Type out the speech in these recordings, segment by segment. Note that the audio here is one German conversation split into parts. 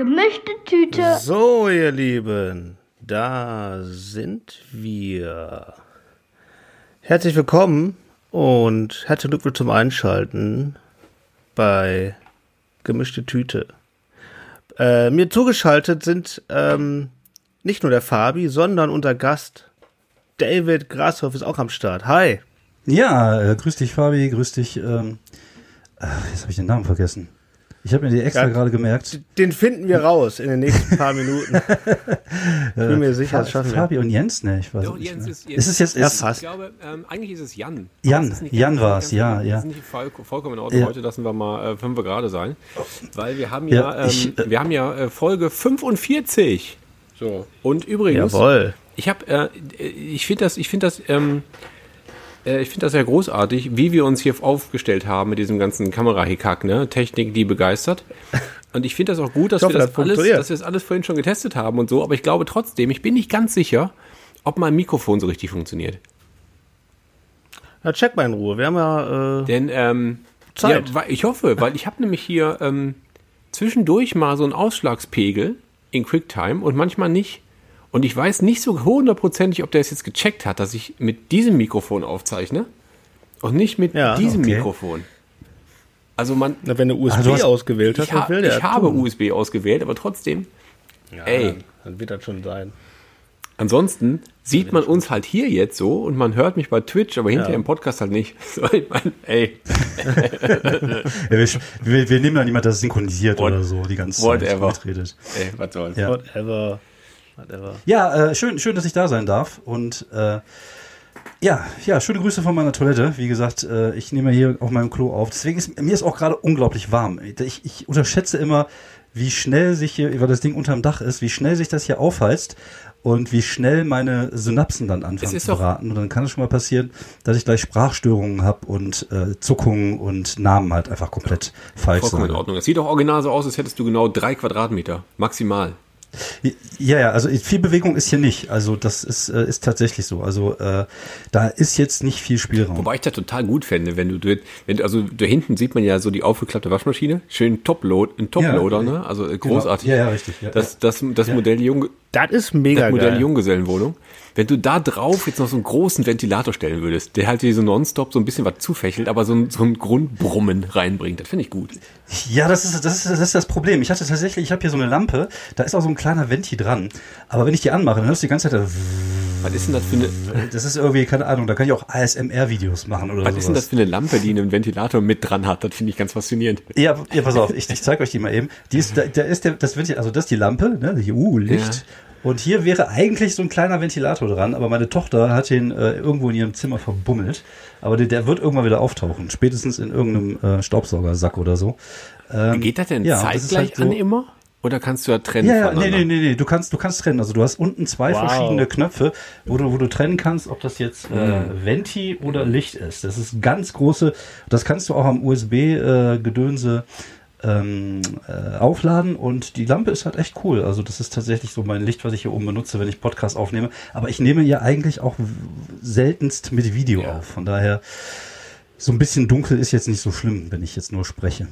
Gemischte Tüte. So, ihr Lieben, da sind wir. Herzlich willkommen und herzlichen Glückwunsch zum Einschalten bei Gemischte Tüte. Äh, mir zugeschaltet sind ähm, nicht nur der Fabi, sondern unser Gast David Grashoff ist auch am Start. Hi. Ja, äh, grüß dich, Fabi, grüß dich. Ähm, äh, jetzt habe ich den Namen vergessen. Ich habe mir die extra Ja. gerade gemerkt. Den finden wir raus in den nächsten paar Minuten. Ich bin mir sicher, das schaffen wir. Fabi und Jens, ne, ich weiß Doch, nicht Jens mehr. ist- ist es jetzt fast. Ich glaube, ähm, eigentlich ist es Jan. Jan, es Jan war's, ganz- ja, das ja. ist nicht voll, vollkommen in Ordnung. Ja. Heute lassen wir mal äh, fünf gerade sein. Weil wir haben Ja, ja, ähm, ich, äh, wir haben ja äh, Folge 45. So. Und übrigens, Jawohl. ich habe, äh, ich finde das, ich finde das, ähm, äh, ich finde das sehr großartig, wie wir uns hier aufgestellt haben mit diesem ganzen Kamerahickhack, ne? Technik, die begeistert. Und ich finde das auch gut, dass hoffe, wir das das alles, dass wir das alles vorhin schon getestet haben und so. Aber ich glaube trotzdem, ich bin nicht ganz sicher, ob mein Mikrofon so richtig funktioniert. Na, check mal in Ruhe. Wir haben ja. Äh, Denn ähm, Zeit. Ja, ich hoffe, weil ich habe nämlich hier ähm, zwischendurch mal so einen Ausschlagspegel in QuickTime und manchmal nicht. Und ich weiß nicht so hundertprozentig, ob der es jetzt gecheckt hat, dass ich mit diesem Mikrofon aufzeichne und nicht mit Ja, diesem okay. Mikrofon. Also man, na, wenn du USB du hast- ausgewählt hast, ich, ha will der? ich habe tun? USB ausgewählt, aber trotzdem. ey, Dann, wird das schon sein. ansonsten sieht man uns halt hier jetzt so und man hört mich bei Twitch, aber hinterher Ja. im Podcast halt nicht. So, ich mein, ey, ja, wir, wir, nehmen ja niemand das synchronisiert What- oder so die ganze whatever. Zeit. mitredet. ey, was soll's. Ja. Whatever. Whatever. Ja, äh, schön, schön, dass ich da sein darf. Und äh, ja, ja, schöne Grüße von meiner Toilette. Wie gesagt, äh, ich nehme hier auf meinem Klo auf. Deswegen ist mir ist auch gerade unglaublich warm. Ich, ich unterschätze immer, wie schnell sich hier, weil das Ding unterm Dach ist, wie schnell sich das hier aufheizt und wie schnell meine Synapsen dann anfangen ist zu braten. Und dann kann es schon mal passieren, dass ich gleich Sprachstörungen habe und äh, Zuckungen und Namen halt einfach komplett falsch Vollkommen in sage. Ordnung. Es sieht doch original so aus, als hättest du genau drei Quadratmeter. Maximal. Ja, ja, also viel Bewegung ist hier nicht. Also das ist, äh, ist tatsächlich so. Also äh, da ist jetzt nicht viel Spielraum. Wobei ich das total gut fände, wenn du, wenn du, also da hinten sieht man ja so die aufgeklappte Waschmaschine. Schön Topload, ein Toploader, Ja, ne? Also äh, großartig. Genau. Ja, ja, richtig. Ja, Das, das, das Ja. Modell Jung, Das ist mega das Modell geil. Junggesellenwohnung. Wenn du da drauf jetzt noch so einen großen Ventilator stellen würdest, der halt dir so nonstop so ein bisschen was zufächelt, aber so ein, so ein Grundbrummen reinbringt, das finde ich gut. ja das, ist, das, ist, das ist das Problem. Ich hatte tatsächlich, ich habe hier so eine Lampe, da ist auch so ein kleiner Venti dran. Aber wenn ich die anmache, dann hörst du die ganze Zeit, Was ist denn das für eine, das ist irgendwie, keine Ahnung, da kann ich auch ASMR-Videos machen oder was ist denn das sowas. für eine Lampe, die einen Ventilator mit dran hat? Das finde ich ganz faszinierend. Ja, ja, pass auf, ich, ich zeige euch die mal eben. Die ist, da, da ist der, das Venti, also das ist die Lampe, ne, die uh, Licht. Ja. Und hier wäre eigentlich so ein kleiner Ventilator dran, aber meine Tochter hat den äh, irgendwo in ihrem Zimmer verbummelt. Aber der, der wird irgendwann wieder auftauchen, spätestens in irgendeinem äh, Staubsaugersack oder so. Ähm, Geht das denn ja, das zeitgleich halt so- an immer? Oder kannst du da trennen? Ja, ja, nee, nee, nee, nee, du kannst, du kannst trennen. Also du hast unten zwei Wow. verschiedene Knöpfe, wo du, wo du trennen kannst, ob das jetzt äh, Venti oder Licht ist. Das ist ganz große, das kannst du auch am USB-Gedönse ähm, äh, aufladen und die Lampe ist halt echt cool. Also das ist tatsächlich so mein Licht, was ich hier oben benutze, wenn ich Podcast aufnehme. Aber ich nehme ja eigentlich auch seltenst mit Video auf. Von daher, so ein bisschen dunkel ist jetzt nicht so schlimm, wenn ich jetzt nur spreche.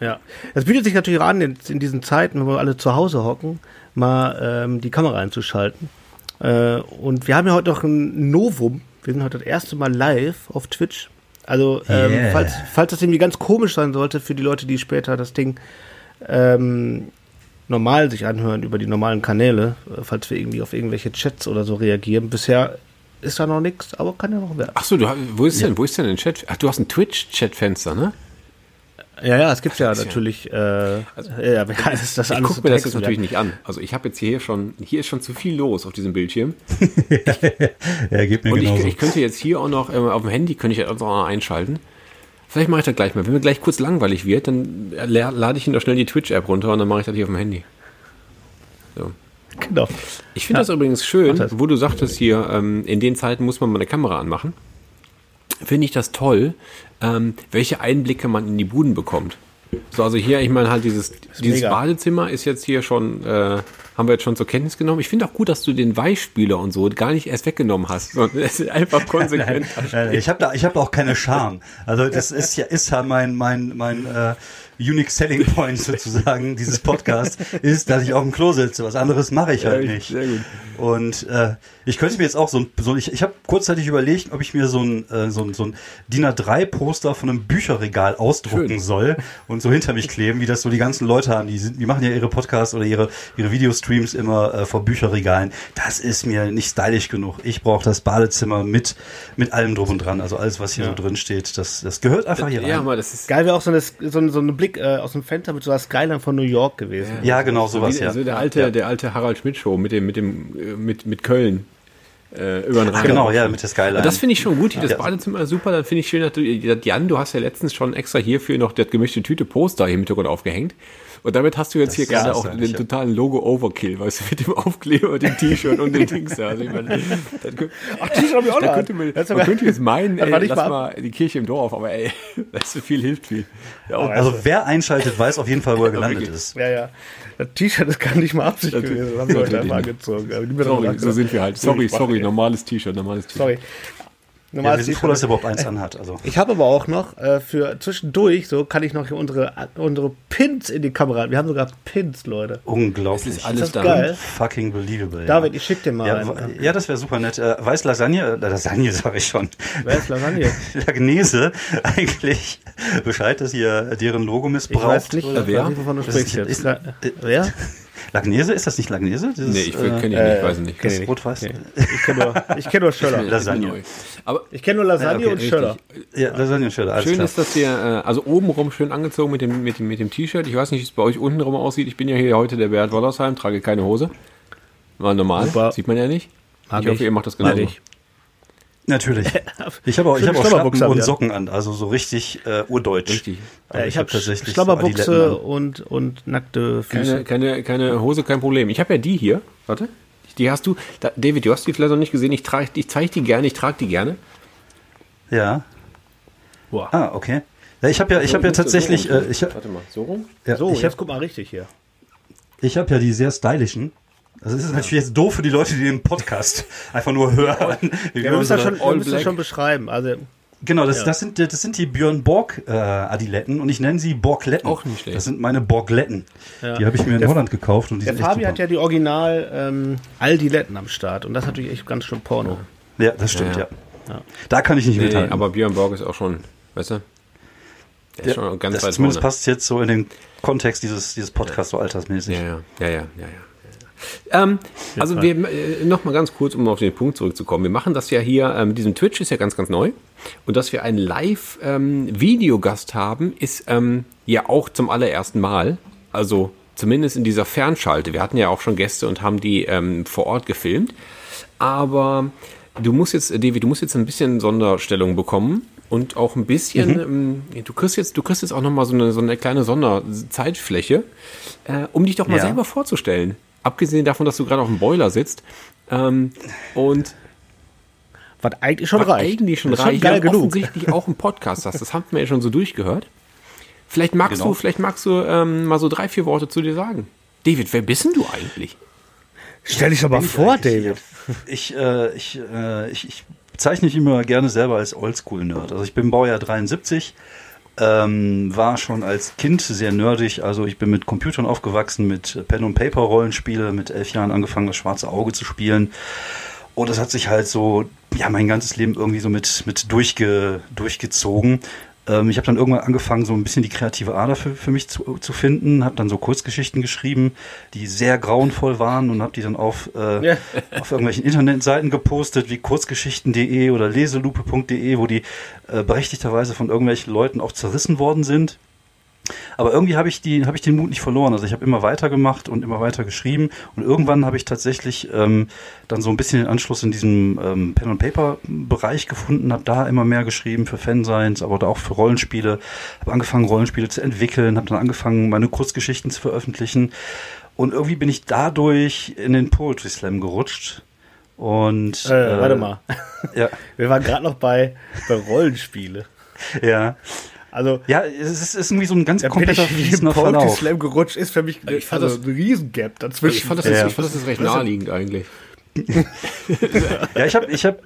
Ja. Es bietet sich natürlich an, in, in diesen Zeiten, wenn wir alle zu Hause hocken, mal ähm, die Kamera einzuschalten. Äh, und wir haben ja heute noch ein Novum. Wir sind heute das erste Mal live auf Twitch. Also, ähm, Yeah. falls, falls das irgendwie ganz komisch sein sollte für die Leute, die später das Ding ähm, normal sich anhören über die normalen Kanäle, äh, falls wir irgendwie auf irgendwelche Chats oder so reagieren. Bisher ist da noch nichts, aber kann ja noch werden. Ach so, du, hast- wo ist denn, wo ist denn ein Chat? Ach, du hast ein Twitch-Chat-Fenster, ne? Ja, ja, es gibt ja ist ja- natürlich, äh, ja, ja, das ist das Ich gucke mir das jetzt natürlich nicht an. Also ich habe jetzt hier schon, hier ist schon zu viel los auf diesem Bildschirm. Ja, geht mir Und ich, ich könnte jetzt hier auch noch, ähm, auf dem Handy könnte ich auch noch einschalten. Vielleicht mache ich das gleich mal. Wenn mir gleich kurz langweilig wird, dann la- lade ich ihn doch schnell die Twitch-App runter und dann mache ich das hier auf dem Handy. So. Genau. Ich finde das übrigens schön, das. wo du sagtest hier, ähm, in den Zeiten muss man mal eine Kamera anmachen. Finde ich das toll, ähm, welche Einblicke man in die Buden bekommt. So, also hier, ich meine halt dieses, dieses mega. Badezimmer ist jetzt hier schon, äh, haben wir jetzt schon zur Kenntnis genommen. Ich finde auch gut, dass du den Weichspüler und so gar nicht erst weggenommen hast, sondern es ist einfach konsequent. Nein, ich habe da, ich habe auch keine Scham. Also das ist ja, ist ja mein, mein, mein äh, Unique Selling Point sozusagen dieses Podcast ist, dass ich auf dem Klo sitze. Was anderes mache ich halt Ja, nicht. sehr gut. Und äh, ich könnte mir jetzt auch so ein, so, ich, ich habe kurzzeitig überlegt, ob ich mir so ein, äh, so ein, so ein DIN A3 Poster von einem Bücherregal ausdrucken Schön. soll und so hinter mich kleben, wie das so die ganzen Leute haben. Die sind, die machen ja ihre Podcasts oder ihre ihre Videostreams immer äh, vor Bücherregalen. Das ist mir nicht stylisch genug. Ich brauche das Badezimmer mit mit allem drum und dran. Also alles, was hier so drin steht, das das gehört einfach hier Ja, rein. aber das ist Geil wäre auch so, eine, so, so ein Blick äh, aus dem Fenster mit so einer Skyline von New York gewesen. Ja, genau so sowas, wie, ja. so der alte, ja. der alte Harald Schmidt Show mit dem, mit dem, äh, mit, mit Köln. Äh, über den Rhein. genau, ja, mit der Skyline. Aber das finde ich schon gut. Das Ja. Badezimmer ist super. Dann finde ich schön, dass du, Jan, du hast ja letztens schon extra hierfür noch das gemischte Tüte Poster hier im Hintergrund aufgehängt. Und damit hast du jetzt Das hier gerade auch den totalen Logo-Overkill, weißt du, mit dem Aufkleber, dem T-Shirt und den Dings da. Also ich meine, das, kö- Ach, T-Shirt hab ich auch da noch. könnte man, man aber- könnte jetzt meinen, ey, lass mal- mal die Kirche im Dorf, aber ey, weißt du, viel hilft viel. Ja, auch Also wer einschaltet, weiß auf jeden Fall, wo er gelandet ist. Ja, ja. Das T-Shirt ist gar nicht mal Absicht Natürlich. gewesen. Das haben sie heute einfach angezogen. Sorry, so sind wir halt. Sorry, sorry. Normales T-Shirt, normales T-Shirt. Sorry. Ja, Normales wir sind froh, dass er überhaupt eins anhat. Also. Ich habe aber auch noch äh, für zwischendurch, so kann ich noch hier unsere, unsere Pins in die Kamera. Wir haben sogar Pins, Leute. Unglaublich. Es ist alles das da. geil? Fucking believable. David, ja. ich schick dir mal Ja, einen. ja, das wäre super nett. Äh, weiß Lasagne, äh, Lasagne sage ich schon. Wer ist Lasagne? Lagnese eigentlich Bescheid, dass ihr deren Logo Ich missbraucht? weiß nicht, oder? wer? weiß nicht, wovon du Das sprichst ist- jetzt. ist- äh, Wer? Lagnese, ist das nicht Lagnese? Dieses, Nee, ich äh, kenne ich nicht, äh, weiß ich nicht. kenn ich das nicht. Rot-Weiß. Nee. Ich kenne nur, ich kenn nur Schöller. Lasagne. Aber Ich kenne nur Lasagne Ja, okay, und Schöller. Ja, Lasagne und Schöller, schön klar. ist, dass ihr, äh, also obenrum schön angezogen mit dem, mit dem, mit dem T-Shirt. Ich weiß nicht, wie es bei euch untenrum aussieht. Ich bin ja hier heute der Bert Wollersheim, trage keine Hose. War normal, Super. sieht man ja nicht. Mag ich hoffe, ich. ihr macht das Mag ich. Natürlich. Ich habe auch, ich hab auch Schlappen und. Socken an, also so richtig äh, urdeutsch. Richtig. Aber Ja, ich habe hab tatsächlich Schlabberbuchse und, und nackte Keine, Füße. keine, keine Hose, kein Problem. Ich habe ja die hier. Warte. Die hast du. Da, David, du hast die vielleicht noch nicht gesehen. Ich, trage, ich zeige die gerne, ich trage die gerne. Ja. Boah. Ah, okay. Ja, ich habe ja, ich habe ja tatsächlich, So rum äh, ich, hab- Warte mal, so rum? ja, So, ich jetzt habe guck mal richtig hier. ich hab ja die sehr stylischen. Also es ist natürlich jetzt doof für die Leute, die den Podcast einfach nur hören. Ja, wir müssen das schon, wir müssen das schon beschreiben. Also, Genau, das, Ja. das, sind, das sind die Björn Borg äh, Adiletten und ich nenne sie Borgletten. Auch nicht schlecht. Das sind meine Borgletten. Ja. Die habe ich mir in Der- Holland gekauft und die der sind echt Fabi super. hat ja die Original ähm, Aldiletten am Start und das ist natürlich echt ganz schön Porno. ja, das stimmt, ja. Ja, Da kann ich nicht Nee, mithalten. aber Björn Borg ist auch schon, weißt du? Der ist ja, schon ganz das weit zumindest vorne. passt jetzt so in den Kontext dieses, dieses Podcasts so altersmäßig. Ja, ja, ja, ja, ja. Ähm, also wir äh, noch mal ganz kurz, um auf den Punkt zurückzukommen. Wir machen das ja hier äh, mit diesem Twitch ist ja ganz, ganz neu und dass wir einen Live-Videogast haben, ist ähm, ja auch zum allerersten Mal. Also zumindest in dieser Fernschalte. Wir hatten ja auch schon Gäste und haben die ähm, vor Ort gefilmt. Aber du musst jetzt, David, du musst jetzt ein bisschen Sonderstellung bekommen und auch ein bisschen, ähm, du kriegst jetzt, du kriegst jetzt auch noch mal so eine, so eine kleine Sonderzeitfläche, äh, um dich doch mal Ja. selber vorzustellen. Abgesehen davon, dass du gerade auf dem Boiler sitzt. Ähm, und Was eigentlich schon was reicht. eigentlich schon Das reicht, geil ja, genug. offensichtlich auch einen Podcast hast. Das haben wir ja schon so durchgehört. Vielleicht magst Genau. du, vielleicht magst du ähm, mal so drei, vier Worte zu dir sagen. David, wer bist denn du eigentlich? Stell dich doch mal vor, David. Ich, äh, ich, äh, ich, ich bezeichne mich immer gerne selber als Oldschool-Nerd. Also ich bin Baujahr 73, ähm, war schon als Kind sehr nerdig. Also ich bin mit Computern aufgewachsen, mit Pen- und Paper-Rollenspiele, mit elf Jahren angefangen, das schwarze Auge zu spielen. Und das hat sich halt so, ja, mein ganzes Leben irgendwie so mit, mit durchge, durchgezogen. Ähm, ich habe dann irgendwann angefangen, so ein bisschen die kreative Ader für, für mich zu, zu finden, habe dann so Kurzgeschichten geschrieben, die sehr grauenvoll waren und habe die dann auf, äh, Ja. auf irgendwelchen Internetseiten gepostet, wie kurzgeschichten.de oder leselupe.de, wo die äh, berechtigterweise von irgendwelchen Leuten auch zerrissen worden sind. Aber irgendwie habe ich die, habe ich den Mut nicht verloren. Also ich habe immer weiter gemacht und immer weiter geschrieben und irgendwann habe ich tatsächlich ähm, dann so ein bisschen den Anschluss in diesem ähm, Pen and Paper Bereich gefunden, habe da immer mehr geschrieben für Fansigns, aber auch für Rollenspiele. Habe angefangen Rollenspiele zu entwickeln, habe dann angefangen meine Kurzgeschichten zu veröffentlichen und irgendwie bin ich dadurch in den Poetry Slam gerutscht. Und Äh, warte mal. Ja, Wir waren gerade noch bei, bei Rollenspiele. ja. Also, Ja, es ist, ist irgendwie so ein ganz kompletter ich fließender Verlauf. Slam gerutscht, ist für mich Ich fand also das- ein Riesengap dazwischen. Ich fand das, jetzt, Ja. ich fand das jetzt recht naheliegend eigentlich. Ja, ich habe, ich habe,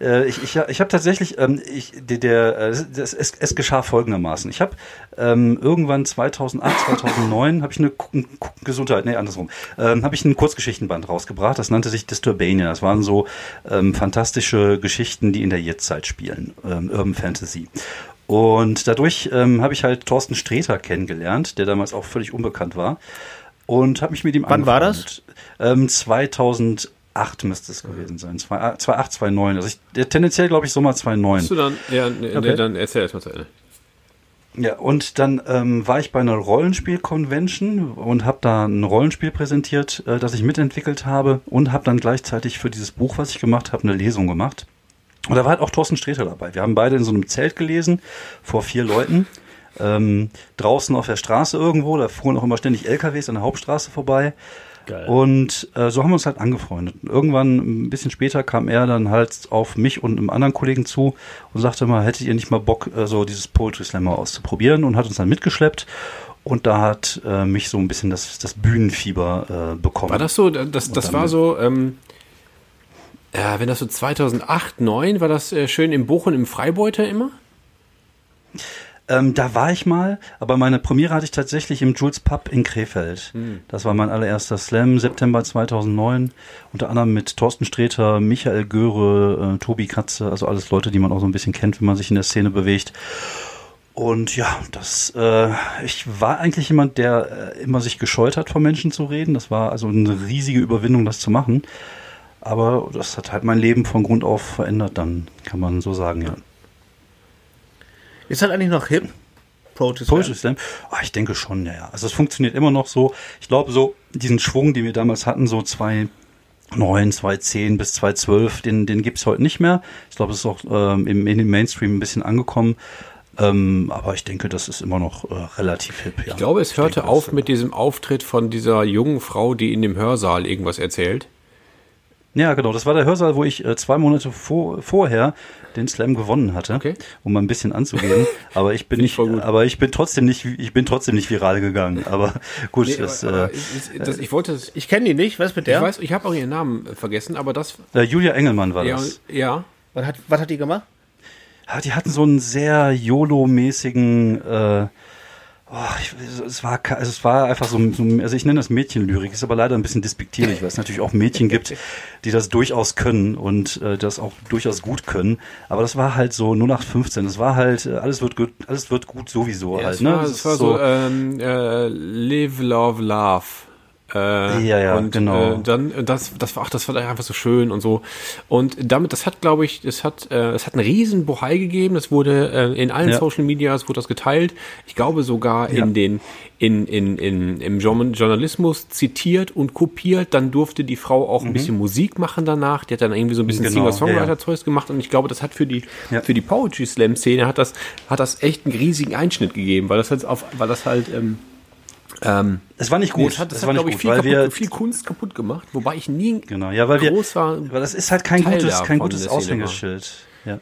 äh, ich, ich, ich habe tatsächlich, ähm, ich, der, der äh, das, es, es geschah folgendermaßen. Ich habe ähm, irgendwann 2008, 2009 habe ich eine Ku- Ku- Gesundheit, nee andersrum, ähm, habe ich ein Kurzgeschichtenband rausgebracht. Das nannte sich Disturbania. Das waren so ähm, fantastische Geschichten, die in der Jetztzeit spielen, ähm, Urban Fantasy. Und dadurch ähm, habe ich halt Thorsten Sträter kennengelernt, der damals auch völlig unbekannt war. Und habe mich mit ihm Wann war das? angefreundet. Ähm, 2008 müsste es gewesen sein. 2008, 2009. Also ich, der, tendenziell glaube ich Sommer Hast du 2009. dann, ja, ne, Okay. dann erzähl erst mal zu Ende. Ja, und dann ähm, war ich bei einer Rollenspiel-Convention und habe da ein Rollenspiel präsentiert, äh, das ich mitentwickelt habe und habe dann gleichzeitig für dieses Buch, was ich gemacht habe, eine Lesung gemacht. Und da war halt auch Thorsten Sträter dabei. Wir haben beide in so einem Zelt gelesen, vor vier Leuten. Ähm, draußen auf der Straße irgendwo, da fuhren auch immer ständig LKWs an der Hauptstraße vorbei. Geil. Und äh, so haben wir uns halt angefreundet. Und irgendwann, ein bisschen später, kam er dann halt auf mich und einem anderen Kollegen zu und sagte mal, hättet ihr nicht mal Bock, äh, so dieses Poetry Slam mal auszuprobieren und hat uns dann mitgeschleppt. Und da hat äh, mich so ein bisschen das, das Bühnenfieber äh, bekommen. War das so, das, das dann- war so, ähm, ja, wenn das so 2008, 2009, war das äh, schön im Bochum im Freibeuter immer? Ähm, da war ich mal, aber meine Premiere hatte ich tatsächlich im Jules Pub in Krefeld. Das war mein allererster Slam, September 2009. Unter anderem mit Thorsten Sträter, Michael Göre, äh, Tobi Katze, also alles Leute, die man auch so ein bisschen kennt, wenn man sich in der Szene bewegt. Und ja, das, äh, ich war eigentlich jemand, der äh, immer sich gescheut hat, vor Menschen zu reden. Das war also eine riesige Überwindung, das zu machen. Aber das hat halt mein Leben von Grund auf verändert, dann kann man so sagen, ja. Ist das eigentlich noch hip? Poetry Slam? Ah, ich denke schon, ja, ja. Also es funktioniert immer noch so. Ich glaube, so diesen Schwung, den wir damals hatten, so 2009, 2010 bis 2012, den, den gibt's heute nicht mehr. Ich glaube, es ist auch ähm, im, in den Mainstream ein bisschen angekommen. Ähm, aber ich denke, das ist immer noch äh, relativ hip. Ja. Ich glaube, es hörte denke, auf das- mit diesem Auftritt von dieser jungen Frau, die in dem Hörsaal irgendwas erzählt. Ja, genau. Das war der Hörsaal, wo ich äh, zwei Monate vor, vorher den Slam gewonnen hatte, Okay. um mal ein bisschen anzugeben. Aber ich bin ich nicht, aber ich bin trotzdem nicht, ich bin trotzdem nicht viral gegangen. Aber gut, Nee, das, aber, aber äh, ich, ich, das, ich wollte das, Ich kenne die nicht, was mit ich der? weiß, ich habe auch ihren Namen äh, vergessen, aber das, äh, Julia Engelmann war ja, das. ja, Was hat, was hat die gemacht? Ja, die hatten so einen sehr YOLO-mäßigen, äh, oh, ich, es war, also es war einfach so, so also ich nenne das Mädchenlyrik, ist aber leider ein bisschen despektierlich, weil es natürlich auch Mädchen gibt, die das durchaus können und äh, das auch durchaus gut können. Aber das war halt so 0815. Das war halt, äh, alles wird gut, alles wird gut sowieso ja halt, es ne? war, es war so, ähm, äh, Live, Love, Love. Äh, Ja, ja, und, genau. Äh, dann das, das war ach, das war einfach so schön und so. Und damit, das hat, glaube ich, das hat, äh, es hat einen riesen Bohai gegeben. Das wurde äh, in allen Ja. Social Medias wurde das geteilt. Ich glaube sogar Ja. in den in, in, in, im Journ- Journalismus zitiert und kopiert. Dann durfte die Frau auch ein bisschen Musik machen danach. Die hat dann irgendwie so ein bisschen Mhm. Genau, ja, ja. Singer-Songwriter-Zeugs gemacht. Und ich glaube, das hat für die, für die Poetry Slam-Szene hat das, hat das echt einen riesigen Einschnitt gegeben, weil das halt auf, weil das halt, ähm, ähm, Es war nicht nee, gut, das hat, das es hat war nicht ich, gut, viel, weil kaputt, wir, viel Kunst kaputt gemacht, wobei ich nie genau, ja, weil wir, groß war. Weil das ist halt kein Teil gutes, kein gutes Aushängeschild. Ja.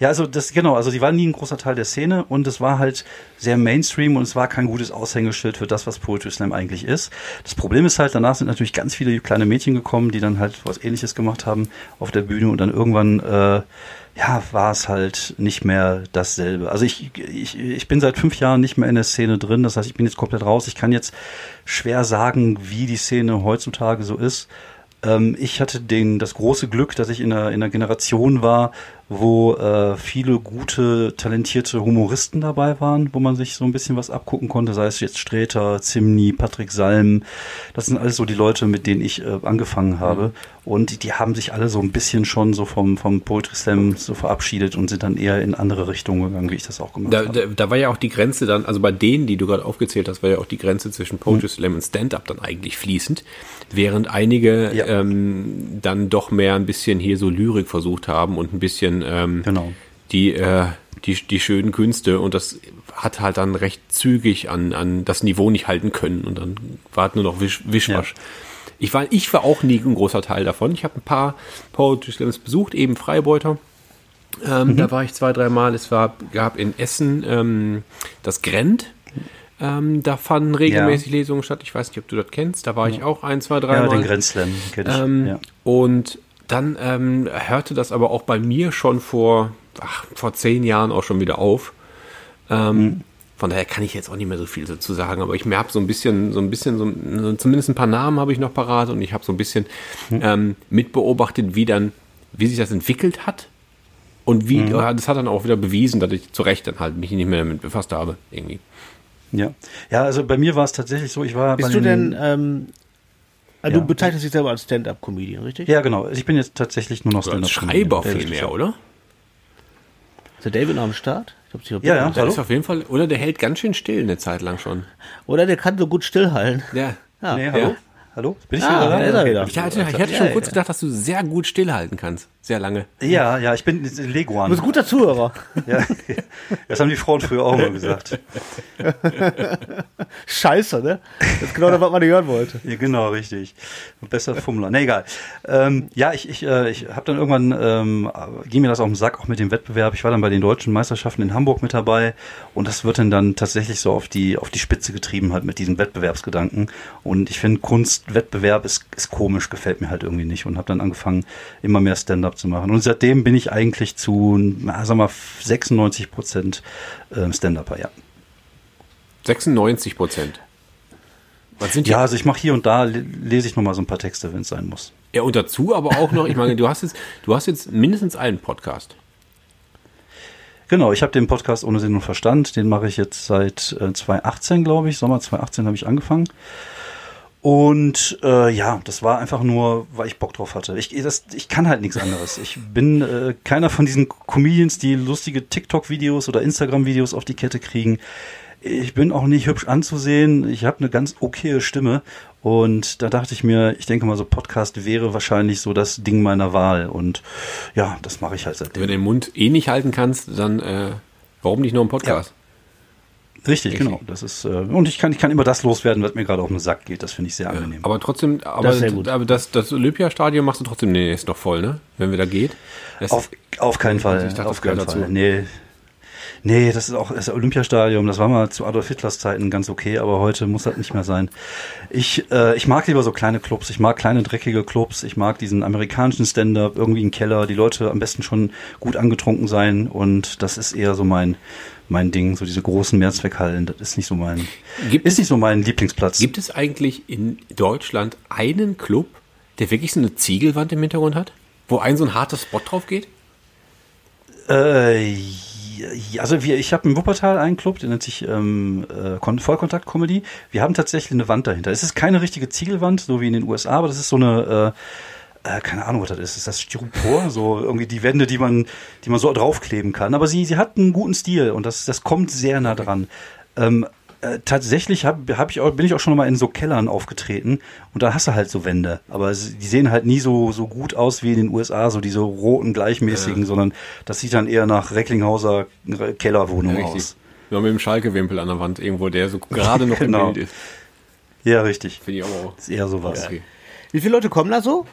Ja, also das, genau, also die waren nie ein großer Teil der Szene und es war halt sehr Mainstream und es war kein gutes Aushängeschild für das, was Poetry Slam eigentlich ist. Das Problem ist halt, danach sind natürlich ganz viele kleine Mädchen gekommen, die dann halt was ähnliches gemacht haben auf der Bühne und dann irgendwann, äh, ja, war es halt nicht mehr dasselbe. Also ich, ich, ich bin seit fünf Jahren nicht mehr in der Szene drin, das heißt, ich bin jetzt komplett raus. Ich kann jetzt schwer sagen, wie die Szene heutzutage so ist. Ähm, ich hatte den, das große Glück, dass ich in einer, in einer Generation war, wo äh, viele gute, talentierte Humoristen dabei waren, wo man sich so ein bisschen was abgucken konnte, sei es jetzt Sträter, Zimni, Patrick Salm. Das sind alles so die Leute, mit denen ich äh, angefangen habe. Und die, haben sich alle so ein bisschen schon so vom, vom Poetry Slam so verabschiedet und sind dann eher in andere Richtungen gegangen, wie ich das auch gemacht Da, habe. da, da war ja auch die Grenze dann, also bei denen, die du gerade aufgezählt hast, war ja auch die Grenze zwischen Poetry Slam und Stand-Up dann eigentlich fließend, während einige Ja. ähm, dann doch mehr ein bisschen hier so Lyrik versucht haben und ein bisschen ähm, Genau. die, äh, die, die schönen Künste und das hat halt dann recht zügig an, an das Niveau nicht halten können und dann war es nur noch Wisch, Wischwasch. Ich, war, ich war auch nie ein großer Teil davon. Ich habe ein paar Poetry Slams besucht, eben Freibeuter. Ähm, Da war ich zwei, dreimal. Es war, gab in Essen ähm, das Grend. Ähm, da fanden regelmäßig Lesungen statt. Ich weiß nicht, ob du das kennst. Da war ich auch ein, zwei, Ja, dreimal. den Grenzslam kenne ich. Ähm, ja. Und dann ähm, hörte das aber auch bei mir schon vor, ach, vor zehn Jahren auch schon wieder auf. Ähm, Mhm. Von daher kann ich jetzt auch nicht mehr so viel dazu sagen, aber ich merke so ein bisschen, so ein bisschen, so, so zumindest ein paar Namen habe ich noch parat und ich habe so ein bisschen Mhm. ähm, mitbeobachtet, wie dann, wie sich das entwickelt hat. Und wie, Mhm. das hat dann auch wieder bewiesen, dass ich zu Recht dann halt mich nicht mehr damit befasst habe, irgendwie. Ja. ja, also bei mir war es tatsächlich so, ich war Bist bei du den- denn, ähm, Ja. du bezeichnest dich selber als Stand-Up-Comedian, richtig? Ja, genau. Also ich bin jetzt tatsächlich nur noch Stand-up-Comedian. Schreiber Ja, vielmehr, oder? Ist der David noch am Start? Ich glaub, Ja, ja. Der Hallo? ist auf jeden Fall, oder der hält ganz schön still eine Zeit lang schon. Oder der kann so gut stillhalten. Ja. Ja. Nee, hallo? Ja. Hallo? Bin ich Ah, wieder da? ist er wieder. Ich hatte, ich hatte schon ja, kurz ja. gedacht, dass du sehr gut stillhalten kannst. Sehr lange. Ja, ja, ich bin Du Leguan. bist ein guter Zuhörer. Ja, das haben die Frauen früher auch mal gesagt. Scheiße, ne? Das ist genau das, was man nicht hören wollte. Ja, genau, richtig. Besser Fummler. Nee, egal. Ähm, ja, ich, ich, äh, ich habe dann irgendwann, ähm, ging mir das auf den Sack, auch mit dem Wettbewerb. Ich war dann bei den deutschen Meisterschaften in Hamburg mit dabei und das wird dann, dann tatsächlich so auf die, auf die Spitze getrieben halt mit diesem Wettbewerbsgedanken. Und ich finde, Kunstwettbewerb ist, ist komisch, gefällt mir halt irgendwie nicht und habe dann angefangen, immer mehr Stand-up zu machen. Und seitdem bin ich eigentlich zu, na, sag mal, 96 Prozent ähm, Stand-Upper, ja. 96 Prozent. Was sind die? Ja, also ich mache hier und da, le- lese ich nochmal so ein paar Texte, wenn es sein muss. Ja, und dazu aber auch noch, ich meine, du hast jetzt, du hast jetzt mindestens einen Podcast. Genau, ich habe den Podcast ohne Sinn und Verstand, den mache ich jetzt seit äh, 2018, glaube ich. Sommer 2018 habe ich angefangen. Und äh, ja, das war einfach nur, weil ich Bock drauf hatte. Ich, das, ich kann halt nichts anderes. Ich bin äh, keiner von diesen Comedians, die lustige TikTok-Videos oder Instagram-Videos auf die Kette kriegen. Ich bin auch nicht hübsch anzusehen. Ich habe eine ganz okaye Stimme. Und da dachte ich mir, ich denke mal, so Podcast wäre wahrscheinlich so das Ding meiner Wahl. Und ja, das mache ich halt seitdem. Wenn du den Mund eh nicht halten kannst, dann äh, warum nicht nur einen Podcast? Richtig, Richtig. genau. Das ist, äh, und ich kann, ich kann immer das loswerden, was mir gerade auf den Sack geht. Das finde ich sehr angenehm. Aber trotzdem, aber Das das, ist sehr gut. aber das, das Olympiastadion machst du trotzdem demnächst noch voll, ne? Wenn wir da geht. Auf, auf keinen Fall. Ich dachte, das auf keinen Fall. dazu. Nee. Nee, das ist auch das Olympiastadion. Das war mal zu Adolf Hitlers Zeiten ganz okay, aber heute muss das nicht mehr sein. Ich, äh, ich mag lieber so kleine Clubs. Ich mag kleine, dreckige Clubs. Ich mag diesen amerikanischen Stand-up, irgendwie im Keller. Die Leute am besten schon gut angetrunken sein. Und das ist eher so mein, mein Ding. So diese großen Mehrzweckhallen. Das ist nicht so mein, Gibt ist nicht so mein Lieblingsplatz. Gibt es eigentlich in Deutschland einen Club, der wirklich so eine Ziegelwand im Hintergrund hat? Wo ein so ein harter Spot drauf geht? Äh, also wir, ich habe in Wuppertal einen Club, der nennt sich ähm, äh, Kon- Vollkontakt-Comedy. Wir haben tatsächlich eine Wand dahinter. Es ist keine richtige Ziegelwand, so wie in den USA, aber das ist so eine, äh, äh, keine Ahnung, was das ist. Ist das Styropor? So irgendwie die Wände, die man, die man so draufkleben kann. Aber sie, sie hat einen guten Stil und das, das kommt sehr nah dran. Ähm, äh, tatsächlich hab, hab ich auch, bin ich auch schon mal in so Kellern aufgetreten und da hast du halt so Wände. Aber die sehen halt nie so, so gut aus wie in den USA, so diese roten, gleichmäßigen, sondern das sieht dann eher nach Recklinghauser Kellerwohnung aus. Nur mit dem Schalke-Wimpel an der Wand irgendwo, der so gerade noch Genau. im Bild ist. Ja, richtig. Finde ich aber auch. Ist eher sowas. Okay. Wie viele Leute kommen da so?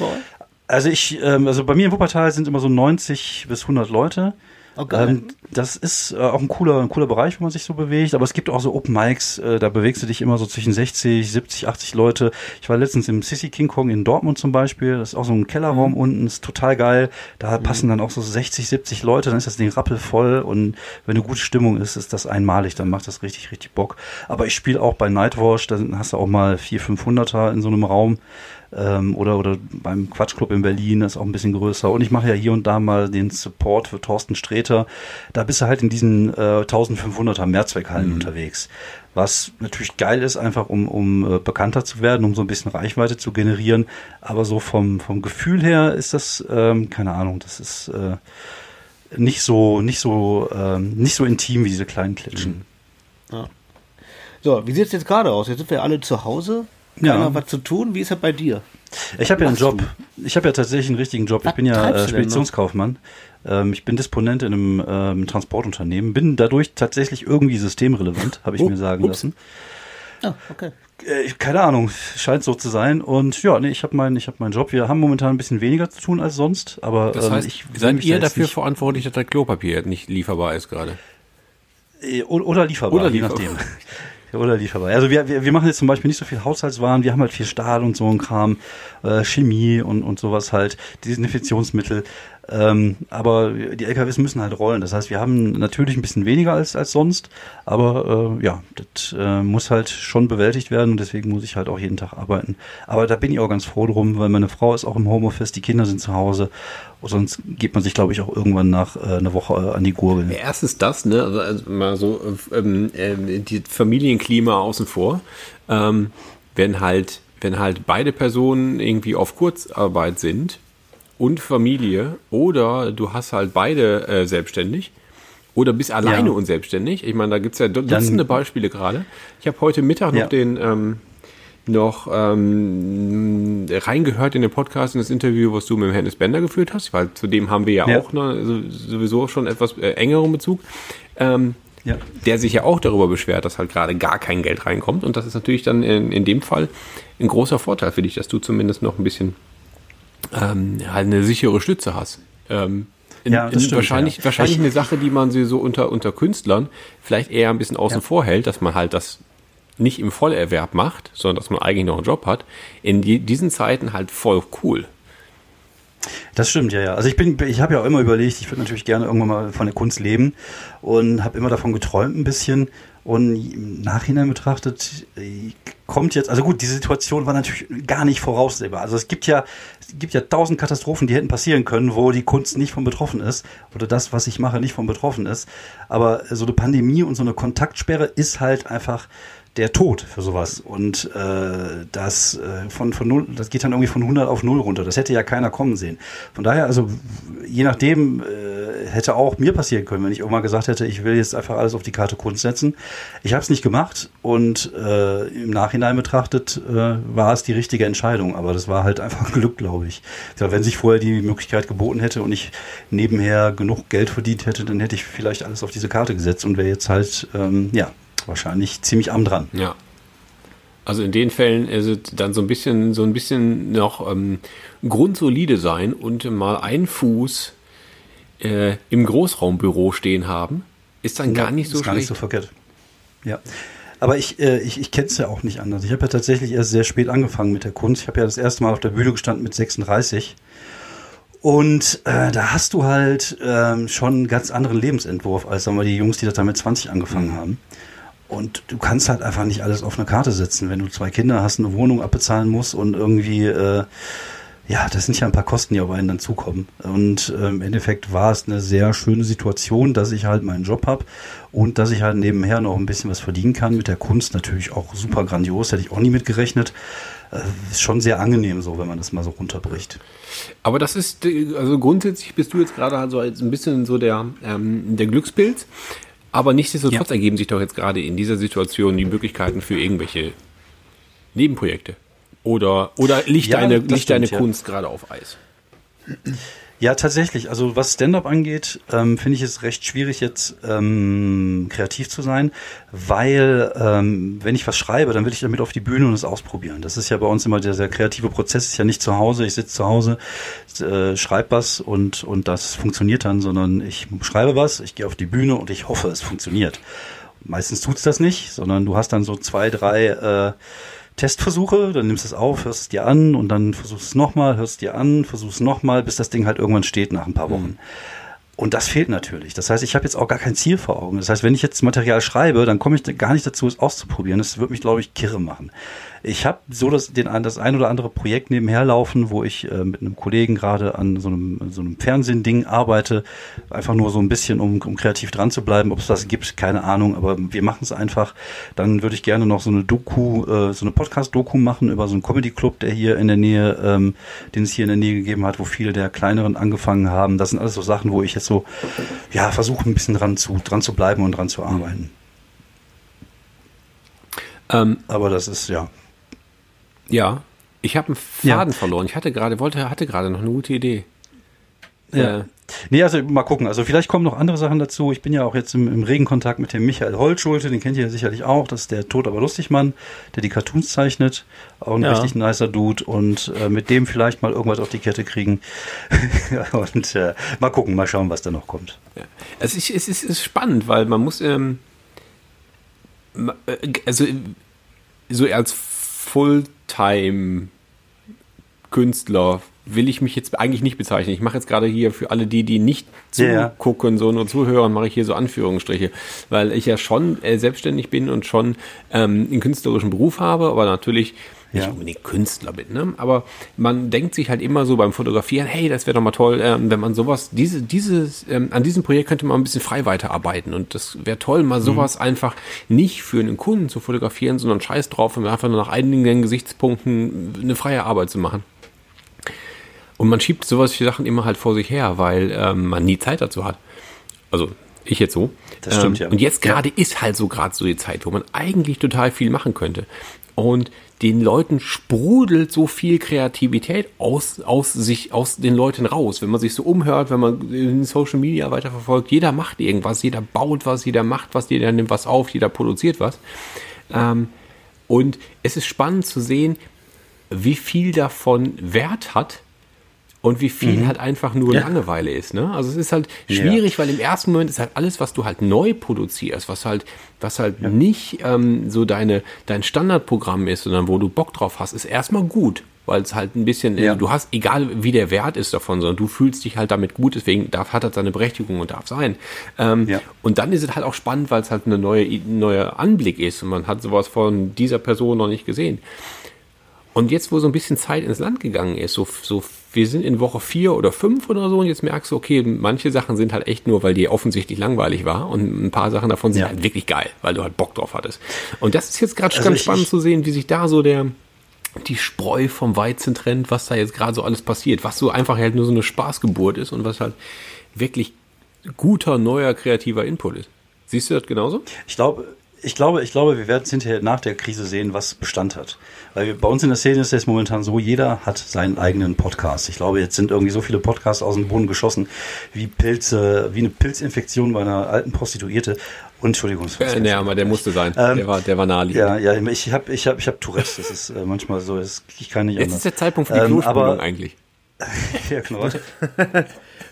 Euch? Also ich, ähm, also bei mir in Wuppertal sind immer so 90 bis 100 Leute. Oh, geil. ähm, das ist äh, auch ein cooler, ein cooler Bereich, wo man sich so bewegt. Aber es gibt auch so Open Mics, äh, da bewegst du dich immer so zwischen 60, 70, 80 Leute. Ich war letztens im Sissy King Kong in Dortmund zum Beispiel. Das ist auch so ein Kellerraum unten, ist total geil. Da passen dann auch so 60, 70 Leute, dann ist das Ding rappelvoll und wenn eine gute Stimmung ist, ist das einmalig, dann macht das richtig, richtig Bock. Aber ich spiele auch bei Nightwash, da hast du auch mal 400, 500er in so einem Raum. Ähm, oder, oder beim Quatschclub in Berlin ist auch ein bisschen größer. Und ich mache ja hier und da mal den Support für Thorsten Sträter. Da bist du halt in diesen äh, 1500er Mehrzweckhallen unterwegs. Was natürlich geil ist, einfach um, um äh, bekannter zu werden, um so ein bisschen Reichweite zu generieren. Aber so vom, vom Gefühl her ist das, ähm, keine Ahnung, das ist äh, nicht so, nicht so, ähm, nicht so intim wie diese kleinen Klitschen. So, wie sieht es jetzt gerade aus? Jetzt sind wir alle zu Hause. Keiner Ja. was zu tun. Wie ist das bei dir? Ich habe ja einen Job. Ich habe ja tatsächlich einen richtigen Job. Was ich bin ja äh, du? Speditionskaufmann. Ähm, ich bin Disponent in einem ähm, Transportunternehmen. Bin dadurch tatsächlich irgendwie systemrelevant, habe ich Oh, mir sagen ups. lassen. Ah, okay. Äh, keine Ahnung, scheint so zu sein. Und ja, nee, ich habe meinen, ich habe meinen Job. Wir haben momentan ein bisschen weniger zu tun als sonst, aber Das ähm, heißt, ich will seid mich ihr dafür nicht- verantwortlich, dass das Klopapier nicht lieferbar ist gerade? Äh, Oder lieferbar, Oder je lieferbar. nachdem. Oder lieferbar. Also wir, wir, wir machen jetzt zum Beispiel nicht so viel Haushaltswaren, wir haben halt viel Stahl und so ein Kram, äh, Chemie und, und sowas halt, Desinfektionsmittel. Ähm, aber die LKWs müssen halt rollen. Das heißt, wir haben natürlich ein bisschen weniger als, als sonst, aber äh, ja, das äh, muss halt schon bewältigt werden und deswegen muss ich halt auch jeden Tag arbeiten. Aber da bin ich auch ganz froh drum, weil meine Frau ist auch im Homeoffice, die Kinder sind zu Hause. Sonst geht man sich, glaube ich, auch irgendwann nach äh, einer Woche äh, an die Gurgel. Erstens das, ne? Also, also mal so ähm, ähm, die Familienklima außen vor. Ähm, wenn halt, wenn halt beide Personen irgendwie auf Kurzarbeit sind und Familie oder du hast halt beide äh, selbstständig oder bist alleine Ja. und selbstständig. Ich meine, da gibt's ja du- Dutzende Beispiele gerade. Ich habe heute Mittag noch Ja. den ähm, noch ähm, reingehört in den Podcast, in das Interview, was du mit dem Hennes Bender geführt hast, weil zu dem haben wir ja, Ja. auch ne, so- sowieso schon etwas äh, engeren Bezug. Ähm, Ja. der sich ja auch darüber beschwert, dass halt gerade gar kein Geld reinkommt. Und das ist natürlich dann in, in dem Fall ein großer Vorteil für dich, dass du zumindest noch ein bisschen ähm, halt eine sichere Stütze hast. Ähm, in, Ja, stimmt, wahrscheinlich ja. wahrscheinlich Ich- eine Sache, die man so unter, unter Künstlern vielleicht eher ein bisschen außen vor hält, dass man halt das nicht im Vollerwerb macht, sondern dass man eigentlich noch einen Job hat. In die, diesen Zeiten halt voll cool. Das stimmt, ja, ja. Also ich bin, ich habe ja auch immer überlegt, ich würde natürlich gerne irgendwann mal von der Kunst leben und habe immer davon geträumt ein bisschen. Und im Nachhinein betrachtet äh, kommt jetzt, also gut, die Situation war natürlich gar nicht voraussehbar. Also es gibt ja, es gibt ja tausend Katastrophen, die hätten passieren können, wo die Kunst nicht von betroffen ist oder das, was ich mache, nicht von betroffen ist. Aber so eine Pandemie und so eine Kontaktsperre ist halt einfach der Tod für sowas. Und äh, das äh, von, von null, das geht dann irgendwie von 100 auf 0 runter. Das hätte ja keiner kommen sehen. Von daher, also je nachdem, äh, hätte auch mir passieren können, wenn ich irgendwann gesagt hätte, ich will jetzt einfach alles auf die Karte Kunst setzen. Ich habe es nicht gemacht und äh, im Nachhinein betrachtet äh, war es die richtige Entscheidung. Aber das war halt einfach Glück, glaube ich. Ja, wenn sich vorher die Möglichkeit geboten hätte und ich nebenher genug Geld verdient hätte, dann hätte ich vielleicht alles auf diese Karte gesetzt und wäre jetzt halt, ähm, ja, wahrscheinlich ziemlich am dran. Ja. Also in den Fällen ist es dann so ein bisschen, so ein bisschen noch ähm, grundsolide sein und mal einen Fuß äh, im Großraumbüro stehen haben, ist dann gar nicht so ist gar schlecht. nicht so verkehrt. Ja. Aber ich, äh, ich, ich kenne es ja auch nicht anders. Ich habe ja tatsächlich erst sehr spät angefangen mit der Kunst. Ich habe ja das erste Mal auf der Bühne gestanden mit 36. Und äh, da hast du halt ähm, schon einen ganz anderen Lebensentwurf als sagen wir, die Jungs, die das da mit 20 angefangen haben. Und du kannst halt einfach nicht alles auf eine Karte setzen, wenn du zwei Kinder hast, eine Wohnung abbezahlen musst und irgendwie, äh, ja, das sind ja ein paar Kosten, die auf einen dann zukommen. Und äh, im Endeffekt war es eine sehr schöne Situation, dass ich halt meinen Job habe und dass ich halt nebenher noch ein bisschen was verdienen kann. Mit der Kunst natürlich auch super grandios, hätte ich auch nie mit gerechnet. Äh, ist schon sehr angenehm so, wenn man das mal so runterbricht. Aber das ist, äh, also grundsätzlich bist du jetzt gerade halt so ein bisschen so der, ähm, der Glückspilz. Aber nichtsdestotrotz Ja. ergeben sich doch jetzt gerade in dieser Situation die Möglichkeiten für irgendwelche Nebenprojekte. Oder, oder liegt Ja, deine, liegt deine stimmt, ja. Kunst gerade auf Eis? Ja, tatsächlich. Also was Stand-up angeht, ähm, finde ich es recht schwierig jetzt ähm, kreativ zu sein, weil ähm, wenn ich was schreibe, dann will ich damit auf die Bühne und es ausprobieren. Das ist ja bei uns immer der, der kreative Prozess ist ja nicht zu Hause. Ich sitze zu Hause, äh, schreibe was und und das funktioniert dann, sondern ich schreibe was, ich gehe auf die Bühne und ich hoffe, es funktioniert. Meistens tut's das nicht, sondern du hast dann so zwei, drei äh, Testversuche, dann nimmst du es auf, hörst es dir an und dann versuchst es nochmal, hörst es dir an, versuchst es nochmal, bis das Ding halt irgendwann steht nach ein paar Wochen. Und das fehlt natürlich. Das heißt, ich habe jetzt auch gar kein Ziel vor Augen. Das heißt, wenn ich jetzt Material schreibe, dann komme ich gar nicht dazu, es auszuprobieren. Das wird mich, glaube ich, kirre machen. Ich habe so das, den, das ein oder andere Projekt nebenher laufen, wo ich äh, mit einem Kollegen gerade an so einem, so einem Fernsehending arbeite. Einfach nur so ein bisschen, um, um kreativ dran zu bleiben. Ob es das gibt, keine Ahnung, aber wir machen es einfach. Dann würde ich gerne noch so eine Doku, äh, so eine Podcast-Doku machen über so einen Comedy-Club, der hier in der Nähe, ähm, den es hier in der Nähe gegeben hat, wo viele der kleineren angefangen haben. Das sind alles so Sachen, wo ich jetzt so, ja, versuche ein bisschen dran zu, dran zu bleiben und dran zu arbeiten. Ähm, Aber das ist, ja. ja, ich habe einen Faden verloren. Ich hatte gerade, wollte, hatte gerade noch eine gute Idee. Ja. Äh, Nee, also mal gucken. Also vielleicht kommen noch andere Sachen dazu. Ich bin ja auch jetzt im, im regen Kontakt mit dem Michael Holtschulte, den kennt ihr ja sicherlich auch. Das ist der Tod aber lustig Mann, der die Cartoons zeichnet. Auch ein Ja. richtig nicer Dude. Und äh, mit dem vielleicht mal irgendwas auf die Kette kriegen. und äh, mal gucken, mal schauen, was da noch kommt. Es ist, es ist, es ist spannend, weil man muss, ähm, äh, also so als Fulltime-Künstler will ich mich jetzt eigentlich nicht bezeichnen. Ich mache jetzt gerade hier für alle die, die nicht zugucken, so nur zuhören, mache ich hier so Anführungsstriche, weil ich ja schon äh, selbstständig bin und schon ähm, einen künstlerischen Beruf habe, aber natürlich nicht Ja. unbedingt Künstler bin, ne? aber man denkt sich halt immer so beim Fotografieren, hey, das wäre doch mal toll, ähm, wenn man sowas, diese, dieses, ähm, an diesem Projekt könnte man ein bisschen frei weiterarbeiten und das wäre toll, mal sowas einfach nicht für einen Kunden zu fotografieren, sondern scheiß drauf, um einfach nur nach einigen Gesichtspunkten eine freie Arbeit zu machen. Und man schiebt sowas für Sachen immer halt vor sich her, weil ähm, man nie Zeit dazu hat. Also ich jetzt so. Das stimmt, ähm, ja. Und jetzt gerade ist halt so gerade so die Zeit, wo man eigentlich total viel machen könnte. Und den Leuten sprudelt so viel Kreativität aus, aus sich, aus den Leuten raus. Wenn man sich so umhört, wenn man in Social Media weiterverfolgt, jeder macht irgendwas, jeder baut was, jeder macht was, jeder nimmt was auf, jeder produziert was. Ähm, und es ist spannend zu sehen, wie viel davon Wert hat und wie viel halt einfach nur Langeweile ist. Ne? Also es ist halt schwierig, weil im ersten Moment ist halt alles, was du halt neu produzierst, was halt, was halt nicht ähm, so deine, dein Standardprogramm ist, sondern wo du Bock drauf hast, ist erstmal gut. Weil es halt ein bisschen, Ja. äh, du hast, egal wie der Wert ist davon, sondern du fühlst dich halt damit gut, deswegen darf, hat das seine Berechtigung und darf sein. Ähm, Ja. Und dann ist es halt auch spannend, weil es halt eine neue, ein neuer Anblick ist und man hat sowas von dieser Person noch nicht gesehen. Und jetzt, wo so ein bisschen Zeit ins Land gegangen ist, so, so wir sind in Woche vier oder fünf oder so und jetzt merkst du, okay, manche Sachen sind halt echt nur, weil die offensichtlich langweilig war und ein paar Sachen davon sind Ja. halt wirklich geil, weil du halt Bock drauf hattest. Und das ist jetzt gerade Also ganz spannend zu sehen, wie sich da so der die Spreu vom Weizen trennt, was da jetzt gerade so alles passiert, was so einfach halt nur so eine Spaßgeburt ist und was halt wirklich guter, neuer, kreativer Input ist. Siehst du das genauso? Ich glaube, ich glaube, ich glaube, wir werden es hinterher nach der Krise sehen, was Bestand hat. Weil wir, bei uns in der Szene ist es momentan so, jeder hat seinen eigenen Podcast. Ich glaube, jetzt sind irgendwie so viele Podcasts aus dem Boden geschossen, wie Pilze, wie eine Pilzinfektion bei einer alten Prostituierte. Und Entschuldigung. Äh, nee, aber der musste sein. Ähm, der war, der war naheliegend. Ja, ja, ich habe ich hab, ich hab Tourette, das ist äh, manchmal so, das, ich kann nicht Jetzt anders. ist der Zeitpunkt für die Ähm, aber- eigentlich. Ja, genau.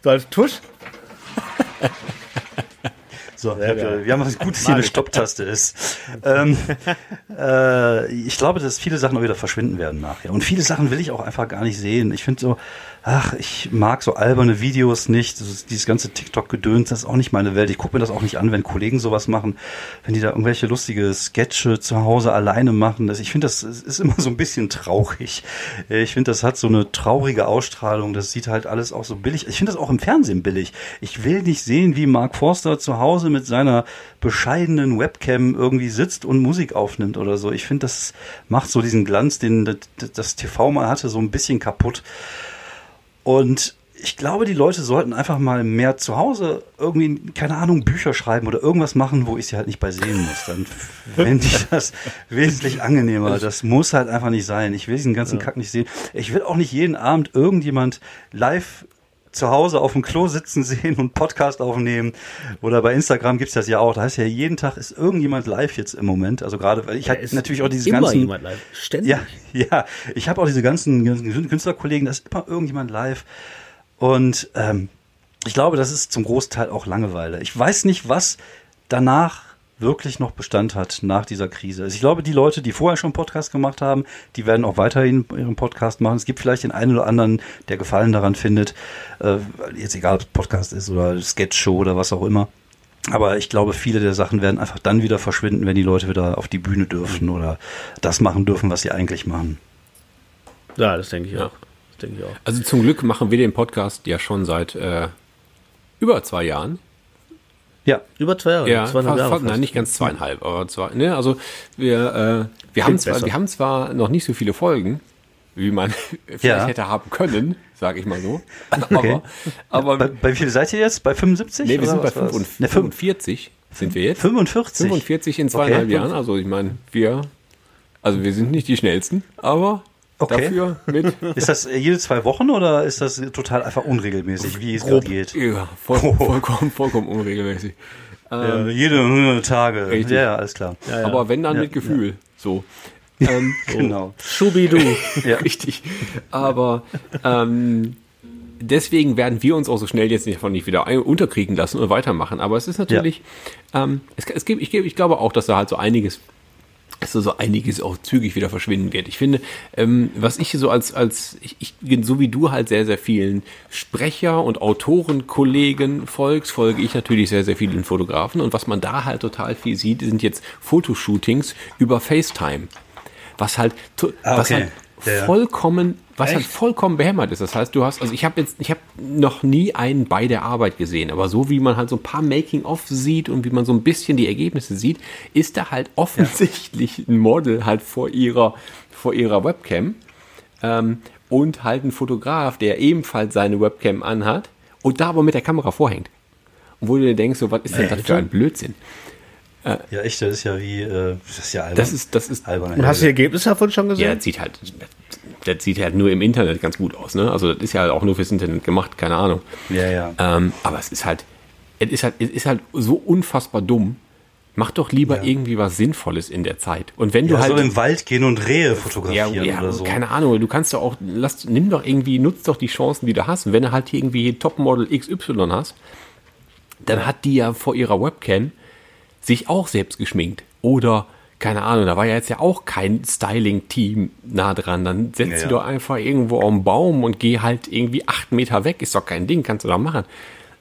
So als Tusch? So, wir, wir haben was gut, dass hier eine Stopptaste ist. ähm, äh, ich glaube, dass viele Sachen auch wieder verschwinden werden nachher. Und viele Sachen will ich auch einfach gar nicht sehen. Ich finde so, ach, ich mag so alberne Videos nicht. Dieses ganze TikTok-Gedöns, das ist auch nicht meine Welt. Ich gucke mir das auch nicht an, wenn Kollegen sowas machen, wenn die da irgendwelche lustige Sketche zu Hause alleine machen. Ich finde, das ist immer so ein bisschen traurig. Ich finde, das hat so eine traurige Ausstrahlung. Das sieht halt alles auch so billig. Ich finde das auch im Fernsehen billig. Ich will nicht sehen, wie Mark Forster zu Hause mit seiner bescheidenen Webcam irgendwie sitzt und Musik aufnimmt oder so. Ich finde, das macht so diesen Glanz, den das TV mal hatte, so ein bisschen kaputt. Und ich glaube, die Leute sollten einfach mal mehr zu Hause irgendwie, keine Ahnung, Bücher schreiben oder irgendwas machen, wo ich sie halt nicht bei sehen muss. Dann fände ich das wesentlich angenehmer. Das muss halt einfach nicht sein. Ich will diesen ganzen Kack nicht sehen. Ich will auch nicht jeden Abend irgendjemand live zu Hause auf dem Klo sitzen sehen und Podcast aufnehmen. Oder bei Instagram gibt's das ja auch. Da heißt ja, jeden Tag ist irgendjemand live jetzt im Moment. Also gerade, weil ich ist natürlich auch diese immer ganzen... jemand live. Ständig. Ja, ja. Ich habe auch diese ganzen, ganzen Künstlerkollegen, da ist immer irgendjemand live. Und ähm, ich glaube, das ist zum Großteil auch Langeweile. Ich weiß nicht, was danach wirklich noch Bestand hat nach dieser Krise. Also ich glaube, die Leute, die vorher schon Podcast gemacht haben, die werden auch weiterhin ihren Podcast machen. Es gibt vielleicht den einen oder anderen, der Gefallen daran findet. Äh, jetzt egal, ob es Podcast ist oder Sketchshow oder was auch immer. Aber ich glaube, viele der Sachen werden einfach dann wieder verschwinden, wenn die Leute wieder auf die Bühne dürfen oder das machen dürfen, was sie eigentlich machen. Ja, das denke ich Ja. auch. Das denke ich auch. Also zum Glück machen wir den Podcast ja schon seit äh, über zwei Jahren. Ja, Über zwei Jahre, Ja, zweieinhalb fast, Jahre. fast, nein, nicht ganz zweieinhalb, aber zwei. Ne, also wir, äh, wir, haben zwar, besser. wir haben zwar noch nicht so viele Folgen, wie man vielleicht Ja. hätte haben können, sage ich mal so. Okay. Aber, aber bei, bei wie viel seid ihr jetzt? Bei 75? nee, wir sind bei was war das? 45, Ne, 45 sind wir jetzt. 45. 45 in zweieinhalb Okay. Jahren. Also ich meine, wir, also wir sind nicht die schnellsten, aber Okay. dafür mit Ist das äh, jede zwei Wochen oder ist das total einfach unregelmäßig, wie es gerade geht? ja, voll, vollkommen, vollkommen unregelmäßig. Ja, jede 100 Tage. Richtig. Ja, ja, alles klar. Aber wenn dann Ja, mit Gefühl. So. Ähm, Genau. Schubidu. Ja. Richtig. Aber ähm, deswegen werden wir uns auch so schnell jetzt nicht von nicht wieder unterkriegen lassen und weitermachen. Aber es ist natürlich, ähm, es, es gibt, ich, gebe- ich glaube auch, dass da halt so einiges, dass da so einiges auch zügig wieder verschwinden wird. Ich finde, ähm, was ich so als, als ich, ich bin so wie du halt sehr, sehr vielen Sprecher und Autorenkollegen folgst, folge ich natürlich sehr, sehr vielen Fotografen. Und was man da halt total viel sieht, sind jetzt Fotoshootings über FaceTime. Was halt, to- Ah, was okay. halt Ja, ja. vollkommen, was halt vollkommen behämmert ist. Das heißt, du hast, also ich habe jetzt, ich habe noch nie einen bei der Arbeit gesehen, aber so wie man halt so ein paar Making-of sieht und wie man so ein bisschen die Ergebnisse sieht, ist da halt offensichtlich ein Model halt vor ihrer, vor ihrer Webcam ähm, und halt ein Fotograf, der ebenfalls seine Webcam anhat und da aber mit der Kamera vorhängt. Und wo du dir denkst, so, was ist denn das für ein Blödsinn? Ja, echt, das ist ja wie, äh, das ist ja albern. Das ist, das ist, albern. Und hast du die Ergebnisse davon schon Ja, gesehen? das sieht halt, das sieht halt nur im Internet ganz gut aus, ne? Also das ist ja auch nur fürs Internet gemacht, keine Ahnung. Ja, ja. Ähm, aber es ist halt, es ist halt, es ist halt so unfassbar dumm. Mach doch lieber Ja. irgendwie was Sinnvolles in der Zeit. Und wenn du ja, halt soll im Wald gehen und Rehe ja, fotografieren ja, oder so. keine Ahnung, du kannst doch auch, lass, nimm doch irgendwie, nutz doch die Chancen, die du hast. Und wenn du halt irgendwie Topmodel XY hast, dann hat die ja vor ihrer Webcam sich auch selbst geschminkt. Oder, keine Ahnung, da war ja jetzt ja auch kein Styling-Team nah dran. Dann setz Ja, sie ja. doch einfach irgendwo auf den Baum und geh halt irgendwie acht Meter weg. Ist doch kein Ding, kannst du da machen.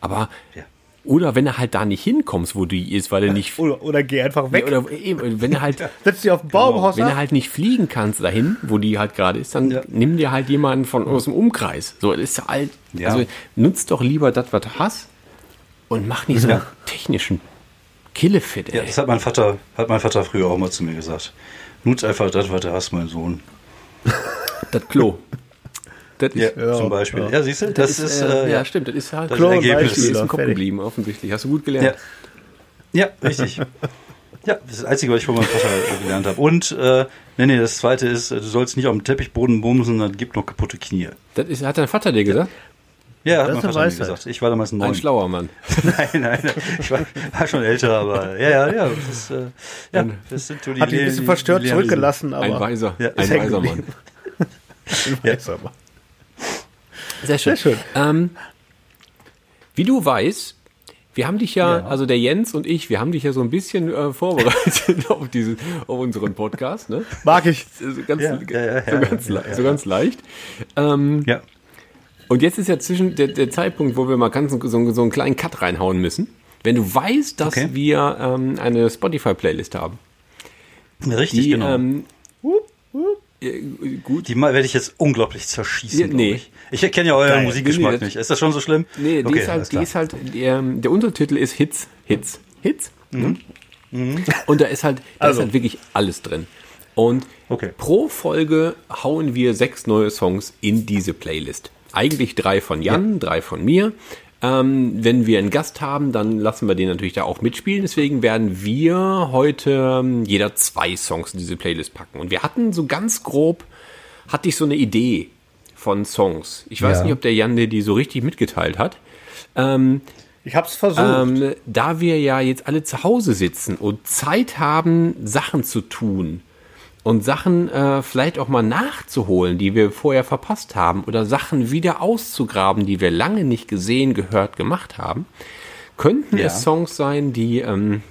Aber, Ja. oder wenn du halt da nicht hinkommst, wo die ist, weil du nicht, Oder, oder geh einfach weg. oder eben, wenn du halt, Setz dich auf den Baum, haust wenn du halt nicht fliegen kannst dahin, wo die halt gerade ist, dann Ja. nimm dir halt jemanden von aus dem Umkreis. So, das ist halt, Ja. also nutzt doch lieber das, was du hast und mach nicht so Ja. einen technischen Killefit, ey. Ja, das hat mein Vater, hat mein Vater früher auch mal zu mir gesagt. Nutz einfach das, was du hast, mein Sohn. Das Klo. Das ist, Ja, zum Beispiel. Ja, siehst du, das, ist, äh, äh, ja, ja. stimmt, das ist halt Das Klo Ergebnis. Beispiel ist im Kopf geblieben, offensichtlich. Hast du gut Ja. gelernt. ja, richtig. Ja, das ist das Einzige, was ich von meinem Vater gelernt habe. Und, äh, nee, nee, das Zweite ist, äh, du sollst nicht auf dem Teppichboden bumsen, dann gibt noch kaputte Knie. Das ist, hat dein Vater dir gesagt? Ja, hat Das eine mir Weisheit. gesagt. Ich war damals Ein neun. schlauer Mann. nein, nein, ich war, war schon älter, aber ja, ja, ja, das, äh, ja, das sind so die Hat dich ein bisschen verstört die zurückgelassen, aber. Ein weiser, Ja, ein weiser Mann. geblieben. Weiß aber. Sehr schön. Sehr schön. Ähm, wie du weißt, wir haben dich ja, Ja. also der Jens und ich, wir haben dich ja so ein bisschen äh, vorbereitet auf, diese, auf unseren Podcast, ne? Mag ich. So ganz, Ja, ja, ja, so ja, ganz, ja, le- ja. so ganz leicht. Ähm, Ja, und jetzt ist ja zwischen der, der Zeitpunkt, wo wir mal ganz so, so, einen kleinen Cut reinhauen müssen. Wenn du weißt, dass Okay. wir ähm, eine Spotify-Playlist haben, richtig, die genau. ähm, äh, gut, die werde ich jetzt unglaublich zerschießen. Nee. Ich, ich kenne ja euren Geil. Musikgeschmack Nee, nicht. Ist das schon so schlimm? Nee, die Okay, ist halt, die ist halt ähm, der Untertitel ist Hits, Hits, Hits. ne? Und da ist halt, da Also. ist halt wirklich alles drin. Und Okay. pro Folge hauen wir sechs neue Songs in diese Playlist. Eigentlich drei von Jan, drei von mir. Ähm, wenn wir einen Gast haben, dann lassen wir den natürlich da auch mitspielen. Deswegen werden wir heute ähm, jeder zwei Songs in diese Playlist packen. Und wir hatten so ganz grob, hatte ich so eine Idee von Songs. Ich weiß Ja. nicht, ob der Jan dir die so richtig mitgeteilt hat. Ähm, Ich hab's versucht. ähm, da wir ja jetzt alle zu Hause sitzen und Zeit haben, Sachen zu tun und Sachen äh, vielleicht auch mal nachzuholen, die wir vorher verpasst haben oder Sachen wieder auszugraben, die wir lange nicht gesehen, gehört, gemacht haben, könnten Ja. es Songs sein, die, ähm,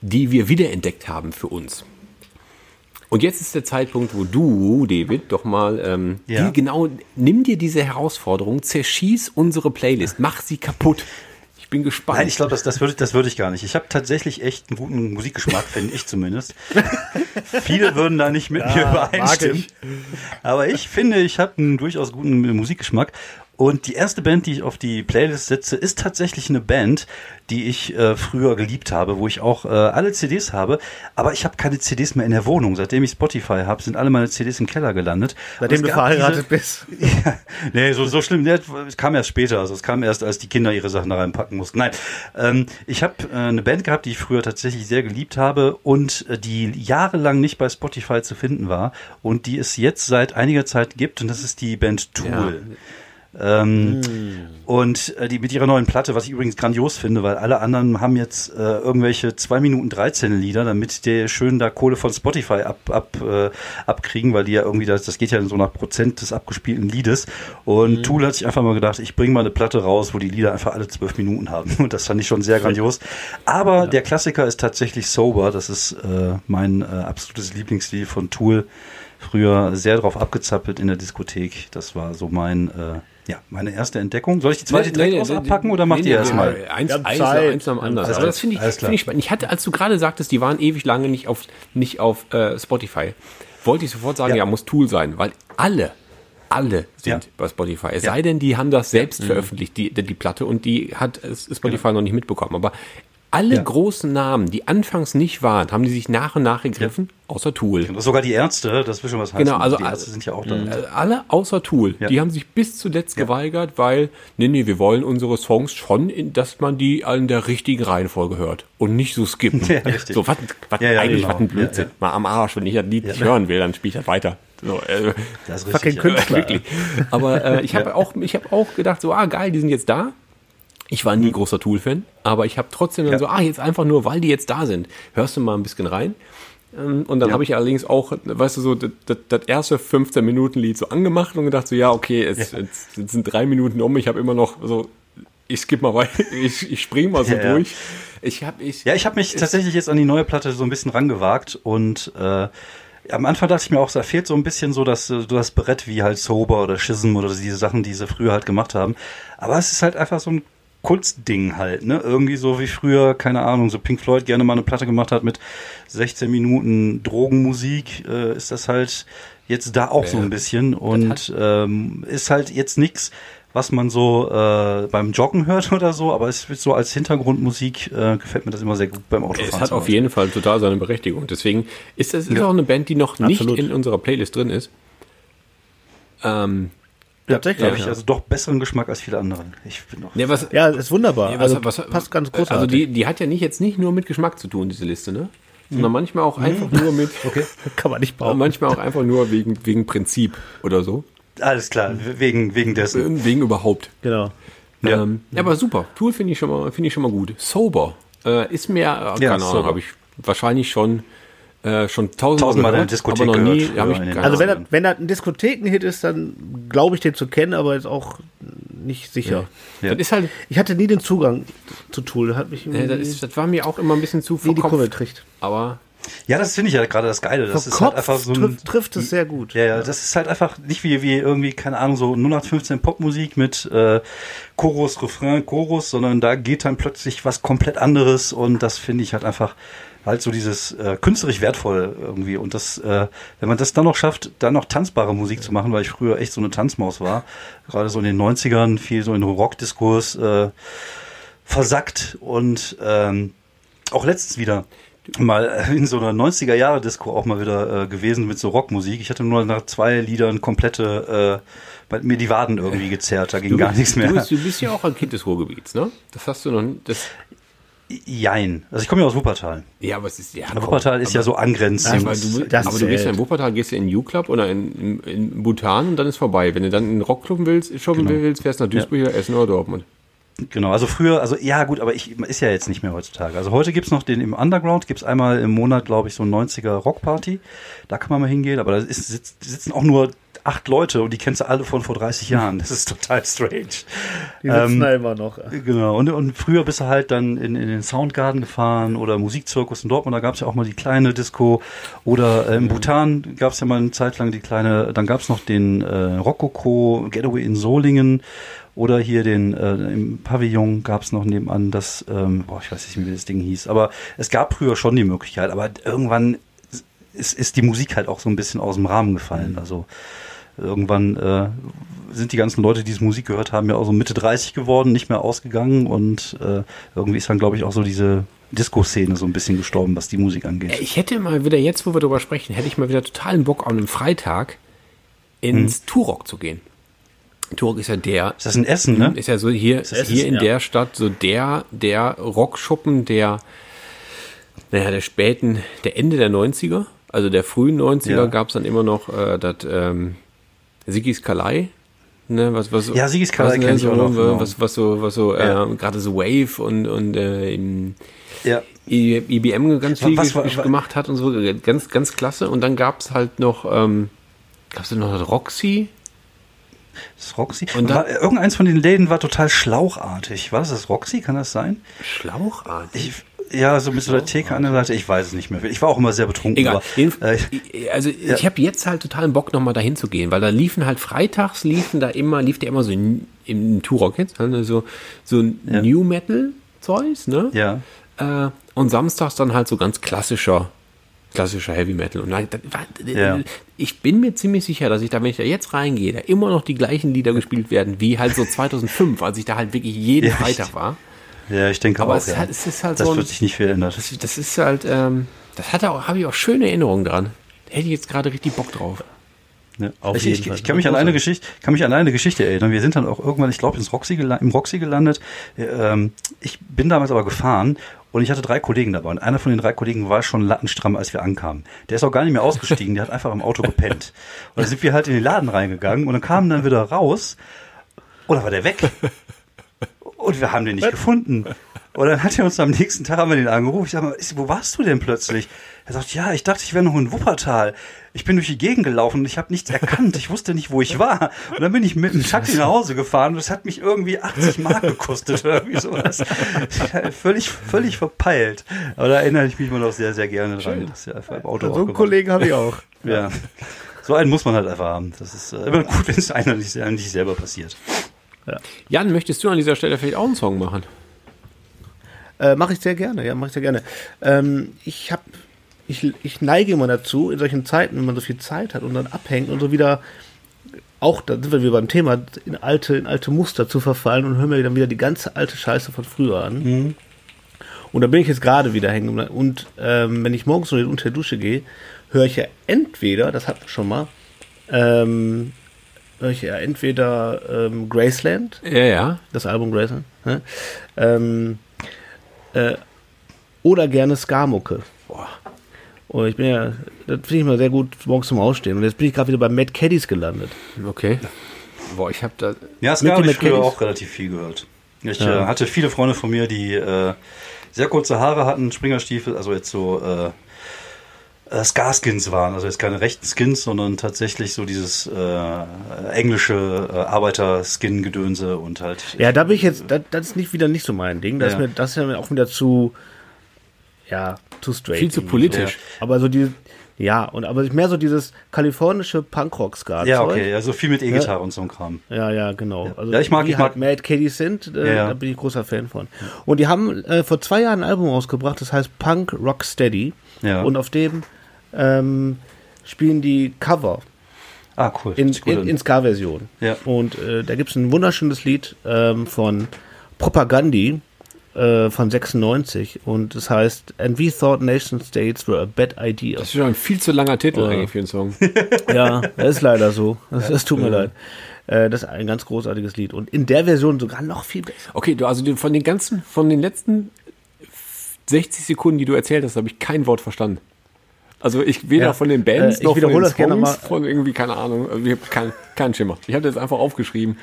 die wir wiederentdeckt haben für uns. Und jetzt ist der Zeitpunkt, wo du, David, doch mal ähm, Ja. die, genau, nimm dir diese Herausforderung, zerschieß unsere Playlist, mach sie kaputt. Ich bin gespannt. Nein, ich glaube, das, das würde das würde ich gar nicht. Ich habe tatsächlich echt einen guten Musikgeschmack, finde ich zumindest. Viele würden da nicht mit mir übereinstimmen. Aber ich finde, ich habe einen durchaus guten Musikgeschmack. Und die erste Band, die ich auf die Playlist setze, ist tatsächlich eine Band, die ich äh, früher geliebt habe, wo ich auch äh, alle CDs habe. Aber ich habe keine CDs mehr in der Wohnung. Seitdem ich Spotify habe, sind alle meine CDs im Keller gelandet. Seitdem du verheiratet bist. ja, nee, so, so schlimm. Nee, Es kam erst später. Also es kam erst, als die Kinder ihre Sachen da reinpacken mussten. Nein, ähm, ich habe äh, eine Band gehabt, die ich früher tatsächlich sehr geliebt habe und äh, die jahrelang nicht bei Spotify zu finden war und die es jetzt seit einiger Zeit gibt. Und das ist die Band Tool. Ähm, Und äh, die mit ihrer neuen Platte, was ich übrigens grandios finde, weil alle anderen haben jetzt äh, irgendwelche 2 Minuten 13 Lieder, damit die schön da Kohle von Spotify ab, ab, äh, abkriegen, weil die ja irgendwie, das, das geht ja so nach Prozent des abgespielten Liedes. Und Tool hat sich einfach mal gedacht, ich bringe mal eine Platte raus, wo die Lieder einfach alle 12 Minuten haben. Und das fand ich schon sehr grandios. Aber der Klassiker ist tatsächlich Sober. Das ist äh, mein äh, absolutes Lieblingslied von Tool. Früher sehr drauf abgezappelt in der Diskothek. Das war so mein, äh, ja, meine erste Entdeckung. Soll ich die zweite direkt aus abpacken oder macht nee, ihr nee, erstmal? nee, Eins, eins, eins dem anderen. Aber das finde ich, finde ich spannend. Ich hatte, als du gerade sagtest, die waren ewig lange nicht auf, nicht auf äh, Spotify, wollte ich sofort sagen, ja. Ja. muss Tool sein, weil alle, alle sind Ja. bei Spotify. Es sei denn, die haben das selbst Mhm. veröffentlicht, die, die Platte, und die hat Spotify noch nicht mitbekommen. Aber alle Ja. großen Namen, die anfangs nicht waren, haben die sich nach und nach gegriffen, außer Tool. Sogar die Ärzte, das will schon was heißen. Genau, also die Ärzte sind ja auch da. Äh, alle außer Tool, Ja. die haben sich bis zuletzt geweigert, weil, nee, nee, wir wollen unsere Songs schon, in, dass man die in der richtigen Reihenfolge hört und nicht so skippen. Ja, richtig. so, was, was Ja, ja, eigentlich, genau. was ein Blödsinn. Ja, Mal am Arsch, wenn ich das Lied nicht hören will, dann spiele ich das weiter. So, äh, Das ist Fucking richtig, ja. Künstler. wirklich. Aber äh, ich habe auch, ich habe auch gedacht, so, ah, geil, die sind jetzt da. Ich war nie großer Tool-Fan, aber ich habe trotzdem dann Ja. so, ah, jetzt einfach nur, weil die jetzt da sind, hörst du mal ein bisschen rein. Ähm, Und dann Ja. habe ich allerdings auch, weißt du, so das, das, erste 15-Minuten-Lied so angemacht und gedacht so, ja, okay, jetzt, jetzt, jetzt sind drei Minuten um, ich habe immer noch so, ich skipp mal weiter, ich, ich spring mal so Ja, ja. durch. Ich habe, ich, Ja, ich habe mich tatsächlich jetzt an die neue Platte so ein bisschen rangewagt und äh, am Anfang dachte ich mir auch, da fehlt so ein bisschen so das, das Brett wie halt Sober oder Schism oder diese Sachen, die sie früher halt gemacht haben. Aber es ist halt einfach so ein Kunstding halt, ne? Irgendwie so wie früher, keine Ahnung, so Pink Floyd gerne mal eine Platte gemacht hat mit 16 Minuten Drogenmusik, äh, ist das halt jetzt da auch so Ja. ein bisschen und ähm, ist halt jetzt nix, was man so äh, beim Joggen hört oder so, aber es wird so als Hintergrundmusik äh, gefällt mir das immer sehr gut beim Autofahren. es hat auf jeden Fall total seine Berechtigung. Deswegen ist das ist auch eine Band, die noch Absolut. nicht in unserer Playlist drin ist. Ähm, Tatsächlich. Da habe ich also doch besseren Geschmack als viele andere. Ich bin noch. ja, was, Ja, ist wunderbar. Ja, was- also was- passt ganz großartig. Also die, die hat ja nicht jetzt nicht nur mit Geschmack zu tun, diese Liste, ne? Sondern manchmal auch einfach nur mit, Okay. kann man nicht bauen. manchmal auch einfach nur wegen, wegen Prinzip oder so. Alles klar, wegen, wegen dessen. Äh, Wegen überhaupt. Genau. Ja. Ähm, ja, aber super. Tool finde ich schon mal, finde ich schon mal gut. Sober. Äh, ist mir, äh, keine Ahnung, habe ich wahrscheinlich schon, äh, schon tausendmal, Tausendmal in der gehört, Diskothek aber noch nie, gehört, in Also wenn das, wenn das ein Diskothekenhit ist, dann glaube ich den zu kennen, aber jetzt auch nicht sicher. Ja. Das ist halt, Ich hatte nie den Zugang zu Tool. Das hat mich irgendwie das, ist, das war mir auch immer ein bisschen zu nie die Kurve gekriegt. Aber Ja, das finde ich ja gerade das Geile. Das ist halt einfach so ein, trifft, trifft es sehr gut. Ja, ja, das ist halt einfach nicht wie, wie irgendwie, keine Ahnung, so 0815 Popmusik mit äh, Chorus, Refrain, Chorus, sondern da geht dann plötzlich was komplett anderes und das finde ich halt einfach halt so dieses äh, künstlerisch wertvoll irgendwie und das, äh, wenn man das dann noch schafft, dann noch tanzbare Musik zu machen, weil ich früher echt so eine Tanzmaus war, gerade so in den 90ern viel so in Rockdiskurs äh, versackt und ähm, auch letztens wieder mal in so einer 90er Jahre Disco auch mal wieder äh, gewesen mit so Rockmusik. Ich hatte nur nach zwei Liedern komplette äh, bei mir die Waden irgendwie gezerrt, da ging du, gar nichts mehr. Du bist, du bist ja auch ein Kind des Ruhrgebiets, ne? Das hast du noch nicht. Das, Jein. Also ich komme ja aus Wuppertal. ja, aber es ist ja. Wuppertal ist ja so angrenzend. Aber du, Das aber du gehst ja in. Wuppertal, gehst ja in U-Club oder in, in, in Bhutan und dann ist vorbei. Wenn du dann in den Rockclub willst, shoppen Genau. willst, fährst du nach Duisburg oder Essen oder Dortmund. Genau, also früher, also ja gut, aber ich ist ja jetzt nicht mehr heutzutage. Also heute gibt's noch den im Underground, gibt's einmal im Monat, glaube ich, so ein 90er Rockparty. Da kann man mal hingehen, aber da ist, sitzt, sitzen auch nur acht Leute und die kennst du alle von vor 30 Jahren. Das ist total strange. Die sitzen da immer noch. Genau, und, und früher bist du halt dann in, in den Soundgarden gefahren oder Musikzirkus in Dortmund, da gab es ja auch mal die kleine Disco oder äh, im Bhutan gab es ja mal eine Zeit lang die kleine, dann gab es noch den äh, Rococo Getaway in Solingen oder hier den äh, im Pavillon gab es noch nebenan das, ähm, boah, ich weiß nicht, mehr, wie das Ding hieß, aber es gab früher schon die Möglichkeit, aber irgendwann ist, ist die Musik halt auch so ein bisschen aus dem Rahmen gefallen. Also irgendwann äh, sind die ganzen Leute, die diese Musik gehört haben, ja auch so Mitte 30 geworden, nicht mehr ausgegangen und äh, irgendwie ist dann, glaube ich, auch so diese Disco-Szene so ein bisschen gestorben, was die Musik angeht. Ich hätte mal wieder, jetzt wo wir drüber sprechen, hätte ich mal wieder totalen Bock, an einem Freitag ins Hm. Turok zu gehen. Turok ist ja der, Ist das in Essen, ne? ist ja so hier, Essen, hier in ja. der Stadt so der, der Rockschuppen der, naja, der späten, der Ende der 90er, also der frühen 90er Ja. gab es dann immer noch äh, das ähm, Sigis Kalei. Ne, was, was, Ja, Sigis Kalei was, ne, so, auch noch, genau. was, was so, was so, Ja. äh, gerade so Wave und, und äh, Ja. IBM ganz viel Was war- ges- wa- gemacht hat und so, ganz, ganz klasse. Und dann gab es halt noch, ähm, gab es noch das Roxy? Das Roxy. Und dann- war, irgendeins von den Läden war total schlauchartig. War das das Roxy? Kann das sein? Schlauchartig. Ich, ja, so mit so der Theke an der Seite. Ich weiß es nicht mehr. Ich war auch immer sehr betrunken. Egal. aber, äh, also ich habe jetzt halt totalen Bock, nochmal dahin zu gehen, weil da liefen halt freitags, liefen da immer, lief der immer so in, im Turok jetzt, ne, so, so Ja. New Metal Zeugs, ne? ja. Äh, und samstags dann halt so ganz klassischer, klassischer Heavy Metal. Und dann, Ja. ich bin mir ziemlich sicher, dass ich da, wenn ich da jetzt reingehe, da immer noch die gleichen Lieder gespielt werden, wie halt so 2005, als ich da halt wirklich jeden Ja, Freitag war. Ja, ich denke Aber auch. es, ja. halt, es ist halt das so ein, wird sich nicht viel ändern. das, das ist halt, ähm, das hatte auch, habe ich auch schöne Erinnerungen dran. Da hätte ich jetzt gerade richtig Bock drauf. Ja. Auf ich, ich, ich kann mich an eine Geschichte, kann mich an eine Geschichte erinnern. Wir sind dann auch irgendwann, ich glaube, Roxy im Roxy gelandet. Ähm, ich bin damals aber gefahren und ich hatte drei Kollegen dabei. Und einer von den drei Kollegen war schon lattenstramm, als wir ankamen. Der ist auch gar nicht mehr ausgestiegen, der hat einfach im Auto gepennt. Und dann sind wir halt in den Laden reingegangen und dann kamen dann wieder raus dann war der weg. Und wir haben den nicht gefunden. Und dann hat er uns am nächsten Tag haben wir den angerufen. Ich sag mal, wo warst du denn plötzlich? Er sagt, ja, ich dachte, ich wäre noch in Wuppertal. Ich bin durch die Gegend gelaufen und ich habe nichts erkannt. Ich wusste nicht, wo ich war. Und dann bin ich mit dem Taxi nach Hause gefahren und es hat mich irgendwie 80 Mark gekostet irgendwie sowas. völlig, völlig verpeilt. Aber da erinnere ich mich immer noch sehr, sehr gerne dran. dass er einfach im Auto So einen Kollegen habe ich auch. Ja. So einen muss man halt einfach haben. Das ist äh, immer gut, wenn es einer nicht selber passiert. Jan, möchtest du an dieser Stelle vielleicht auch einen Song machen? Äh, mache ich sehr gerne, ja, mache ich sehr gerne. Ähm, ich habe, ich, ich neige immer dazu, in solchen Zeiten, wenn man so viel Zeit hat und dann abhängt und so wieder, auch da sind wir wieder beim Thema, in alte, in alte Muster zu verfallen und hören mir dann wieder die ganze alte Scheiße von früher an. Und da bin ich jetzt gerade wieder hängen. Und ähm, wenn ich morgens so unter der Dusche gehe, höre ich ja entweder, das hatten wir schon mal, ähm, ja entweder ähm, Graceland, Ja, ja. das Album Graceland, ne? ähm, äh, oder gerne Ska-Mucke. Boah. Und ich bin ja, das finde ich mal sehr gut morgens zum Ausstehen. Und jetzt bin ich gerade wieder bei Mad Caddies gelandet. Okay. Boah, ich habe da. Ja, Mit habe ich früher auch relativ viel gehört. Ich Ja. äh, hatte viele Freunde von mir, die äh, sehr kurze Haare hatten, Springerstiefel, also jetzt so äh, Scar-Skins waren. Also jetzt keine rechten Skins, sondern tatsächlich so dieses äh, englische äh, Arbeiter-Skin-Gedönse und halt. Ja, da bin ich jetzt, das, das ist nicht wieder nicht so mein Ding. Das, Ja. ist, mir, das ist ja auch wieder zu, ja, zu straight. Viel zu politisch. So. Aber so die, ja, und aber mehr so dieses kalifornische Punkrock-Ska. Ja, okay, also viel mit E-Gitarre und so ein Kram. Ja, ja, genau. Also Ja, ich mag- ich mag- halt Mad Caddies sind, äh, Ja, ja. da bin ich großer Fan von. Und die haben äh, vor zwei Jahren ein Album rausgebracht, das heißt Punk Rock Steady. Ja. Und auf dem ähm, spielen die Cover Ah, cool. in, in, in Ska-Version. Ja. Und äh, da gibt es ein wunderschönes Lied ähm, von Propagandi äh, von 96 und das heißt And we thought nation states were a bad idea. Das ist schon ein viel zu langer Titel Ja. eigentlich für einen Song. Ja, das ist leider so. Das, das tut mir leid. Äh, das ist ein ganz großartiges Lied. Und in der Version sogar noch viel besser. Okay, du, also von den ganzen, von den letzten 60 Sekunden, die du erzählt hast, habe ich kein Wort verstanden. Also ich weder Ja. von den Bands Äh, ich noch von den wiederhole das Songs, gerne mal. von irgendwie, keine Ahnung, also ich habe keinen kein Schimmer. Ich habe das einfach aufgeschrieben.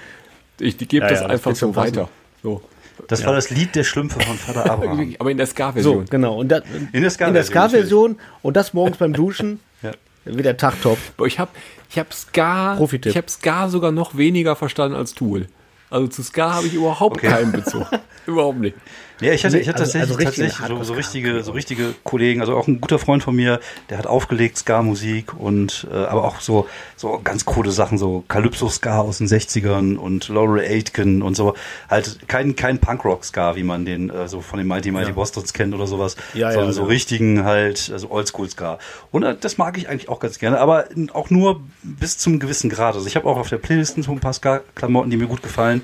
Ich gebe Ja, das ja, das einfach schon so weiter. So. Das war das Lied der Schlümpfe von Vater Abraham. Aber in der So, Ska-Version. genau. Und das, In der Ska-Version, in der Ska-Version und das morgens beim Duschen. Ja. Wie der Tagtop. Boah, ich habe ich hab Ska, ich hab Ska sogar noch weniger verstanden als Tool. Also zu Ska habe ich überhaupt Okay. keinen Bezug. überhaupt nicht. Ja, ich hatte, ich hatte also- tatsächlich, also tatsächlich so, so richtige, so richtige Kollegen, also auch ein guter Freund von mir, der hat aufgelegt Ska-Musik und äh, aber auch so so ganz coole Sachen, so Calypso-Ska aus den 60ern und Laurel Aitken und so. Halt kein kein Punkrock-Ska, wie man den äh, so von den Mighty Mighty Bostons kennt oder sowas, Ja, ja, sondern so ja. richtigen halt, also Oldschool-Ska. Und äh, das mag ich eigentlich auch ganz gerne, aber auch nur bis zum gewissen Grad. Also ich habe auch auf der Playlist so ein paar Ska-Klamotten, die mir gut gefallen.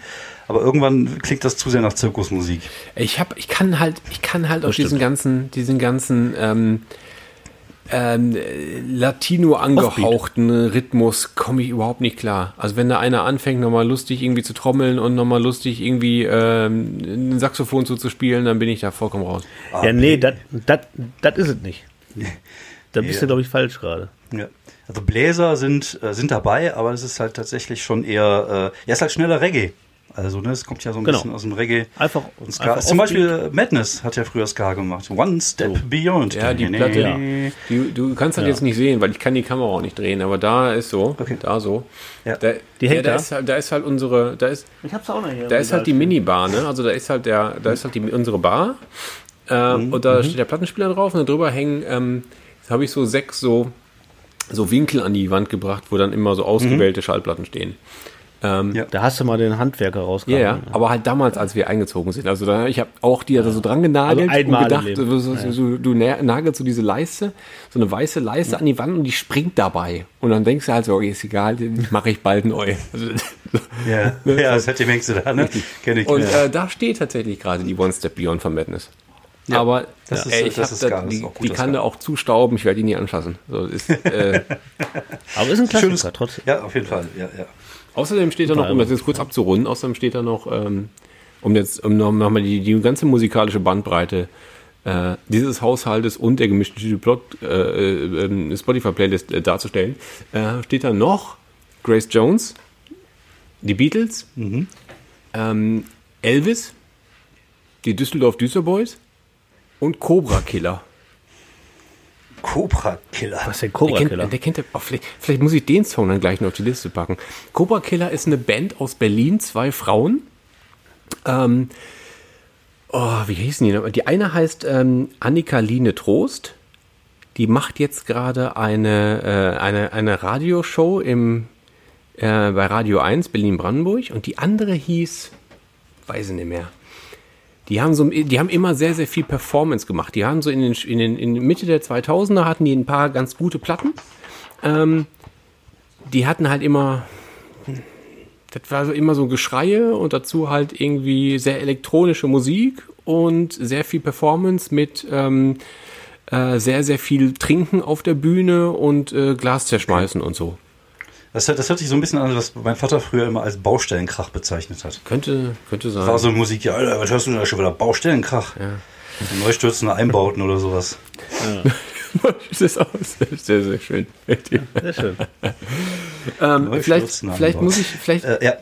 Aber irgendwann klingt das zu sehr nach Zirkusmusik. Ich hab, ich kann halt, ich kann halt auf diesen ganzen, diesen ganzen ähm, ähm, Latino angehauchten Rhythmus komme ich überhaupt nicht klar. Also wenn da einer anfängt, nochmal lustig irgendwie zu trommeln und nochmal lustig irgendwie ähm, ein Saxophon zuzuspielen, dann bin ich da vollkommen raus. Ja, nee, das ist es nicht. Da bist Ja. du, glaube ich, falsch gerade. Ja. Also Bläser sind, äh, sind dabei, aber es ist halt tatsächlich schon eher, äh, ja, ist halt schneller Reggae. Also, ne, es kommt ja so ein Genau. bisschen aus dem Reggae. Einfach- und Ska. einfach Zum. Beispiel Madness hat ja früher Ska gemacht. One Step Beyond. Ja, die Nee, Platte, nee. die, du kannst das jetzt nicht sehen, weil ich kann die Kamera auch nicht drehen, aber da ist so, Okay. da so. Ja. Da, Die ja, hängt da da? ist halt, da ist halt unsere, da ist, Ich hab's auch noch hier. Da ist halt die Minibar, ne? Also da ist halt der, da ist halt die, unsere Bar. Ähm, und da steht der Plattenspieler drauf und darüber hängen, ähm, habe ich so sechs so, so Winkel an die Wand gebracht, wo dann immer so ausgewählte Schallplatten stehen. Ähm, Ja. Da hast du mal den Handwerker ja, rausgehauen. ja, aber halt damals, als wir eingezogen sind. Also da, ich habe auch die da so dran genagelt Also und gedacht, so, du na- nagelst so diese Leiste, so eine weiße Leiste an die Wand und die springt dabei. Und dann denkst du halt so, okay, ist egal, die mache ich bald neu. Also, Ja, ja, das hätte die Mengste da, ne? Kenn ich. Und ja. äh, da steht tatsächlich gerade die One Step Beyond von Madness. Aber das ist- ey, ich das ist da, die, auch die kann da auch zustauben, ich werde die nie anfassen. So, ist, äh, Aber ist ein Schönes, Klassiker trotzdem. ja, auf jeden Fall, ja, ja. Außerdem steht da noch, um das jetzt kurz abzurunden, außerdem steht da noch, ähm, um jetzt um noch noch mal die, die ganze musikalische Bandbreite äh, dieses Haushaltes und der gemischten Plot, äh, äh, ähm, Spotify-Playlist äh, darzustellen, äh, steht da noch Grace Jones, die Beatles, ähm, Elvis, die Düsseldorf Düster Boys und Cobra Killer. Cobra Killer. Was ist denn Der Cobra kennt, Killer? der kennt, oh, vielleicht, vielleicht muss ich den Song dann gleich noch auf die Liste packen. Cobra Killer ist eine Band aus Berlin, zwei Frauen. Ähm, oh, wie hießen die? noch? Die eine heißt ähm, Annika Line Trost. Die macht jetzt gerade eine, äh, eine, eine Radioshow im, äh, bei Radio 1 Berlin-Brandenburg. Und die andere hieß, weiß ich nicht mehr. Die haben, so, die haben immer sehr, sehr viel Performance gemacht. Die haben so in den, in den in Mitte der 2000er hatten die ein paar ganz gute Platten. Ähm, die hatten halt immer, das war so immer so Geschreie und dazu halt irgendwie sehr elektronische Musik und sehr viel Performance mit ähm, äh, sehr, sehr viel Trinken auf der Bühne und äh, Glas zerschmeißen und so. Das, hört- das hört sich so ein bisschen an, was mein Vater früher immer als Baustellenkrach bezeichnet hat. Könnte, könnte sein. Das war so Musik, ja, Alter, was hörst du da schon wieder? Baustellenkrach. Ja. Neu Einbauten oder sowas. das ist auch sehr, sehr schön. Sehr schön. Ähm, vielleicht, vielleicht muss ich, vielleicht, Äh, ja,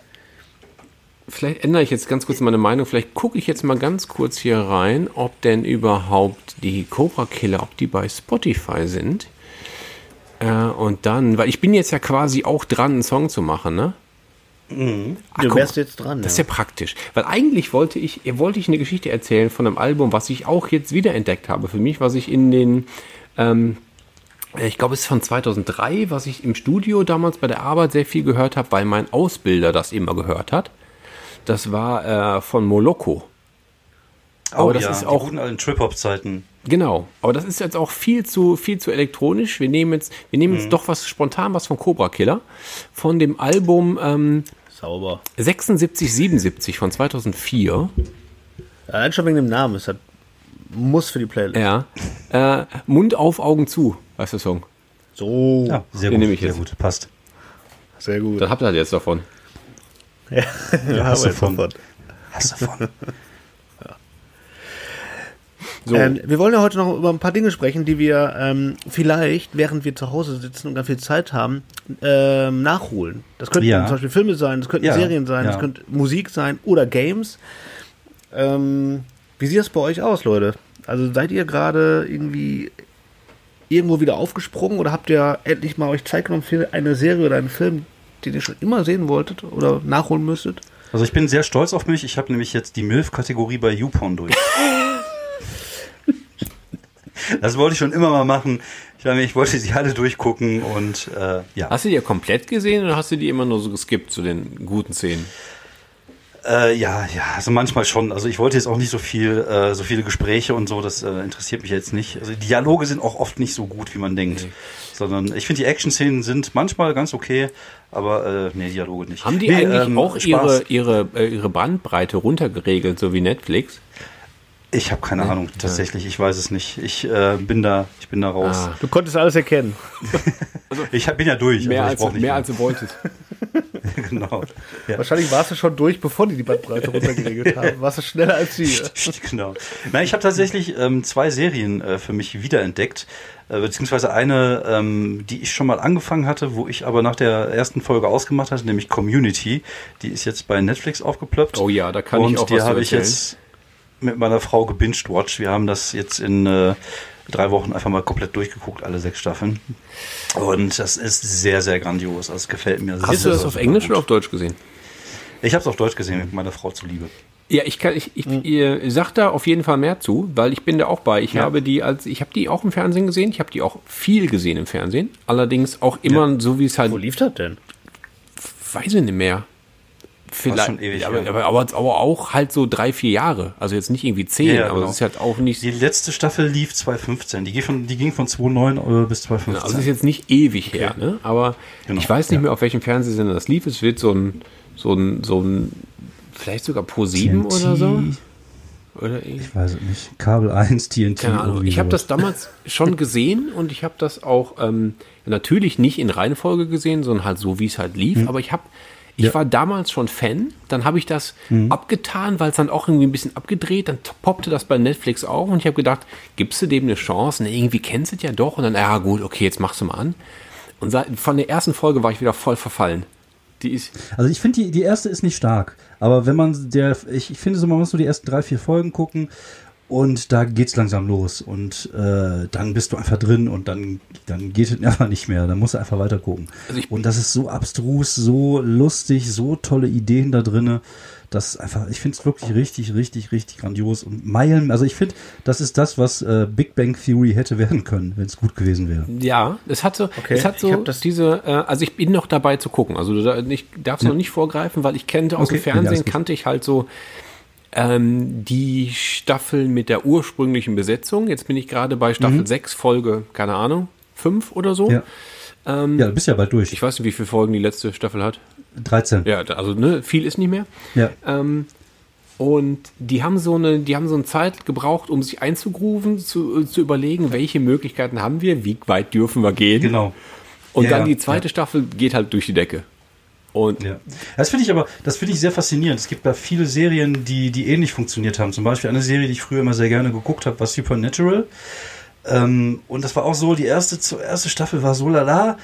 vielleicht ändere ich jetzt ganz kurz meine Meinung. Vielleicht gucke ich jetzt mal ganz kurz hier rein, ob denn überhaupt die Cobra Killer, ob die bei Spotify sind. Äh, und dann, weil ich bin jetzt ja quasi auch dran, einen Song zu machen, ne? Ach, Du wärst jetzt dran. das ist ja. ja praktisch. Weil eigentlich wollte ich, wollte ich eine Geschichte erzählen von einem Album, was ich auch jetzt wiederentdeckt habe für mich, was ich in den, ähm, ich glaube, es ist von 2003, was ich im Studio damals bei der Arbeit sehr viel gehört habe, weil mein Ausbilder das immer gehört hat. Das war äh, von Moloko. Aber oh, das ja, ist die auch- guten alten Trip-Hop-Zeiten. Genau, aber das ist jetzt auch viel zu viel zu elektronisch. Wir nehmen jetzt, wir nehmen jetzt doch was spontan was von Cobra Killer von dem Album ähm, Sauber. 76 77 von 2004. Allein schon wegen dem Namen. Es hat, muss für die Playlist. Ja. Äh, Mund auf, Augen zu, heißt der Song. So. Ja, sehr Den gut. nehme ich sehr jetzt. gut. Passt. Sehr gut. Das habt ihr halt jetzt davon. Ja, hast du jetzt von. sofort. Hast davon. So, Ähm, wir wollen ja heute noch über ein paar Dinge sprechen, die wir ähm, vielleicht, während wir zu Hause sitzen und ganz viel Zeit haben, ähm, nachholen. Das könnten Ja. zum Beispiel Filme sein, das könnten Ja, Serien sein, das ja. könnte Musik sein oder Games. Ähm, wie sieht das bei euch aus, Leute? Also seid ihr gerade irgendwie irgendwo wieder aufgesprungen oder habt ihr endlich mal euch Zeit genommen für eine Serie oder einen Film, den ihr schon immer sehen wolltet oder nachholen müsstet? Also ich bin sehr stolz auf mich. Ich habe nämlich jetzt die MILF-Kategorie bei YouPorn durch. das wollte ich schon immer mal machen. Ich, meine, ich wollte sie alle durchgucken und äh, ja. Hast du die ja komplett gesehen oder hast du die immer nur so geskippt zu den guten Szenen? Äh, ja, ja, also manchmal schon. Also ich wollte jetzt auch nicht so viel, äh, so viele Gespräche und so, das äh, interessiert mich jetzt nicht. Also die Dialoge sind auch oft nicht so gut, wie man denkt. Nee. Sondern ich finde, die Action-Szenen sind manchmal ganz okay, aber äh, nee, Dialoge nicht. Haben die nee, eigentlich ähm, auch Spaß. ihre, ihre, äh, ihre Bandbreite runtergeregelt, so wie Netflix? Ich habe keine Ahnung, tatsächlich, ich weiß es nicht. Ich äh, bin da, ich bin da raus. Ah. Du konntest alles erkennen. Ich hab, bin ja durch. Mehr, also ich als, nicht mehr als du wolltest. genau. Ja. Wahrscheinlich warst du schon durch, bevor die die Bandbreite runtergeregelt haben. Warst du schneller als sie. genau. Nein, ich habe tatsächlich ähm, zwei Serien äh, für mich wiederentdeckt. Äh, beziehungsweise eine, ähm, die ich schon mal angefangen hatte, wo ich aber nach der ersten Folge ausgemacht hatte, nämlich Community. Die ist jetzt bei Netflix aufgeploppt. Oh ja, da kann Und ich auch die was habe ich jetzt mit meiner Frau gebinged-watched. Wir haben das jetzt in äh, drei Wochen einfach mal komplett durchgeguckt, alle sechs Staffeln. Und das ist sehr, sehr grandios. Also es gefällt mir sehr, Hast du das auf Englisch gut. oder auf Deutsch gesehen? Ich habe es auf Deutsch gesehen, mit meiner Frau zuliebe. Ja, ich kann, ich, ich, Hm. ihr sagt da auf jeden Fall mehr zu, weil ich bin da auch bei. Ich Ja. habe die als, ich habe die auch im Fernsehen gesehen. Ich habe die auch viel gesehen im Fernsehen. Allerdings auch immer so, wie es halt, Wo lief das denn? weiß ich nicht mehr. Vielleicht, schon ewig aber, her. aber, aber, aber auch halt so drei, vier Jahre. Also jetzt nicht irgendwie zehn, Ja, ja, aber genau. es ist halt auch nicht, Die letzte Staffel lief 2015. Die ging von, die ging von 2009 bis 2015. also es ist jetzt nicht ewig her, ne? Aber Genau, ich weiß nicht ja. mehr, auf welchem Fernsehsender das lief. Es wird so ein, so ein, so ein, vielleicht sogar Pro 7 oder so. Oder irgendwie. Ich weiß es nicht. Kabel 1, TNT. Keine Ahnung. Ich habe das damals schon gesehen und ich habe das auch ähm, natürlich nicht in Reihenfolge gesehen, sondern halt so, wie es halt lief. Aber ich habe, ich Ja. war damals schon Fan. Dann habe ich das abgetan, weil es dann auch irgendwie ein bisschen abgedreht. Dann poppte das bei Netflix auf und ich habe gedacht, gibst du dem eine Chance? Ne, irgendwie kennst du es ja doch. Und dann, ja gut, okay, jetzt machst du mal an. Und seit, von der ersten Folge war ich wieder voll verfallen. Die ist, Also ich finde, die, die erste ist nicht stark. Aber wenn man der, ich, ich finde so, man muss so die ersten drei, vier Folgen gucken und da geht's langsam los. Und äh, dann bist du einfach drin und dann, dann geht es einfach nicht mehr. Dann musst du einfach weiter gucken. Also und das ist so abstrus, so lustig, so tolle Ideen da drinne. Das ist einfach, ich finde es wirklich richtig, richtig, richtig grandios. Und Meilen, also ich finde, das ist das, was äh, Big Bang Theory hätte werden können, wenn es gut gewesen wäre. Ja, es hat so, Okay, es hat ich so diese, äh, also ich bin noch dabei zu gucken. Also da, ich darf es noch nicht vorgreifen, weil ich kannte aus Okay, dem Fernsehen, gut. kannte ich halt so ähm, die Staffel mit der ursprünglichen Besetzung. Jetzt bin ich gerade bei Staffel 6, Folge, keine Ahnung, 5 oder so. Mhm. Ja. Ähm, Ja, du bist ja bald durch. Ich weiß nicht, wie viele Folgen die letzte Staffel hat. 13. Ja, also ne, viel ist nicht mehr. Ja. Ähm, und die haben so eine, die haben so eine Zeit gebraucht, um sich einzugrooven, zu, zu überlegen, welche Möglichkeiten haben wir, wie weit dürfen wir gehen. Genau. Und Ja, dann ja, die zweite Staffel geht halt durch die Decke. Und Ja. Das finde ich aber, das finde ich sehr faszinierend. Es gibt da viele Serien, die, die ähnlich funktioniert haben. Zum Beispiel eine Serie, die ich früher immer sehr gerne geguckt habe, war Supernatural. Ähm, und das war auch so, die erste, erste Staffel war so lala.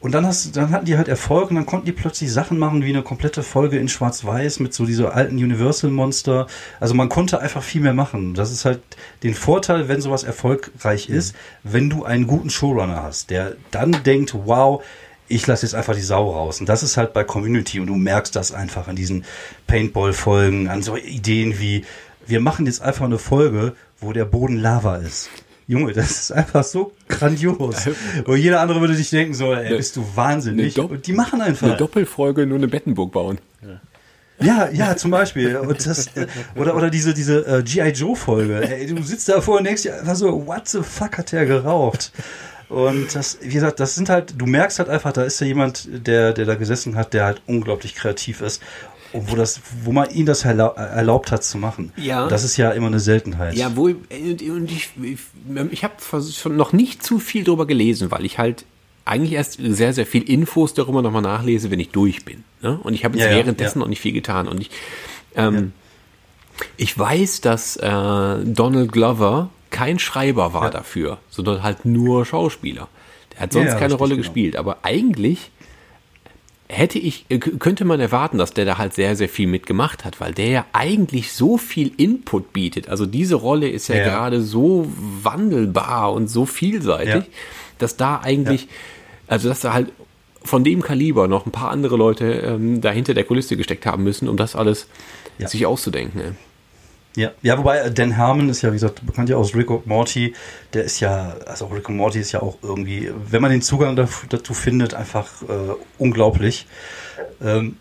Und dann, hast, dann hatten die halt Erfolg und dann konnten die plötzlich Sachen machen wie eine komplette Folge in Schwarz-Weiß mit so dieser alten Universal-Monster. Also man konnte einfach viel mehr machen. Das ist halt den Vorteil, wenn sowas erfolgreich ist, wenn du einen guten Showrunner hast, der dann denkt, wow, ich lasse jetzt einfach die Sau raus. Und das ist halt bei Community und du merkst das einfach an diesen Paintball-Folgen, an so Ideen wie, wir machen jetzt einfach eine Folge, wo der Boden Lava ist. Junge, das ist einfach so grandios. Wo jeder andere würde sich denken, so, ey, bist du wahnsinnig. Und die machen einfach. eine Doppelfolge nur eine Bettenburg bauen. Ja, ja, zum Beispiel. Und das, äh, oder, oder diese, diese äh, G.I. Joe-Folge. Ey, Du sitzt davor und denkst dir einfach so, what the fuck hat der geraucht? Und das, wie gesagt, das sind halt, du merkst halt einfach, da ist ja jemand, der, der da gesessen hat, der halt unglaublich kreativ ist. Und wo das, wo man ihn das erlau- erlaubt hat zu machen. Ja. Das ist ja immer eine Seltenheit. Ja, wo und ich, ich, ich habe noch nicht zu viel drüber gelesen, weil ich halt eigentlich erst sehr, sehr viel Infos darüber nochmal nachlese, wenn ich durch bin. Ne? Und ich habe jetzt Ja, ja, währenddessen ja. noch nicht viel getan. Und ich, ähm, ich weiß, dass äh, Donald Glover kein Schreiber war dafür, sondern halt nur Schauspieler. Der hat sonst Ja, ja, keine Rolle genau. gespielt. Aber eigentlich hätte ich, äh, könnte man erwarten, dass der da halt sehr, sehr viel mitgemacht hat, weil der ja eigentlich so viel Input bietet. Also diese Rolle ist ja, Ja. gerade so wandelbar und so vielseitig, Ja. dass da eigentlich, also dass da halt von dem Kaliber noch ein paar andere Leute ähm, da hinter der Kulisse gesteckt haben müssen, um das alles Ja. sich auszudenken. Ja, ja, wobei äh, Dan Harmon ist ja, wie gesagt, bekannt ja aus Rick und Morty. Der ist ja, also Rick und Morty ist ja auch irgendwie, wenn man den Zugang dazu findet, einfach äh, unglaublich. Ähm,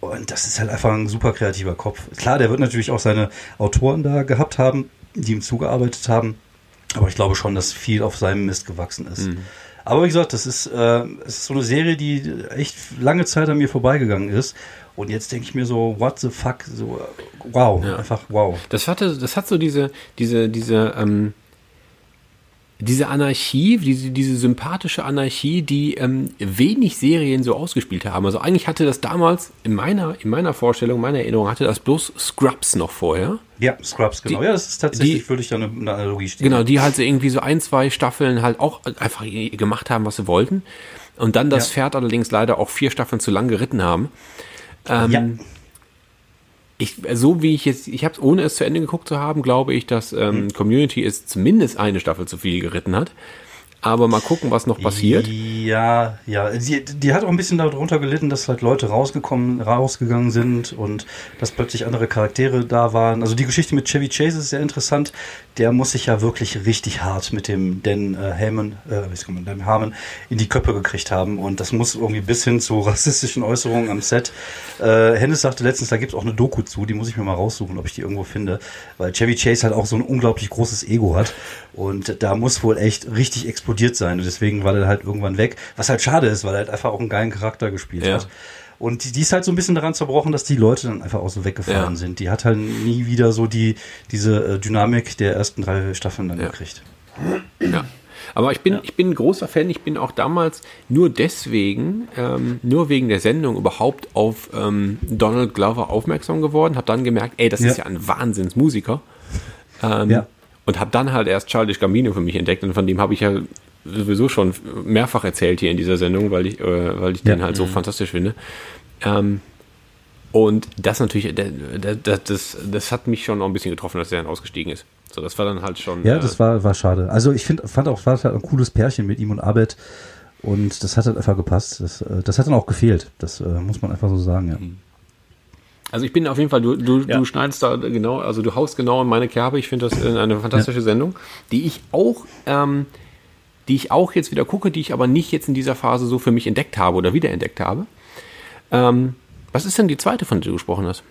und das ist halt einfach ein super kreativer Kopf. Klar, der wird natürlich auch seine Autoren da gehabt haben, die ihm zugearbeitet haben. Aber ich glaube schon, dass viel auf seinem Mist gewachsen ist. Aber wie gesagt, das ist, äh, es ist so eine Serie, die echt lange Zeit an mir vorbeigegangen ist. Und jetzt denke ich mir so, what the fuck, so, äh, wow, Ja. einfach wow. Das hatte, das hat so diese, diese, diese, ähm, diese Anarchie, diese, diese sympathische Anarchie, die ähm, wenig Serien so ausgespielt haben. Also eigentlich hatte das damals in meiner, in meiner Vorstellung, meiner Erinnerung, hatte das bloß Scrubs noch vorher. Ja, Scrubs, genau. Die- ja, das ist tatsächlich, die- würde ich da eine, eine Analogie stehen. Genau, die halt so irgendwie so ein, zwei Staffeln halt auch einfach gemacht haben, was sie wollten. Und dann das Ja. Pferd allerdings leider auch vier Staffeln zu lang geritten haben. Ähm, Ja. Ich, so wie ich jetzt, ich habe es ohne es zu Ende geguckt zu haben, glaube ich, dass ähm, Mhm. Community es zumindest eine Staffel zu viel geritten hat. Aber mal gucken, was noch passiert. Ja, ja. Die, die hat auch ein bisschen darunter gelitten, dass halt Leute rausgekommen, rausgegangen sind und dass plötzlich andere Charaktere da waren. Also die Geschichte mit Chevy Chase ist sehr interessant. Der muss sich ja wirklich richtig hart mit dem Dan äh, Heyman, äh, sagt man, Dan Harmon in die Köpfe gekriegt haben. Und das muss irgendwie bis hin zu rassistischen Äußerungen am Set. Äh, Hennes sagte letztens, da gibt's auch eine Doku zu, die muss ich mir mal raussuchen, ob ich die irgendwo finde. Weil Chevy Chase halt auch so ein unglaublich großes Ego hat. Und da muss wohl echt richtig explodiert sein. Und deswegen war der halt irgendwann weg. Was halt schade ist, weil er halt einfach auch einen geilen Charakter gespielt Ja. hat. Und die, die ist halt so ein bisschen daran zerbrochen, dass die Leute dann einfach auch so weggefahren Ja. sind. Die hat halt nie wieder so die, diese äh, Dynamik der ersten drei Staffeln dann Ja. gekriegt. Ja. Aber ich bin, ich bin ein großer Fan. Ich bin auch damals nur deswegen, ähm, nur wegen der Sendung überhaupt auf ähm, Donald Glover aufmerksam geworden. Habe dann gemerkt, ey, das Ja. ist ja ein Wahnsinnsmusiker. Ähm, Ja. Und habe dann halt erst Childish Gambino für mich entdeckt. Und von dem habe ich ja sowieso schon mehrfach erzählt hier in dieser Sendung, weil ich, äh, weil ich Ja. den halt so fantastisch finde. Ähm, und das natürlich, das, das, das hat mich schon noch ein bisschen getroffen, dass der dann ausgestiegen ist. So, das war dann halt schon. Ja, äh, das war, war schade. Also ich find, fand auch, war halt ein cooles Pärchen mit ihm und Abed. Und das hat halt einfach gepasst. Das, äh, das hat dann auch gefehlt. Das äh, muss man einfach so sagen, ja. Also ich bin auf jeden Fall, du, du, Ja. du schneidest da genau, also du haust genau in meine Kerbe. Ich finde das eine fantastische Sendung, die ich auch, ähm, die ich auch jetzt wieder gucke, die ich aber nicht jetzt in dieser Phase so für mich entdeckt habe oder wiederentdeckt habe. Ähm, was ist denn die zweite, von der du gesprochen hast?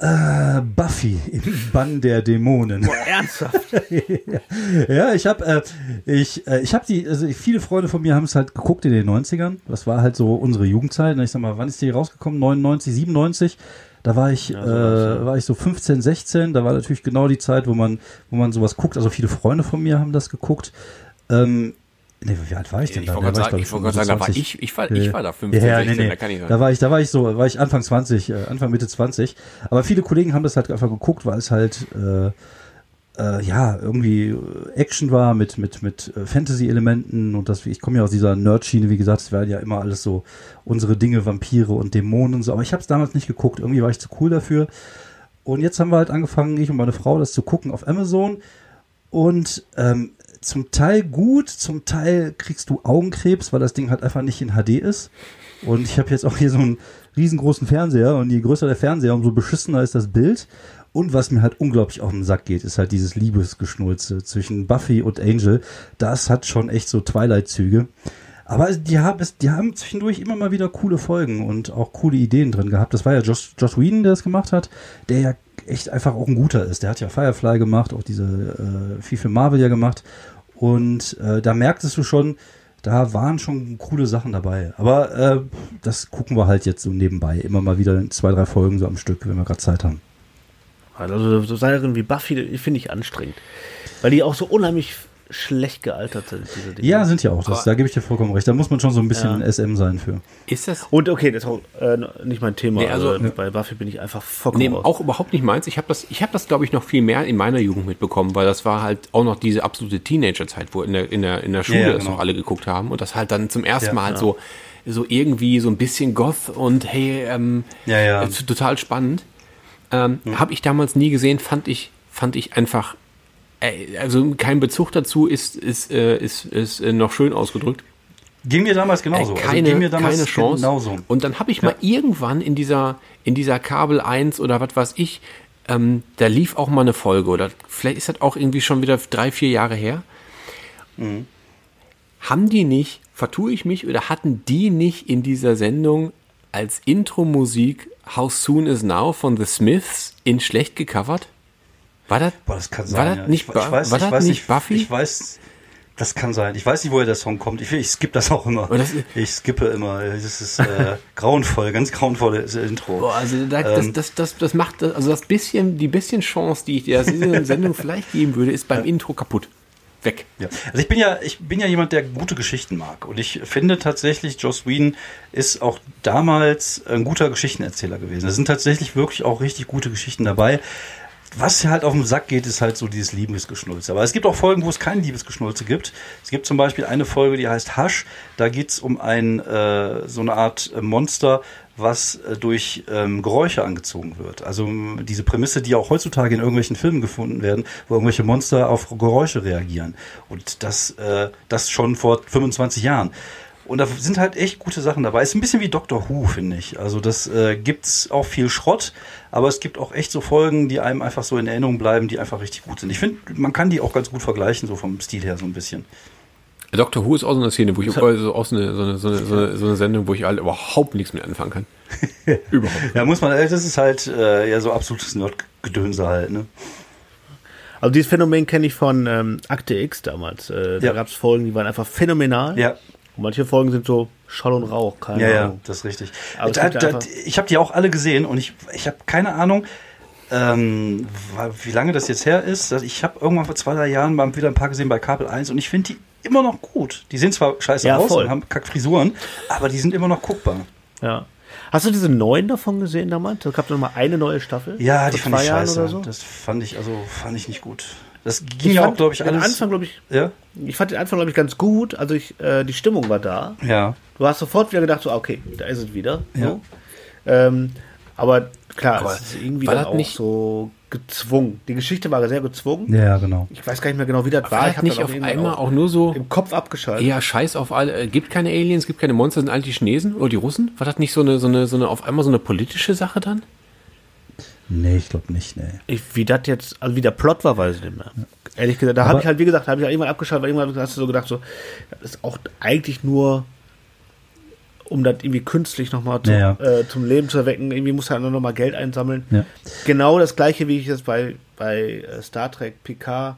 Äh, Buffy im Bann der Dämonen. Ernsthaft? Ja, ich habe äh, ich äh, ich habe die also viele Freunde von mir haben es halt geguckt in den 90ern. Das war halt so unsere Jugendzeit. Ich sag mal, wann ist die rausgekommen? 99, 97. Da war ich äh, war ich so 15, 16, da war natürlich genau die Zeit, wo man wo man sowas guckt. Also viele Freunde von mir haben das geguckt. Ähm Nee, wie alt war ich denn Ich da? wollte Da sagen, ich wollte gerade sagen, da war 25. ich, ich war, ich war da 15, ja, ja, 16, nee, nee. da kann ich Da sagen. war ich, da war ich so, war ich Anfang 20, äh, Anfang Mitte 20. Aber viele Kollegen haben das halt einfach geguckt, weil es halt äh, äh, ja irgendwie Action war mit mit mit äh, Fantasy-Elementen und das. Ich komme ja aus dieser Nerd-Schiene, wie gesagt, es werden ja immer alles so unsere Dinge, Vampire und Dämonen und so. Aber ich habe es damals nicht geguckt. Irgendwie war ich zu cool dafür. Und jetzt haben wir halt angefangen, ich und meine Frau, das zu gucken auf Amazon. Und ähm, zum Teil gut, zum Teil kriegst du Augenkrebs, weil das Ding halt einfach nicht in HD ist. Und ich habe jetzt auch hier so einen riesengroßen Fernseher und je größer der Fernseher, umso beschissener ist das Bild. Und was mir halt unglaublich auf den Sack geht, ist halt dieses Liebesgeschnulze zwischen Buffy und Angel. Das hat schon echt so Twilight-Züge. Aber die haben, es, die haben zwischendurch immer mal wieder coole Folgen und auch coole Ideen drin gehabt. Das war ja Josh, Josh Whedon, der das gemacht hat, der ja echt einfach auch ein guter ist. Der hat ja Firefly gemacht, auch diese äh, viel für Marvel ja gemacht. Und äh, da merktest du schon, da waren schon coole Sachen dabei. Aber äh, das gucken wir halt jetzt so nebenbei. Immer mal wieder in zwei, drei Folgen so am Stück, wenn wir gerade Zeit haben. Also so Serien wie Buffy, finde ich anstrengend. Weil die auch so unheimlich schlecht gealtert sind, diese Dinge. Ja, sind ja auch. Das, da gebe ich dir vollkommen recht. Da muss man schon so ein bisschen Ja. SM sein für. Ist das Und okay, das ist auch äh, nicht mein Thema. Nee, also- also, bei Buffy bin ich einfach vollkommen Nee, raus. auch überhaupt nicht meins. Ich habe das, ich habe das, glaube ich, noch viel mehr in meiner Jugend mitbekommen, weil das war halt auch noch diese absolute Teenager-Zeit, wo in der, in der, in der Schule Ja, ja, das genau. noch alle geguckt haben und das halt dann zum ersten Ja, Mal halt ja. so so irgendwie so ein bisschen Goth und hey, ähm, Ja, ja. äh, total spannend. Ähm, Habe ich damals nie gesehen, fand ich, fand ich einfach, äh, also kein Bezug dazu ist, ist, äh, ist, ist äh, noch schön ausgedrückt. Ging mir damals genauso. Äh, Also keine, mir damals keine Chance. Genauso. Und dann habe ich mal irgendwann in dieser, in dieser Kabel 1 oder was weiß ich, ähm, da lief auch mal eine Folge oder vielleicht ist das auch irgendwie schon wieder drei, vier Jahre her. Mhm. Haben die nicht, vertue ich mich, oder hatten die nicht in dieser Sendung als Intro-Musik How Soon Is Now von The Smiths in schlecht gecovert? War das? Boah, das kann sein. War das ja. nicht, ich, ich weiß, war ich das weiß nicht Buffy? Ich weiß, das kann sein. Ich weiß nicht, woher der Song kommt. Ich, ich skippe das auch immer. Das- ich skippe immer. Das ist äh, grauenvoll, ganz grauenvolles Intro. Boah, also da, das, Ähm. das, das, das macht, also das bisschen, die bisschen Chance, die ich der dieser Sendung vielleicht geben würde, ist beim Intro kaputt. Weg. Ja. Also ich bin ja, ich bin ja jemand, der gute Geschichten mag. Und ich finde tatsächlich, Joss Whedon ist auch damals ein guter Geschichtenerzähler gewesen. Es sind tatsächlich wirklich auch richtig gute Geschichten dabei. Was halt auf den Sack geht, ist halt so dieses Liebesgeschnulze. Aber es gibt auch Folgen, wo es kein Liebesgeschnulze gibt. Es gibt zum Beispiel eine Folge, die heißt Hush. Da geht's um ein äh, so eine Art äh, Monster, was äh, durch ähm, Geräusche angezogen wird. Also diese Prämisse, die auch heutzutage in irgendwelchen Filmen gefunden werden, wo irgendwelche Monster auf Geräusche reagieren. Und das, äh, das schon vor 25 Jahren. Und da sind halt echt gute Sachen dabei. Ist ein bisschen wie Doctor Who, finde ich. Also das äh, gibt's auch viel Schrott, aber es gibt auch echt so Folgen, die einem einfach so in Erinnerung bleiben, die einfach richtig gut sind. Ich finde, man kann die auch ganz gut vergleichen, so vom Stil her so ein bisschen. Doctor Who ist auch so eine Szene, wo ich also auch so eine, so, eine, so, eine, so, eine, so eine Sendung, wo ich halt überhaupt nichts mit anfangen kann. überhaupt. Ja, muss man, das ist halt äh, ja so absolutes Nerdgedönse halt, ne? Also dieses Phänomen kenne ich von ähm, Akte X damals. Äh, da Ja. gab es Folgen, die waren einfach phänomenal. Ja, Und manche Folgen sind so Schall und Rauch, keine ja, ja, Ahnung. das ist richtig. Da, da, ich habe die auch alle gesehen und ich, ich habe keine Ahnung, ähm, wie lange das jetzt her ist. Ich habe irgendwann vor zwei, drei Jahren mal wieder ein paar gesehen bei Kabel 1 und ich finde die immer noch gut. Die sehen zwar scheiße Ja, aus voll. und haben Kackfrisuren, aber die sind immer noch guckbar. Ja. Hast du diese neuen davon gesehen damals? Da gab es noch mal eine neue Staffel. Ja, die fand ich scheiße. So? Das fand ich, also fand ich nicht gut. Das ging ja auch, glaube ich, alles. Anfang, glaube ich, ja, ich fand den Anfang, glaube ich, ganz gut. Also ich, äh, die Stimmung war da. ja. Du hast sofort wieder gedacht, so, okay, da ist es wieder. Ja. So. Ähm, aber klar, Aber es ist irgendwie war dann auch nicht- so gezwungen. Die Geschichte war sehr gezwungen. Ja, genau. Ich weiß gar nicht mehr genau, wie das war. War Ich das hab nicht auf einmal auch nur so, im Kopf abgeschaltet. eher Scheiß auf alle, äh, gibt keine Aliens, gibt keine Monster, sind eigentlich die Chinesen oder die Russen? War das nicht so eine, so eine, so eine, auf einmal so eine politische Sache dann? Nee, ich glaube nicht, nee. Ich, wie das jetzt, also wie der Plot war, weiß ich nicht mehr. Ehrlich gesagt, da habe ich halt, wie gesagt, habe ich halt irgendwann abgeschaltet, weil irgendwann hast du so gedacht, so, das ist auch eigentlich nur, um das irgendwie künstlich nochmal zu, Ja, ja. äh, zum Leben zu erwecken. Irgendwie muss halt noch mal Geld einsammeln. Ja. Genau das gleiche, wie ich das bei, bei äh, Star Trek Picard,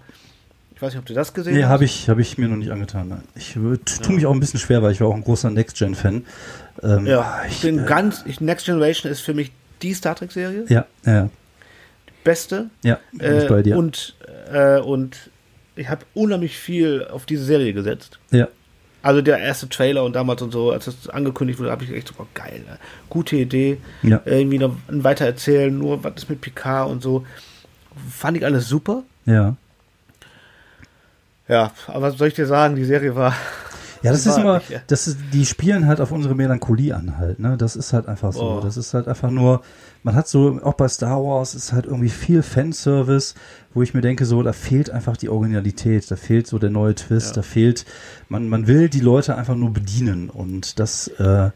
ich weiß nicht, ob du das gesehen Nee, hast. habe ich, hab ich mir noch nicht angetan. Nein. Ich würd, tue mich auch ein bisschen schwer, weil ich war auch ein großer Next-Gen-Fan. Ähm, Ja, ich, ich bin äh, ganz, ich, Next Generation ist für mich die Star Trek-Serie, Ja, ja, beste. ja, Äh, ich bei dir. Und, äh, und ich habe unheimlich viel auf diese Serie gesetzt. ja, Also der erste Trailer und damals und so, als das angekündigt wurde, habe ich echt so, boah, geil, ne? gute Idee. Ja. Irgendwie noch ein Weitererzählen, nur was ist mit Picard und so. Fand ich alles super. ja. Ja, aber was soll ich dir sagen, die Serie war. Ja, das ist immer, ja. das ist, die spielen halt auf unsere Melancholie an halt, ne? Das ist halt einfach so. Oh. Das ist halt einfach nur, man hat so, auch bei Star Wars ist halt irgendwie viel Fanservice, wo ich mir denke, so, da fehlt einfach die Originalität, da fehlt so der neue Twist, da fehlt, man, man will die Leute einfach nur bedienen und das, äh,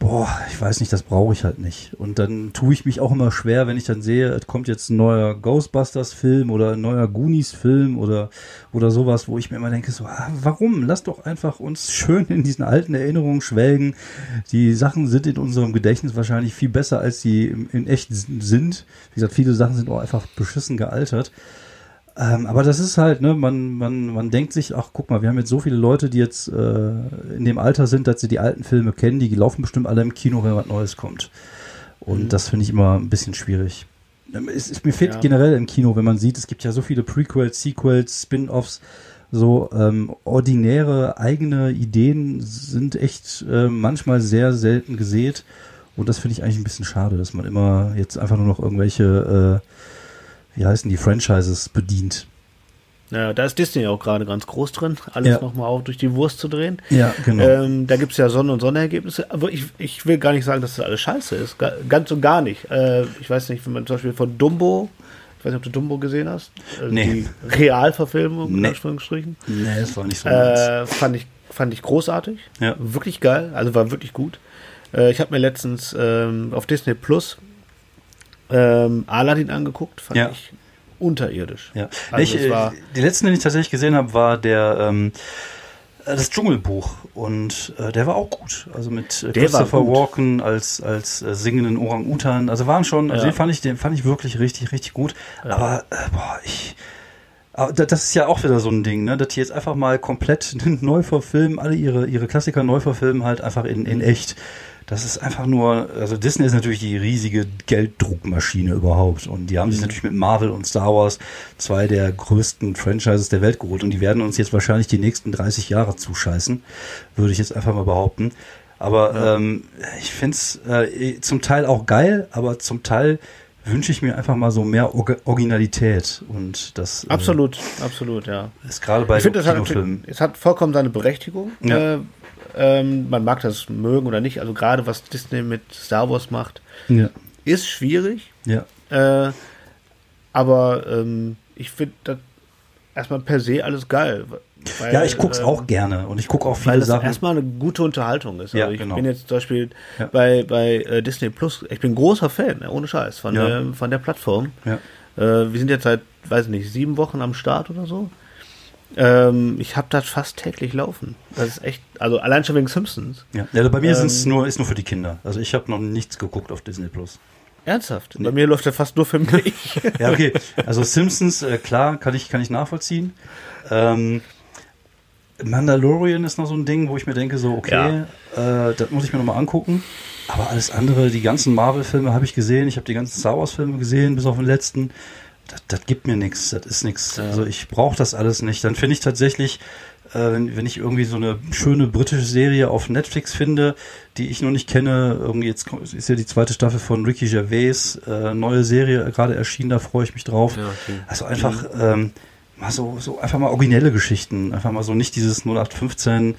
boah, ich weiß nicht, das brauche ich halt nicht. Und dann tue ich mich auch immer schwer, wenn ich dann sehe, es kommt jetzt ein neuer Ghostbusters-Film oder ein neuer Goonies-Film oder, oder sowas, wo ich mir immer denke, so, ah, warum? Lass doch einfach uns schön in diesen alten Erinnerungen schwelgen. Die Sachen sind in unserem Gedächtnis wahrscheinlich viel besser, als sie in echt sind. Wie gesagt, viele Sachen sind auch einfach beschissen gealtert. Ähm, aber das ist halt, ne, man, man, man denkt sich, ach guck mal, wir haben jetzt so viele Leute, die jetzt äh, in dem Alter sind, dass sie die alten Filme kennen, die laufen bestimmt alle im Kino, wenn was Neues kommt. Und das finde ich immer ein bisschen schwierig. Ähm, Es, es, mir fehlt Ja. generell im Kino, wenn man sieht, es gibt ja so viele Prequels, Sequels, Spin-offs, so ähm, ordinäre eigene Ideen sind echt äh, manchmal sehr selten gesät. Und das finde ich eigentlich ein bisschen schade, dass man immer jetzt einfach nur noch irgendwelche, äh, wie heißen die, Franchises bedient. Ja, da ist Disney auch gerade ganz groß drin, alles Ja. nochmal auch durch die Wurst zu drehen. Ja, genau. Ähm, da gibt's ja Sonne- und Sonderergebnisse. Aber ich, ich will gar nicht sagen, dass das alles scheiße ist. Ga- Ganz und gar nicht. Äh, ich weiß nicht, wenn man zum Beispiel von Dumbo, ich weiß nicht, ob du Dumbo gesehen hast. Also Nee. Die Realverfilmung, in Nee. Anführungsstrichen. Nee, das war nicht so. Äh, fand, ich, fand ich großartig. Ja. Wirklich geil. Also war wirklich gut. Äh, ich habe mir letztens ähm, auf Disney Plus ähm, Aladdin angeguckt. Fand Ja. ich unterirdisch. Ja. Also ich, äh, war, die letzten, den ich tatsächlich gesehen habe, war der ähm, äh, das Dschungelbuch und äh, der war auch gut. Also mit äh, Christopher. Walken als als äh, singenden Orang-Utan. Also waren schon, also Ja. den fand ich, den fand ich wirklich richtig, richtig gut. Aber äh, boah, ich aber da- das ist ja auch wieder so ein Ding, ne? dass die jetzt einfach mal komplett neu verfilmen, alle ihre, ihre Klassiker neu verfilmen, halt einfach in, in echt. Das ist einfach nur, also Disney ist natürlich die riesige Gelddruckmaschine überhaupt. Und die haben sich natürlich mit Marvel und Star Wars zwei der größten Franchises der Welt geholt. Und die werden uns jetzt wahrscheinlich die nächsten 30 Jahre zuscheißen, würde ich jetzt einfach mal behaupten. Aber ähm, ich finde es äh, zum Teil auch geil, aber zum Teil wünsche ich mir einfach mal so mehr Orga- Originalität. Und das äh, absolut, absolut, ja. ist gerade bei ich finde, das hat, Kinofilmen. es hat vollkommen seine Berechtigung. Ja. Äh, ähm, man mag das mögen oder nicht. Also gerade was Disney mit Star Wars macht, Ja. ist schwierig. ja. Äh, aber ähm, ich finde das erstmal per se alles geil. Weil, Ja, ich guck's ähm, auch gerne und ich gucke auch viele Weil das Sachen. erstmal eine gute Unterhaltung ist. Ja, Also ich genau. bin jetzt zum Beispiel Ja. bei, bei äh, Disney Plus, ich bin großer Fan, ne, ohne Scheiß, von, Ja. der, von der Plattform. Ja. Äh, wir sind jetzt seit, weiß nicht, sieben Wochen am Start oder so. Ähm, ich habe das fast täglich laufen. Das ist echt, also allein schon wegen Simpsons. Ja, ja bei mir Ähm, sind's nur, ist nur für die Kinder. Also ich habe noch nichts geguckt auf Disney Plus. Ernsthaft. Bei mir läuft der fast nur für mich. Ja, okay. Also Simpsons, äh, klar, kann ich, kann ich nachvollziehen. Ähm, Mandalorian ist noch so ein Ding, wo ich mir denke, so, okay, äh, das muss ich mir nochmal angucken. Aber alles andere, die ganzen Marvel-Filme habe ich gesehen, ich habe die ganzen Star Wars-Filme gesehen, bis auf den letzten. Das, das gibt mir nichts, das ist nichts. Also ich brauche das alles nicht. Dann finde ich tatsächlich, äh, wenn, wenn ich irgendwie so eine schöne britische Serie auf Netflix finde, die ich noch nicht kenne, irgendwie jetzt ist ja die zweite Staffel von Ricky Gervais, äh, neue Serie gerade erschienen, da freue ich mich drauf. Ja, okay. Also einfach ähm, mal so, so einfach mal originelle Geschichten, einfach mal so nicht dieses 0815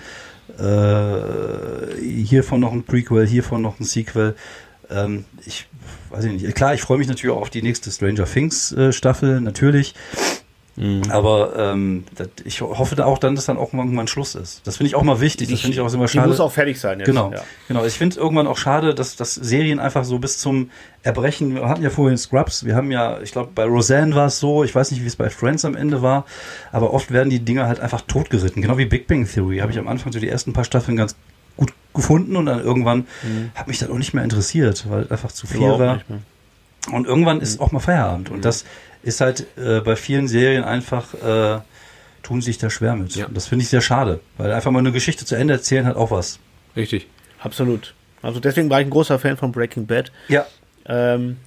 äh, hiervon noch ein Prequel, hiervon noch ein Sequel. Ähm, ich weiß ich nicht. Klar, ich freue mich natürlich auch auf die nächste Stranger Things äh, Staffel, natürlich. Aber ähm, das, ich hoffe da auch dann, dass dann auch irgendwann Schluss ist. Das finde ich auch mal wichtig. Das finde ich auch immer Die schade. muss auch fertig sein jetzt. Genau, Ja. genau. Ich finde irgendwann auch schade, dass, dass Serien einfach so bis zum Erbrechen, wir hatten ja vorhin Scrubs, wir haben ja, ich glaube, bei Roseanne war es so, ich weiß nicht, wie es bei Friends am Ende war, aber oft werden die Dinger halt einfach totgeritten. Genau wie Big Bang Theory habe ich am Anfang so die ersten paar Staffeln ganz gefunden und dann irgendwann hat mich das auch nicht mehr interessiert, weil einfach zu viel Mhm. War. Und irgendwann ist auch mal Feierabend. Und das ist halt äh, bei vielen Serien einfach, äh, tun sich da schwer mit. Ja. Und das finde ich sehr schade, weil einfach mal eine Geschichte zu Ende erzählen hat auch was. Richtig. Absolut. Also deswegen war ich ein großer Fan von Breaking Bad. Ja, Ähm,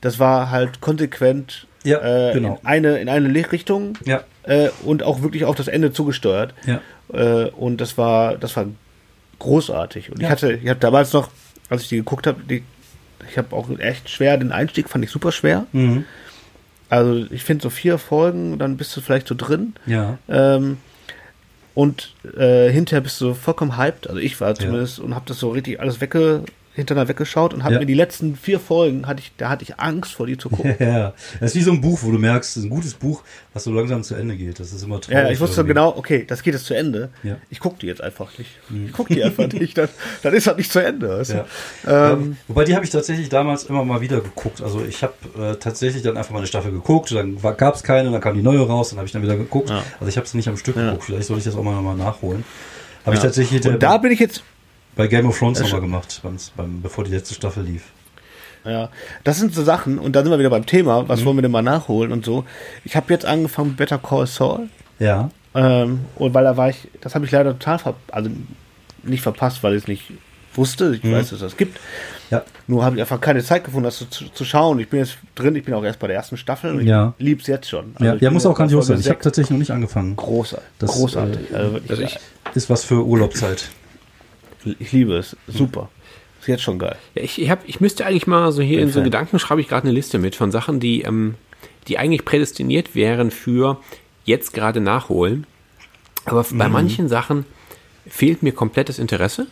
das war halt konsequent Ja, äh, genau. in eine in eine Richtung ja, äh, und auch wirklich auf das Ende zugesteuert. ja. Äh, und das war das war großartig. Und Ja. ich hatte ich habe damals noch, als ich die geguckt habe, ich habe auch echt schwer den Einstieg fand ich super schwer. Mhm. Also ich finde so vier Folgen, dann bist du vielleicht so drin. Ja. Ähm, und äh, hinterher bist du vollkommen hyped. Also ich war zumindest und habe das so richtig alles wegge hintereinander weggeschaut und habe Ja. mir die letzten vier Folgen hatte ich, da hatte ich Angst vor die zu gucken. Ja, das ist wie so ein Buch, wo du merkst, ein gutes Buch, was so langsam zu Ende geht. Das ist immer traurig. Ja, ich wusste irgendwie. genau, okay, das geht jetzt zu Ende. Ja. Ich gucke die jetzt einfach nicht. Ich gucke die einfach nicht. Dann, dann ist das nicht zu Ende. Du? Ja. Ähm, Ja, wobei die habe ich tatsächlich damals immer mal wieder geguckt. Also ich habe äh, tatsächlich dann einfach mal eine Staffel geguckt, dann gab es keine, dann kam die neue raus, dann habe ich dann wieder geguckt. Also ich habe es nicht am Stück geguckt. Vielleicht sollte ich das auch mal nochmal nachholen. Habe ich tatsächlich und da bin ich jetzt, bei Game of Thrones nochmal gemacht, beim, beim, bevor die letzte Staffel lief. ja, das sind so Sachen und da sind wir wieder beim Thema, Mhm. was wollen wir denn mal nachholen und so. Ich habe jetzt angefangen mit Better Call Saul. Ja. Ähm, und weil da war ich, das habe ich leider total ver also nicht verpasst, weil ich es nicht wusste. Ich weiß, dass es das gibt. Ja. Nur habe ich einfach keine Zeit gefunden, das zu, zu schauen. Ich bin jetzt drin, ich bin auch erst bei der ersten Staffel und Ja. ich lieb's jetzt schon. Also Ja, ja muss auch grandios sein. Ich habe tatsächlich noch nicht angefangen. großartig. Das, großartig. äh, also also ich, Ist was für Urlaubszeit. Ich liebe es. Super. Ist jetzt schon geil. Ja, ich, ich, hab, ich müsste eigentlich mal so hier in so Fan. Gedanken schreibe ich gerade eine Liste mit von Sachen, die, ähm, die eigentlich prädestiniert wären für jetzt gerade nachholen. Aber Mhm. bei manchen Sachen fehlt mir komplettes Interesse.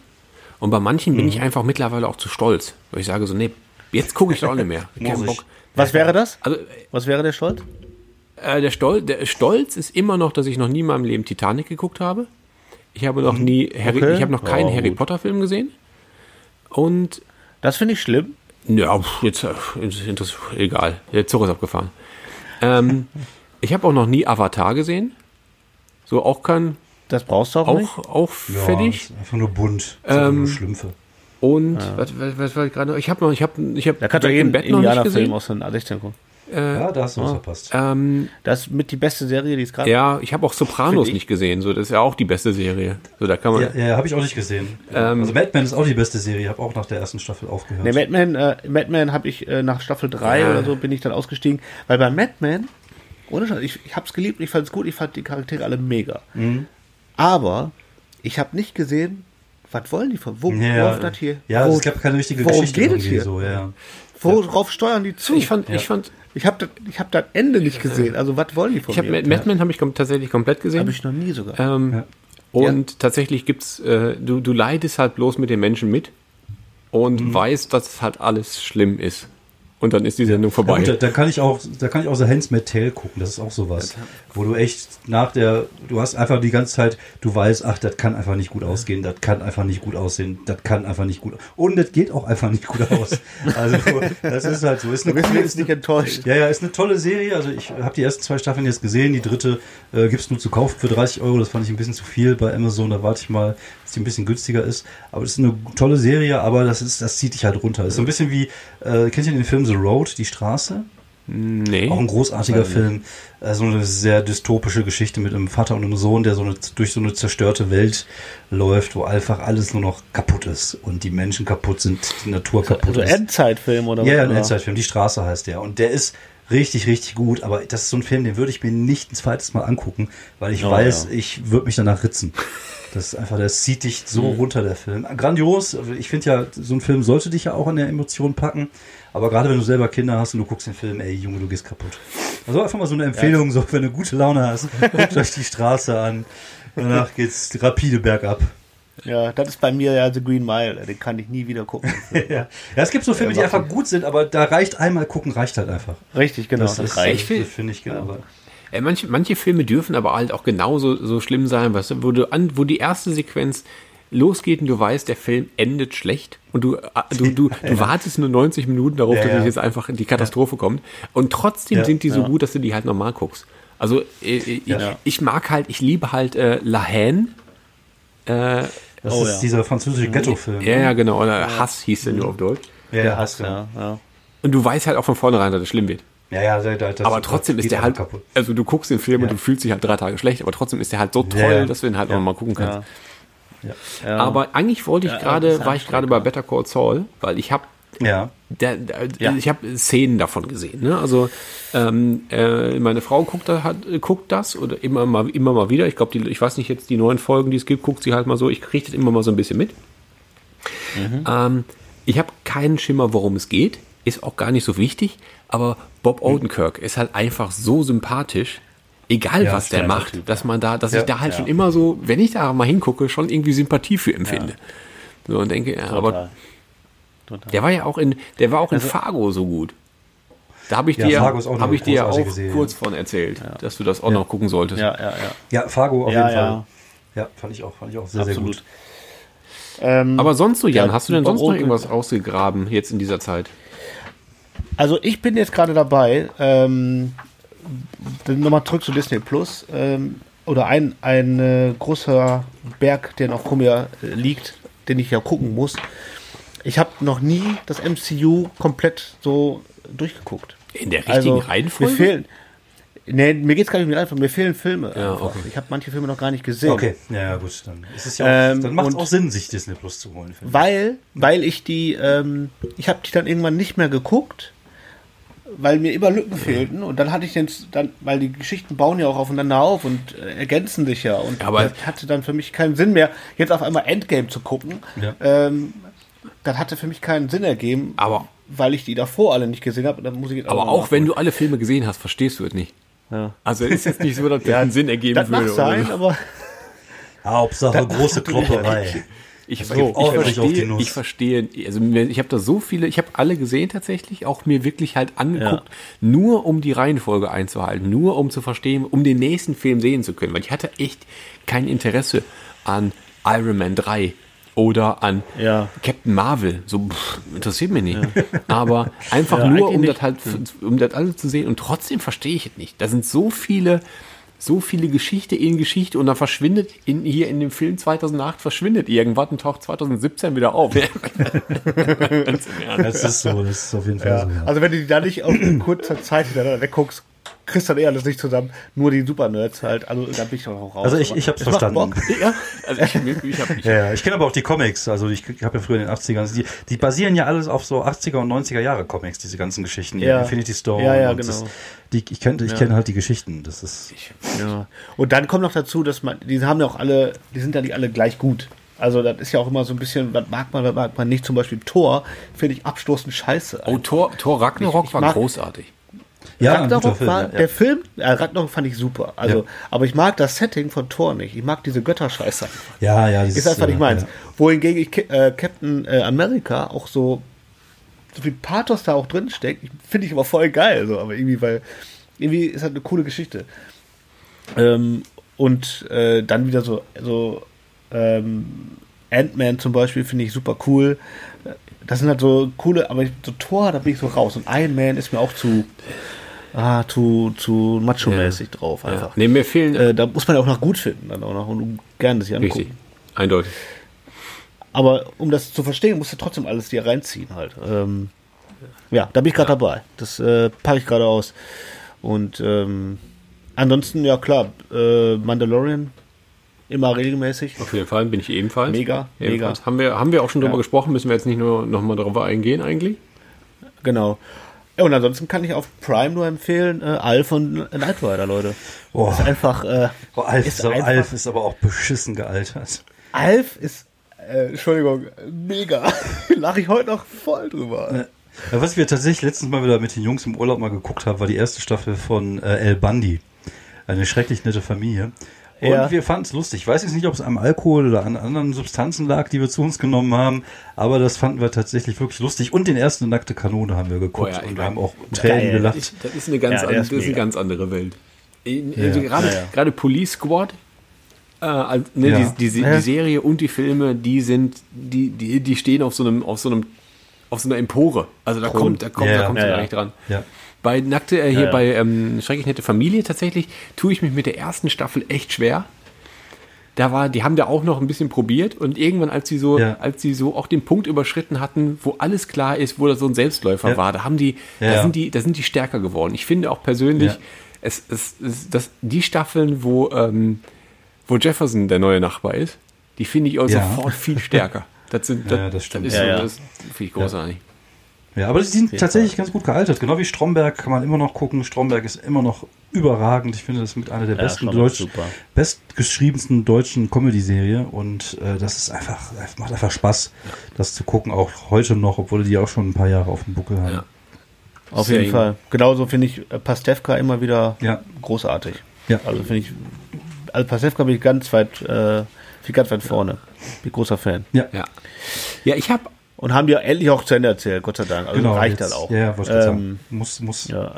Und bei manchen Mhm. bin ich einfach mittlerweile auch zu stolz. Weil ich sage so, nee, jetzt gucke ich doch auch nicht mehr. Kein. Bock. Was wäre das? Also Was wäre der Stolz? äh, der, Stolz, der Stolz ist immer noch, dass ich noch nie in meinem Leben Titanic geguckt habe. Ich habe noch nie Harry, Okay. ich habe noch keinen Oh, Harry gut. Potter Film gesehen. Und Das finde ich schlimm. ja, jetzt äh, ist interess- egal. Der Zug ist abgefahren. Ähm, ich habe auch noch nie Avatar gesehen. So auch kein Das brauchst du auch, nicht. auch auch Ja, fertig. ist einfach nur bunt. Ist einfach Ähm, nur Schlümpfe. Und was, was, was war ich gerade? noch? Ich habe noch, ich habe, ich habe Da kannst du jeden Bed noch nicht gesehen. aus den 16 gucken. Ja, da hast du was verpasst. Ähm, Das ist mit die beste Serie, die es gerade ja, ich habe auch Sopranos ich. nicht gesehen. So, das ist ja auch die beste Serie. So, da kann man. Ja, ja habe ich auch nicht gesehen. Ähm, also Mad Men ist auch die beste Serie. Habe auch nach der ersten Staffel aufgehört. Ne, Madman, äh, Madman habe ich äh, nach Staffel 3 Ja. oder so bin ich dann ausgestiegen, weil bei Madman, ohne Scheiß, ich, ich habe es geliebt, ich fand es gut, ich fand die Charaktere alle mega. Mhm. Aber ich habe nicht gesehen, was wollen die von, wo ja, läuft das hier? ja wo, es gab keine richtige worum Geschichte geht es irgendwie hier? so. Ja. Worauf steuern die zu? ich fand, Ja. ich fand, ich habe das, ich hab das Ende nicht gesehen, also was wollen die von ich mir? Mad Men habe ich kom tatsächlich komplett gesehen. Habe ich noch nie sogar. Ähm, Ja. Und tatsächlich gibt's, äh, du, du leidest halt bloß mit den Menschen mit und Mhm. weißt, dass halt alles schlimm ist. Und dann ist die Sendung Ja, vorbei. gut, da, da kann ich auch, da kann ich auch so Hands Met Tail gucken. Das ist auch sowas, wo du echt nach der, du hast einfach die ganze Zeit, du weißt, ach, das kann einfach nicht gut ausgehen, das kann einfach nicht gut aussehen, das kann einfach nicht gut, und das geht auch einfach nicht gut aus. Also das ist halt so. Ist du eine bist coole, jetzt nicht enttäuscht. ja, ja, ist eine tolle Serie. Also ich habe die ersten zwei Staffeln jetzt gesehen. Die dritte äh, gibt's nur zu kaufen für 30 Euro. Das fand ich ein bisschen zu viel bei Amazon. Da warte ich mal, dass die ein bisschen günstiger ist. Aber es ist eine tolle Serie, aber das ist, das zieht dich halt runter. Ist so ein bisschen wie, äh, kennt ihr den Film The Road, die Straße? nee. Auch ein großartiger Film. Äh, so eine sehr dystopische Geschichte mit einem Vater und einem Sohn, der so eine, durch so eine zerstörte Welt läuft, wo einfach alles nur noch kaputt ist und die Menschen kaputt sind, die Natur kaputt Also ist. Endzeitfilm oder Ja, ja, was? ein Oder? Endzeitfilm. Die Straße heißt der. Und der ist richtig, richtig gut. Aber das ist so ein Film, den würde ich mir nicht ein zweites Mal angucken, weil ich Oh, weiß, ja. ich würde mich danach ritzen. Das ist einfach, das zieht dich so Mhm. runter, der Film. Grandios. Also Ich finde ja, so ein Film sollte dich ja auch an der Emotion packen. Aber gerade wenn du selber Kinder hast und du guckst den Film, ey Junge, du gehst kaputt. Also einfach mal so eine Empfehlung, so wenn du gute Laune hast, guckt euch die Straße an. Danach geht's rapide bergab. Ja, das ist bei mir ja The Green Mile, den kann ich nie wieder gucken. Ja. ja, es gibt so Filme, die Ja, einfach gut sind, aber da reicht einmal gucken, reicht halt einfach. Richtig, genau. Das, Das, ist, reicht. das finde ich genau. Äh, manche, manche Filme dürfen aber halt auch genauso so schlimm sein, weißt du, wo, du an, wo die erste Sequenz losgeht und du weißt, der Film endet schlecht und du, äh, du, du, du wartest nur 90 Minuten darauf, Ja, dass ja. jetzt einfach die Katastrophe kommt und trotzdem Ja, sind die so ja. gut, dass du die halt normal guckst. Also äh, äh, ich, Ja. ich mag halt, ich liebe halt äh, La Haine. Äh, Das Oh, ist ja. dieser französische Ghetto-Film. ja, ja, genau, oder Hass hieß der nur auf Deutsch. ja, Der ja, Hass, ja. ja. Und du weißt halt auch von vornherein, dass es schlimm wird. Ja, ja, da- da- das- aber das trotzdem ist der halt, kaputt. also du guckst den Film und Ja. du fühlst dich halt drei Tage schlecht, aber trotzdem ist der halt so toll, Ja, ja. dass du ihn halt Ja. auch mal gucken kannst. Ja. Ja. Aber eigentlich wollte ich Ja, gerade, war ich gerade bei Better Call Saul, weil ich habe ja. der, der, Ja. ich habe Szenen davon gesehen. Ne? Also ähm, äh, meine Frau guckt, da, hat, guckt das oder immer mal, immer mal wieder. Ich glaube, ich weiß nicht jetzt die neuen Folgen, die es gibt, guckt sie halt mal so. Ich kriege das immer mal so ein bisschen mit. Ähm, ich habe keinen Schimmer, worum es geht. Ist auch gar nicht so wichtig. Aber Bob Odenkirk ist halt einfach so sympathisch. Egal Ja, was der macht, Typ, dass man da, dass Ja, ich da halt ja. schon immer so, wenn ich da mal hingucke, schon irgendwie Sympathie für empfinde. So und denke, ja, aber Total. Total. der war ja auch in, der war auch in Fargo so gut. Da habe ich Ja, dir, habe ich dir ja auch Serie. kurz von erzählt, dass du das auch noch gucken solltest. Ja, ja, ja. Ja, Fargo auf Ja, jeden ja. Fall. Ja, fand ich auch, fand ich auch sehr, Absolut. sehr gut. Ähm, Aber sonst so, Jan, Ja, hast du denn sonst noch irgendwas ausgegraben jetzt in dieser Zeit? Also ich bin jetzt gerade dabei, ähm, nochmal zurück zu Disney Plus, ähm, oder ein, ein äh, großer Berg, der noch vor mir liegt, den ich ja gucken muss. Ich habe noch nie das MCU komplett so durchgeguckt. In der richtigen Mir Reihenfolge? fehlen, nee, mir geht's gar nicht um die Reihenfolge, mir fehlen Filme. Ja, einfach. okay. Ich habe manche Filme noch gar nicht gesehen. Okay, ja, gut, dann ist es ja auch, Ähm, dann macht es auch Sinn, sich Disney Plus zu holen. Weil, weil ich die, ähm, ich habe die dann irgendwann nicht mehr geguckt, weil mir immer Lücken fehlten und dann hatte ich den, dann, weil die Geschichten bauen ja auch aufeinander auf und äh, ergänzen sich ja und Aber- das hatte dann für mich keinen Sinn mehr, jetzt auf einmal Endgame zu gucken. Ja. Ähm, das hatte für mich keinen Sinn ergeben, Aber- weil ich die davor alle nicht gesehen habe. Dann muss ich jetzt Aber mal auch wenn du alle Filme gesehen hast, verstehst du es nicht. Ja. Also es ist jetzt nicht so, dass das Ja, einen Sinn ergeben Das mag würde. sein, oder? aber Hauptsache große Klopperei. Ich, So, ich, ich, die verstehe, ich verstehe, also ich habe da so viele, ich habe alle gesehen tatsächlich, auch mir wirklich halt angeguckt, nur um die Reihenfolge einzuhalten, nur um zu verstehen, um den nächsten Film sehen zu können, weil ich hatte echt kein Interesse an Iron Man 3 oder an Ja. Captain Marvel, so pff, interessiert mich nicht. Aber einfach Ja, nur, um das halt, um das alles zu sehen. Und trotzdem verstehe ich es nicht. Da sind so viele, so viele Geschichte in Geschichte und dann verschwindet in, hier in dem Film 2008 verschwindet irgendwas und taucht 2017 wieder auf. Das ist so, das ist auf jeden Fall ja. so. Ja. also wenn du die da nicht auf kurzer Zeit hintereinander wegguckst, kriegst du dann eh alles nicht zusammen. Nur die Super-Nerds halt. Also da bin ich doch auch raus. Also ich, ich habe es es macht verstanden. Bock. Ja, also ich, ich, Ja, ja, ich kenne aber auch die Comics. Also ich, ich habe ja früher in den 80ern, die, die basieren ja alles auf so 80er und 90er Jahre Comics, diese ganzen Geschichten. Ja. Infinity Stone. Ja, ja, und genau. Das, die, ich kenne ich kenn halt die Geschichten. Das ist, Ja. Und dann kommt noch dazu, dass man, die haben ja auch alle, die sind ja nicht alle gleich gut. Also das ist ja auch immer so ein bisschen, was mag man, was mag man nicht. Zum Beispiel Thor finde ich abstoßend scheiße. Oh, Thor, Thor Ragnarok Ich- ich war mag- großartig. Ja, Ragnarok Film, war, ja, der Film, äh, Ragnarok fand ich super. Also, Ja. aber ich mag das Setting von Thor nicht. Ich mag diese Götterscheiße. Ja, ja. das Ist einfach nicht meins. Wohingegen ich äh, Captain äh, America auch so, so viel Pathos da auch drin steckt, finde ich aber voll geil. So, aber irgendwie, weil irgendwie ist halt eine coole Geschichte. Ähm, und äh, dann wieder so, so ähm, Ant-Man zum Beispiel finde ich super cool. Das sind halt so coole, aber ich- so Thor, da bin ich so raus. Und Iron Man ist mir auch zu, ah, zu, zu macho-mäßig drauf einfach. Nee, mir fehlen, Äh, da muss man ja auch noch gut finden dann auch noch und gerne sich angucken. richtig, eindeutig. Aber um das zu verstehen, musst du trotzdem alles dir reinziehen halt. Ähm, ja, da bin ich gerade dabei. Das äh, packe ich gerade aus. Und ähm, ansonsten, ja klar, äh, Mandalorian immer regelmäßig. Auf jeden Fall bin ich ebenfalls. Mega, Ebenfalls. mega. Haben wir, haben wir auch schon drüber Ja. gesprochen, müssen wir jetzt nicht nur noch mal darauf eingehen eigentlich? Genau. Ja, und ansonsten kann ich auf Prime nur empfehlen, äh, Alf und Knight Rider, Leute. Oh. Ist einfach, äh, Oh, Alf, ist ist, aber, einfach- Alf ist aber auch beschissen gealtert. Alf ist, äh, Entschuldigung, mega. Lache ich heute noch voll drüber. Ja, was wir tatsächlich letztens mal wieder mit den Jungs im Urlaub mal geguckt haben, war die erste Staffel von äh, El Bundy. Eine schrecklich nette Familie. Und Ja. wir fanden es lustig. Ich weiß jetzt nicht, ob es am Alkohol oder an anderen Substanzen lag, die wir zu uns genommen haben, aber das fanden wir tatsächlich wirklich lustig. Und den ersten Nackte Kanone haben wir geguckt Oh ja, und mein, haben auch Tränen geil. gelacht. Ich, das ist eine ganz, Ja, ist das ist eine ganz andere Welt. In- Also gerade, Ja, ja. gerade Police Squad, äh, ne, Ja. die, die, die Serie und die Filme, die sind, die, die, die stehen auf so einem, auf so einem, auf so einer Empore. Also da Thron. kommt, da kommt, Ja, da kommt ja. gar nicht dran. Ja. Bei Nackte, äh, hier Ja, ja. bei ähm, Schrecklich nette Familie tatsächlich, tue ich mich mit der ersten Staffel echt schwer. Da war, die haben da auch noch ein bisschen probiert und irgendwann, als sie so, Ja. als sie so auch den Punkt überschritten hatten, wo alles klar ist, wo das so ein Selbstläufer war, da haben die, da sind die, da sind die stärker geworden. Ich finde auch persönlich, es, es, es, das, die Staffeln, wo, ähm, wo Jefferson der neue Nachbar ist, die finde ich auch sofort viel stärker. Das sind, Ja, das stimmt. ist Ja, ja. das finde ich großartig. Ja, aber die sind tatsächlich ganz gut gealtert. Genau wie Stromberg kann man immer noch gucken. Stromberg ist immer noch überragend. Ich finde, das ist mit einer der Ja, besten Stromberg Deutsch, bestgeschriebensten deutschen Comedy-Serie. Und äh, das ist einfach, macht einfach Spaß, das zu gucken, auch heute noch, obwohl die auch schon ein paar Jahre auf dem Buckel haben. Ja. Auf jeden Fall. Genauso finde ich äh, Pastewka immer wieder Ja. großartig. Ja. Also finde ich, also Pastewka bin ich ganz weit, äh, viel ganz weit vorne. Bin großer Fan. Ja, Ja, ja ich habe Und haben die ja endlich auch zu Ende erzählt, Gott sei Dank. Also reicht jetzt- dann auch. Ja, ja, gerade ähm. Muss, muss. ja,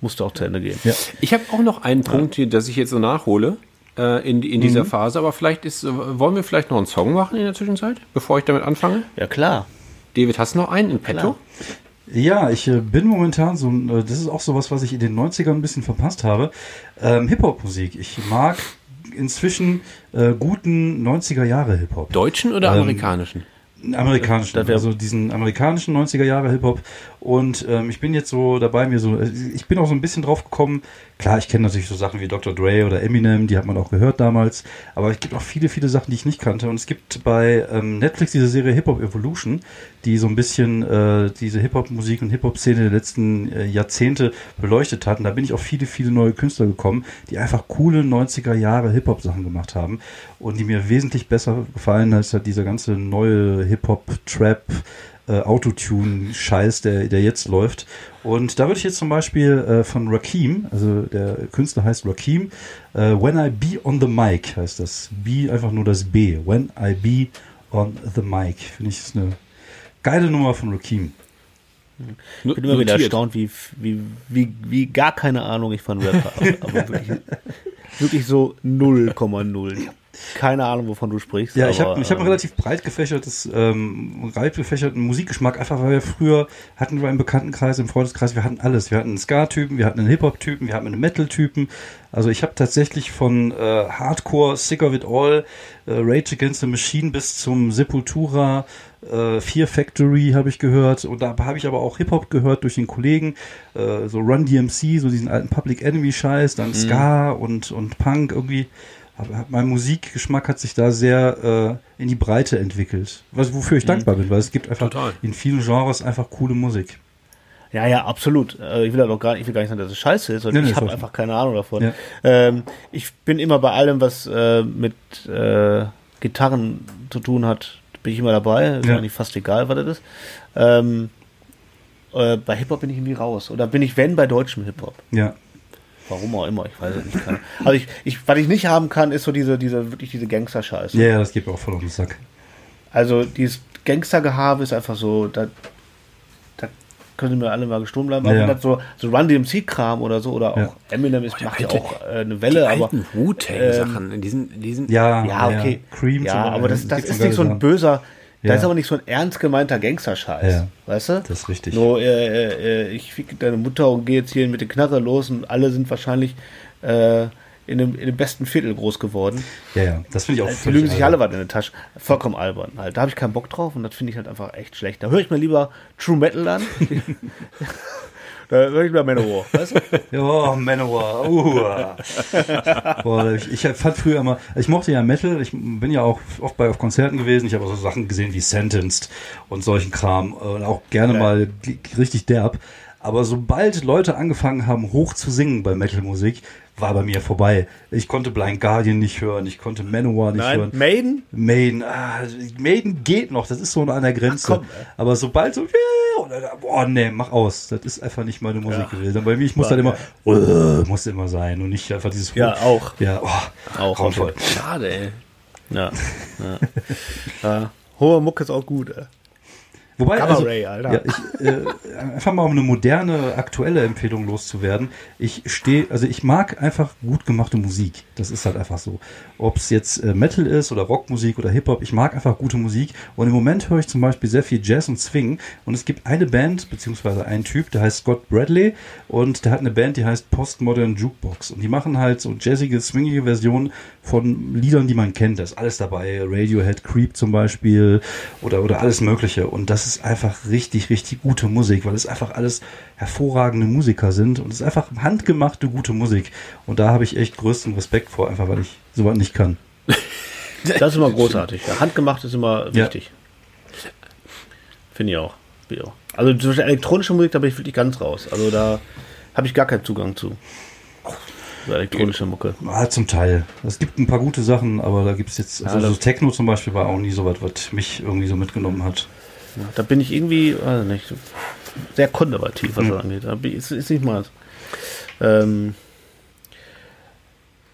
musste auch zu Ende gehen. Ja. Ich habe auch noch einen Punkt hier, dass ich jetzt so nachhole äh, in, in dieser Phase, aber vielleicht ist, äh, wollen wir vielleicht noch einen Song machen in der Zwischenzeit, bevor ich damit anfange? Ja, klar. David, hast du noch einen in petto? Klar. Ja, ich äh, bin momentan so, ein, äh, das ist auch sowas, was ich in den 90ern ein bisschen verpasst habe. Ähm, Hip-Hop-Musik. Ich mag inzwischen äh, guten 90er Jahre Hip-Hop. Deutschen oder Ähm, amerikanischen? Amerikanischen, also diesen amerikanischen 90er Jahre Hip-Hop. Und ähm, ich bin jetzt so dabei, mir so, ich bin auch so ein bisschen drauf gekommen. Klar, ich kenne natürlich so Sachen wie Dr. Dre oder Eminem, die hat man auch gehört damals. Aber es gibt auch viele, viele Sachen, die ich nicht kannte. Und es gibt bei ähm, Netflix diese Serie Hip-Hop Evolution, die so ein bisschen äh, diese Hip-Hop-Musik und Hip-Hop-Szene der letzten äh, Jahrzehnte beleuchtet hat. Und da bin ich auf viele, viele neue Künstler gekommen, die einfach coole 90er Jahre Hip-Hop-Sachen gemacht haben und die mir wesentlich besser gefallen als halt dieser ganze neue Hip-Hop, Trap, äh, Autotune-Scheiß, der, der jetzt läuft. Und da würde ich jetzt zum Beispiel äh, von Rakim, also der Künstler heißt Rakim, äh, When I Be on the Mic heißt das. Be einfach nur das B. When I Be on the Mic. Finde ich ist eine geile Nummer von Rakim. Ich bin immer wieder erstaunt, wie, wie, wie, wie gar keine Ahnung ich von Rap habe. Aber wirklich, wirklich so 0,0. Keine Ahnung, wovon du sprichst. Ja, ich habe ich hab ein ähm, relativ breit gefächertes, ähm, breit gefächerten Musikgeschmack, einfach weil wir früher hatten wir im Bekanntenkreis, im Freundeskreis, wir hatten alles. Wir hatten einen Ska-Typen, wir hatten einen Hip-Hop-Typen, wir hatten einen Metal-Typen. Also ich habe tatsächlich von äh, Hardcore, Sick of It All, äh, Rage Against the Machine bis zum Sepultura, äh, Fear Factory habe ich gehört und da habe ich aber auch Hip-Hop gehört durch den Kollegen, äh, so Run DMC, so diesen alten Public Enemy Scheiß, dann Ska und, und Punk irgendwie. Aber mein Musikgeschmack hat sich da sehr äh, in die Breite entwickelt. Was, wofür ich dankbar bin, weil es gibt einfach Total. in vielen Genres einfach coole Musik. Ja, ja, absolut. Äh, Ich will ja doch gar nicht, ich will gar nicht sagen, dass es scheiße ist, sondern Nee, ich habe auch- einfach keine Ahnung davon. Ja. Ähm, ich bin immer bei allem, was äh, mit äh, Gitarren zu tun hat, bin ich immer dabei. Ist Ja. eigentlich fast egal, was das ist. Ähm, äh, bei Hip-Hop bin ich irgendwie raus. Oder bin ich, wenn, bei deutschem Hip-Hop. Ja. Warum auch immer, ich weiß es nicht. Kann. Also ich, ich, was ich nicht haben kann, ist so diese, diese, wirklich diese Gangster-Scheiße. Ja, ja, das geht mir auch voll auf den Sack. Also dieses Gangstergehabe ist einfach so, da, da können mir alle mal gestohlen bleiben. Ja, Aber ja. so, so Run DMC-Kram oder so, oder auch Ja. Eminem ist, macht ja alte- auch äh, eine Die Welle, aber alten Wu-Tang-Sachen, in diesen, in diesen Ja, ja, okay. Cream ja, aber das, das ist nicht so ein böser, Ja. das ist aber nicht so ein ernst gemeinter Gangsterscheiß. Ja. Weißt du? Das ist richtig. So, äh, äh, ich ficke deine Mutter und gehe jetzt hier mit der Knarre los und alle sind wahrscheinlich äh, in, dem, in dem besten Viertel groß geworden. Ja, ja, das finde ich auch Die völlig lügen sich alle was in der Tasche. Vollkommen albern. Halt. Da habe ich keinen Bock drauf und das finde ich halt einfach echt schlecht. Da höre ich mir lieber True Metal an. da höre ich mir Manowar. Weißt du? Manowar. Uh. Boah, ich, ich fand früher immer, ich mochte ja Metal, ich bin ja auch oft bei auf Konzerten gewesen, ich habe auch so Sachen gesehen wie Sentenced und solchen Kram und auch gerne Ja. mal richtig derb. Aber sobald Leute angefangen haben, hoch zu singen bei Metalmusik, war bei mir vorbei. Ich konnte Blind Guardian nicht hören, ich konnte Manowar nicht hören. Nein, Maiden? Maiden, ah, Maiden geht noch, das ist so an der Grenze. Ach komm, aber sobald so, yeah, boah, nee, mach aus. Das ist einfach nicht meine Musik gewesen. Bei mir, ich muss War dann immer, äh, muss immer sein und nicht einfach dieses, Ja, auch. ja, oh, Auch. Schade, ey. Ja. ja. ja. Hohe Mucke ist auch gut. Ey. Wobei, Gamma also. Ja, ich, äh, einfach mal um eine moderne, aktuelle Empfehlung loszuwerden. Ich stehe, also ich mag einfach gut gemachte Musik. Das ist halt einfach so. Ob es jetzt äh, Metal ist oder Rockmusik oder Hip-Hop, ich mag einfach gute Musik. Und im Moment höre ich zum Beispiel sehr viel Jazz und Swing. Und es gibt eine Band, beziehungsweise einen Typ, der heißt Scott Bradley. Und der hat eine Band, die heißt Postmodern Jukebox. Und die machen halt so jazzige, swingige Versionen von Liedern, die man kennt. Da ist alles dabei. Radiohead, Creep zum Beispiel oder, oder alles Mögliche. Und das ist einfach richtig, richtig gute Musik, weil es einfach alles hervorragende Musiker sind. Und es ist einfach handgemachte, gute Musik. Und da habe ich echt größten Respekt vor, einfach weil ich sowas nicht kann. Das ist immer großartig. Ja, handgemacht ist immer Ja. wichtig. Finde ich auch. Finde ich auch. Also zum Beispiel elektronische Musik, da bin ich wirklich ganz raus. Also da habe ich gar keinen Zugang zu. So elektronische Mucke. Ah, zum Teil. Es gibt ein paar gute Sachen, aber da gibt es jetzt, also das- so Techno zum Beispiel war auch nie so was, was mich irgendwie so mitgenommen hat. Ja, da bin ich irgendwie, weiß nicht, sehr konservativ, was das angeht. Ich, ist, ist nicht mal. Ähm,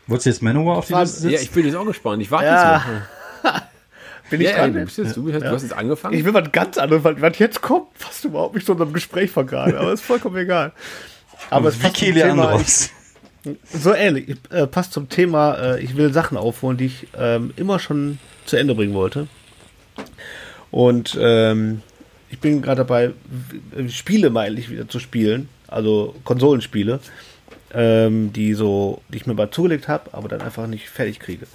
Wolltest du jetzt Manowar auf die Liste Ja, ich bin jetzt auch gespannt. Ich warte Ja. jetzt mal. bin Ja, ja, dran? du, bist jetzt, du, hast, du hast jetzt angefangen. Ich will was ganz anderes, was jetzt kommt, passt überhaupt nicht zu unserem Gespräch von gerade, aber ist vollkommen egal. Aber es passt Vicky zum Thema, so ähnlich, äh, passt zum Thema, äh, ich will Sachen aufholen, die ich ähm, immer schon zu Ende bringen wollte. Und ähm, ich bin gerade dabei, Spiele mal endlich wieder zu spielen, also Konsolenspiele, ähm, die so, die ich mir mal zugelegt habe, aber dann einfach nicht fertig kriege.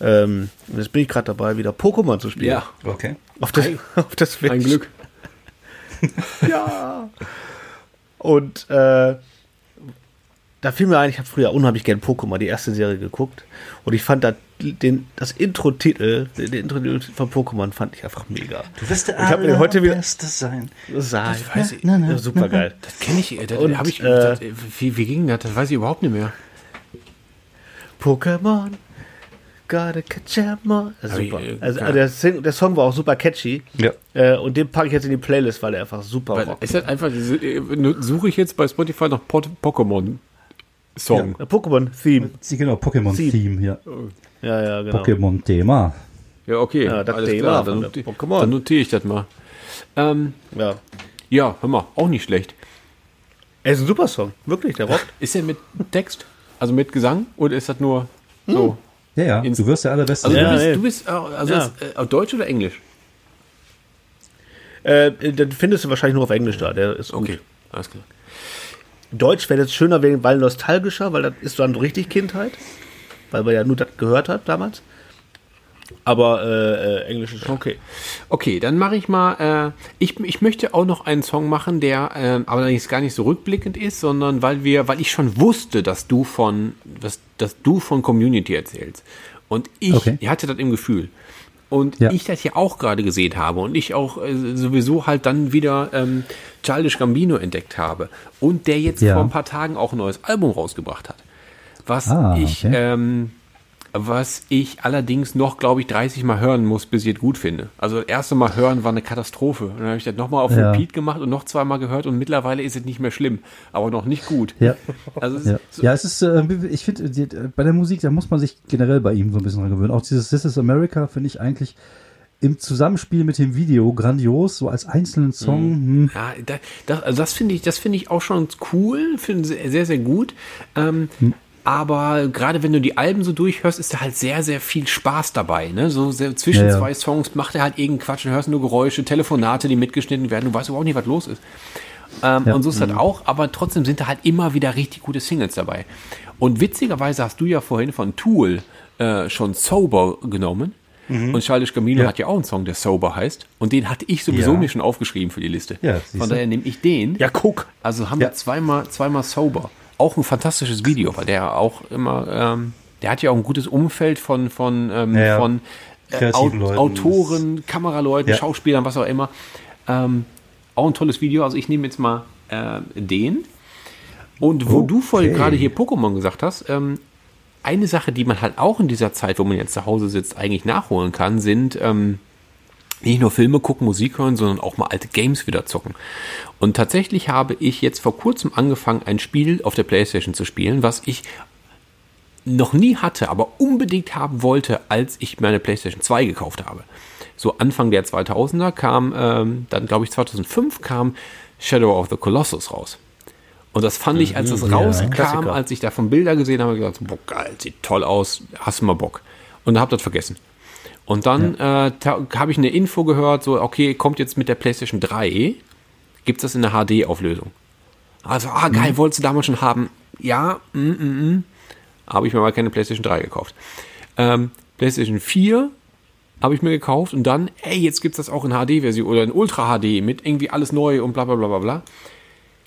Ähm, und jetzt bin ich gerade dabei, wieder Pokémon zu spielen. ja, Okay. Auf das, auf das Switch. ein Glück. Ja. Und äh, da fiel mir ein, ich habe früher unheimlich gern Pokémon, die erste Serie geguckt. Und ich fand das, den, das Intro-Titel, den Intro-Titel von Pokémon fand ich einfach mega. Du wirst der Ich hab mir heute wieder- Allerbeste sein. Das sah Das weiß ich. Na, na, super geil. Das kenne ich. Das Und, hab ich äh, das, wie, wie ging das? Das weiß ich überhaupt nicht mehr. Pokémon, gotta catch ich, super. äh, Also, keine- der, Sing, der Song war auch super catchy. Ja. Äh, und den packe ich jetzt in die Playlist, weil er einfach super Weil, rockt. ist das einfach, äh, suche ich jetzt bei Spotify nach Pot- Pokémon-Song. Äh, Pokémon-Theme. Sie- Genau, Pokémon-Theme, ja. Ja, ja, genau. Pokémon-Thema. Ja, okay. Ja, das alles Thema klar. Dann, Pokémon. dann notiere ich das mal. Ähm, Ja. ja, hör mal, auch nicht schlecht. Er ist ein super Song. Wirklich, der rockt. Ist der mit Text? Also mit Gesang? Oder ist das nur so? Ja, ja, du wirst der allerbeste. Also Ja, du bist, du bist äh, also Ja. ist, äh, Deutsch oder Englisch? Äh, den findest du wahrscheinlich nur auf Englisch da. Der ist gut. Okay, alles klar. Deutsch wäre jetzt schöner, wegen- weil nostalgischer, weil das ist dann richtig Kindheit. Weil man ja nur das gehört hat damals. Aber äh, äh, Englisch ist schon okay. Okay, dann mache ich mal. Äh, ich, ich möchte auch noch einen Song machen, der äh, aber jetzt gar nicht so rückblickend ist, sondern weil wir, weil ich schon wusste, dass du von, dass, dass du von Community erzählst. Und ich, Okay. ich hatte das im Gefühl. Und Ja. ich das hier auch gerade gesehen habe und ich auch äh, sowieso halt dann wieder ähm, Childish Gambino entdeckt habe. Und der jetzt Ja. vor ein paar Tagen auch ein neues Album rausgebracht hat. Was Ah, ich okay. ähm, was ich allerdings noch, glaube ich, 30 Mal hören muss, bis ich es gut finde. Also das erste Mal hören war eine Katastrophe. Und dann habe ich das nochmal auf Ja. Repeat gemacht und noch zweimal gehört und mittlerweile ist es nicht mehr schlimm, aber noch nicht gut. Ja. Also es Ja, ist so, ja es ist, äh, ich finde, die- bei der Musik, da muss man sich generell bei ihm so ein bisschen dran gewöhnen. Auch dieses This is America finde ich eigentlich im Zusammenspiel mit dem Video grandios, so als einzelnen Song. Hm. ja, da, das, also das finde ich, das finde ich auch schon cool, finde sehr, sehr, sehr gut. Ähm, Hm. Aber gerade wenn du die Alben so durchhörst, ist da halt sehr, sehr viel Spaß dabei. Ne? So sehr, zwischen Ja, ja. zwei Songs macht er halt irgendeinen Quatsch und hörst nur Geräusche, Telefonate, die mitgeschnitten werden. Du weißt überhaupt nicht, was los ist. Ähm, Ja. Und so ist das auch, aber trotzdem sind da halt immer wieder richtig gute Singles dabei. Und witzigerweise hast du ja vorhin von Tool äh, schon Sober genommen. Und Childish Gambino Mhm. Ja. hat ja auch einen Song, der Sober heißt. Und den hatte ich sowieso mir schon aufgeschrieben für die Liste. Ja, Von daher nehme ich den. Ja, guck. Also haben wir zweimal, zweimal Sober. Auch ein fantastisches Video, weil der auch immer, ähm, der hat ja auch ein gutes Umfeld von, von, ähm, Ja, von äh, Kreativen Au- Leuten. Autoren, Kameraleuten, Ja. Schauspielern, was auch immer. Ähm, auch ein tolles Video. Also ich nehme jetzt mal äh, den. Und wo du vorhin Okay. gerade hier Pokémon gesagt hast, ähm, eine Sache, die man halt auch in dieser Zeit, wo man jetzt zu Hause sitzt, eigentlich nachholen kann, sind ähm, nicht nur Filme gucken, Musik hören, sondern auch mal alte Games wieder zocken. Und tatsächlich habe ich jetzt vor kurzem angefangen, ein Spiel auf der Playstation zu spielen, was ich noch nie hatte, aber unbedingt haben wollte, als ich meine PlayStation 2 gekauft habe. So Anfang der 2000er kam, ähm, dann glaube ich 2005 kam Shadow of the Colossus raus. Und das fand ich, als es rauskam, Klassiker. als ich davon Bilder gesehen habe, gesagt, boah, geil, sieht toll aus, hast du mal Bock. Und habe das vergessen. Und dann äh, ta- habe ich eine Info gehört, so, okay, kommt jetzt mit der PlayStation 3, gibt es das in der HD-Auflösung. Also, ah, geil, wolltest du damals schon haben? Ja, mm, mm, mm. Habe ich mir mal keine PlayStation 3 gekauft. Ähm, PlayStation 4 habe ich mir gekauft und dann, ey, jetzt gibt es das auch in HD-Version oder in Ultra HD mit irgendwie alles neu und bla bla bla bla bla.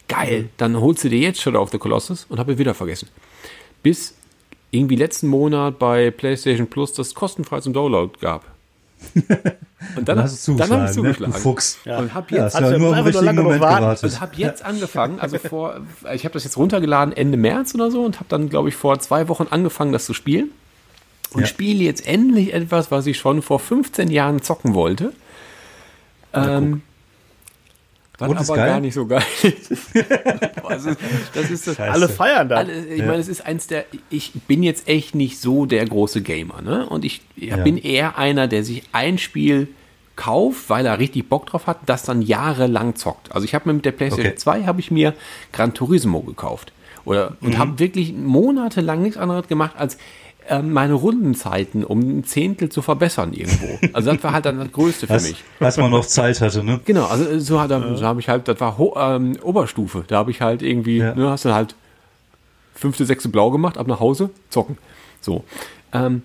Geil, dann holst du dir jetzt Shadow of the Colossus und habe ich wieder vergessen. Bis irgendwie letzten Monat bei PlayStation Plus das kostenfrei zum Download gab. Und dann, Dann hast du dann habe ich zugeschlagen, ne? Fuchs. Und habe Ja, jetzt ja du nur im einfach nur richtigen lange Moment noch warten? gewartet. und habe jetzt angefangen, also vor, ich habe das jetzt runtergeladen Ende März oder so und habe dann, glaube ich, vor zwei Wochen angefangen, das zu spielen. Und Ja. spiele jetzt endlich etwas, was ich schon vor 15 Jahren zocken wollte. Ähm, was Und ist aber geil? gar nicht so geil ist. Das ist. Das ist das, Alle feiern da. alle, ich meine, es ist eins der. Ich bin jetzt echt nicht so der große Gamer, ne? Und ich ja, Ja. bin eher einer, der sich ein Spiel kauft, weil er richtig Bock drauf hat, das dann jahrelang zockt. Also ich habe mir mit der PlayStation Okay. 2 habe ich mir Gran Turismo gekauft oder und habe wirklich monatelang nichts anderes gemacht als meine Rundenzeiten um ein Zehntel zu verbessern irgendwo. Also das war halt dann das Größte für Als, mich. als man noch Zeit hatte, ne? Genau, also äh, so, hat er- so habe ich halt, das war Ho ähm, Oberstufe. Da habe ich halt irgendwie, Ja. ne, hast du halt fünfte, sechste Blau gemacht, ab nach Hause, zocken. So. Ähm,